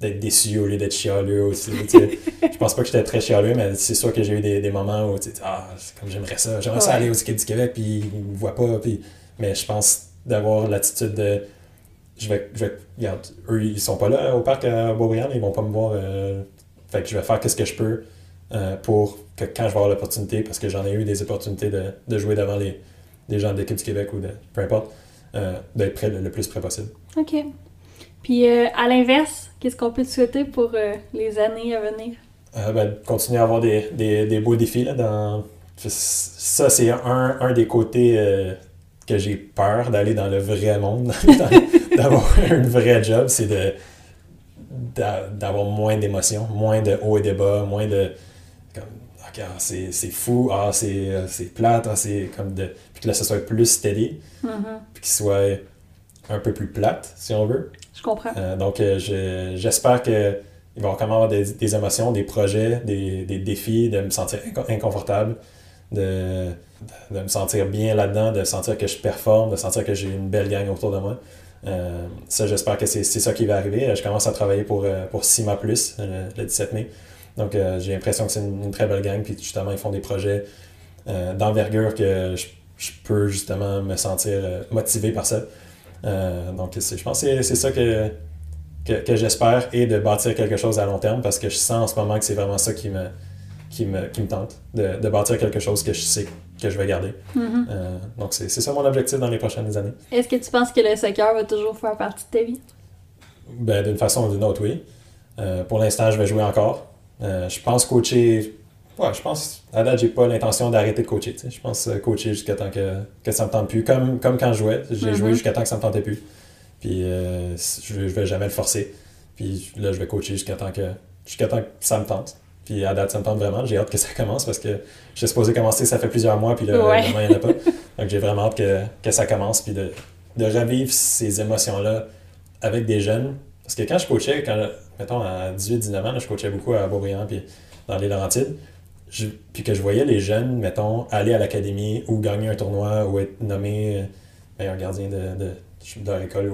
d'être déçu au lieu d'être chialeux aussi. (laughs) je pense pas que j'étais très chialeux, mais c'est sûr que j'ai eu des, des, moments où ah, comme j'aimerais ça, j'aimerais ça aller au ski du Québec, puis ils me voient pas. Puis... Mais je pense d'avoir l'attitude de je vais, je vais, regarde, eux ils sont pas là au parc à Beaubriand, ils vont pas me voir. Euh, fait que je vais faire ce que je peux euh, pour que quand je vais avoir l'opportunité, parce que j'en ai eu des opportunités de, de jouer devant les, les gens de l'équipe du Québec ou de peu importe, euh, d'être prêt le, le, plus près possible. OK. Puis euh, à l'inverse, qu'est-ce qu'on peut te souhaiter pour euh, les années à venir? Euh, ben, continuer à avoir des, des, des beaux défis. Là, dans... Ça, c'est un, un, des côtés que j'ai peur d'aller dans le vrai monde, (laughs) d'avoir un vrai job, c'est de d'avoir moins d'émotions, moins de hauts et de bas, moins de comme ah, c'est fou, ah c'est plate, ah, c'est comme de puis que là ça soit plus steady, mm-hmm. puis qu'il soit un peu plus plate si on veut. Je comprends. Euh, donc, euh, j'espère qu'il va y avoir des, émotions, des projets, des, défis, de me sentir inconfortable, de, me sentir bien là-dedans, de sentir que je performe, de sentir que j'ai une belle gang autour de moi. Euh, ça, j'espère que c'est ça qui va arriver. Je commence à travailler pour, pour Sima Plus le, 17 mai. Donc, j'ai l'impression que c'est une, très belle gang. Puis, justement, ils font des projets d'envergure que je, je, peux justement me sentir motivé par ça. Euh, donc, je pense que c'est ça que, que, j'espère et de bâtir quelque chose à long terme parce que je sens en ce moment que c'est vraiment ça qui me, qui me, qui me tente, de, de, bâtir quelque chose que je sais que je vais garder. Mm-hmm. Euh, donc, c'est ça mon objectif dans les prochaines années. Est-ce que tu penses que le soccer va toujours faire partie de ta vie? Ben, d'une façon ou d'une autre, oui. Euh, pour l'instant, je vais jouer encore. je pense coacher Ouais, je pense, à date, j'ai pas l'intention d'arrêter de coacher. Je pense euh, coacher jusqu'à temps que, que ça me tente plus. Comme, comme quand je jouais, j'ai joué mm-hmm. jusqu'à temps que ça me tentait plus. Puis euh, je, je vais jamais le forcer. Puis là, je vais coacher jusqu'à temps que jusqu'à temps que ça me tente. Puis à date, ça me tente vraiment. J'ai hâte que ça (laughs) commence parce que j'ai supposé commencer, ça fait plusieurs mois, puis là, il n'y en a pas. Donc j'ai vraiment hâte que, que, ça commence, puis de, de revivre ces émotions-là avec des jeunes. Parce que quand je coachais, quand, mettons, à 18-19 ans, je coachais beaucoup à Beaubriand, puis dans les Laurentides puis que je voyais les jeunes, mettons, aller à l'académie ou gagner un tournoi ou être nommé euh, meilleur gardien de, de, de l'école.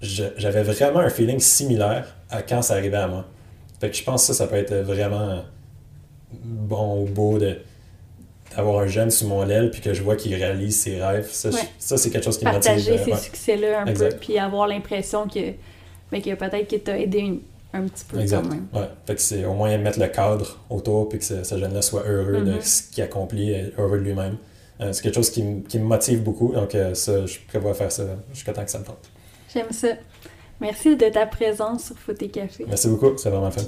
J'avais vraiment un feeling similaire à quand ça arrivait à moi. Fait que je pense que ça, ça peut être vraiment bon ou beau de d'avoir un jeune sous mon aile puis que je vois qu'il réalise ses rêves. Ça, ça c'est quelque chose qui me motive. Partager ces succès-là un peu puis avoir l'impression que, ben, que peut-être qu'il t'a aidé une, un petit peu exact. Ouais. Fait que c'est au moins mettre le cadre autour puis que ce, jeune-là soit heureux de mm-hmm. ce qu'il accomplit, heureux de lui-même. Euh, c'est quelque chose qui, qui, me motive beaucoup, donc euh, ça, je prévois faire ça jusqu'à temps que ça me tente. J'aime ça. Merci de ta présence sur Foot Café. Merci beaucoup, c'est vraiment fun.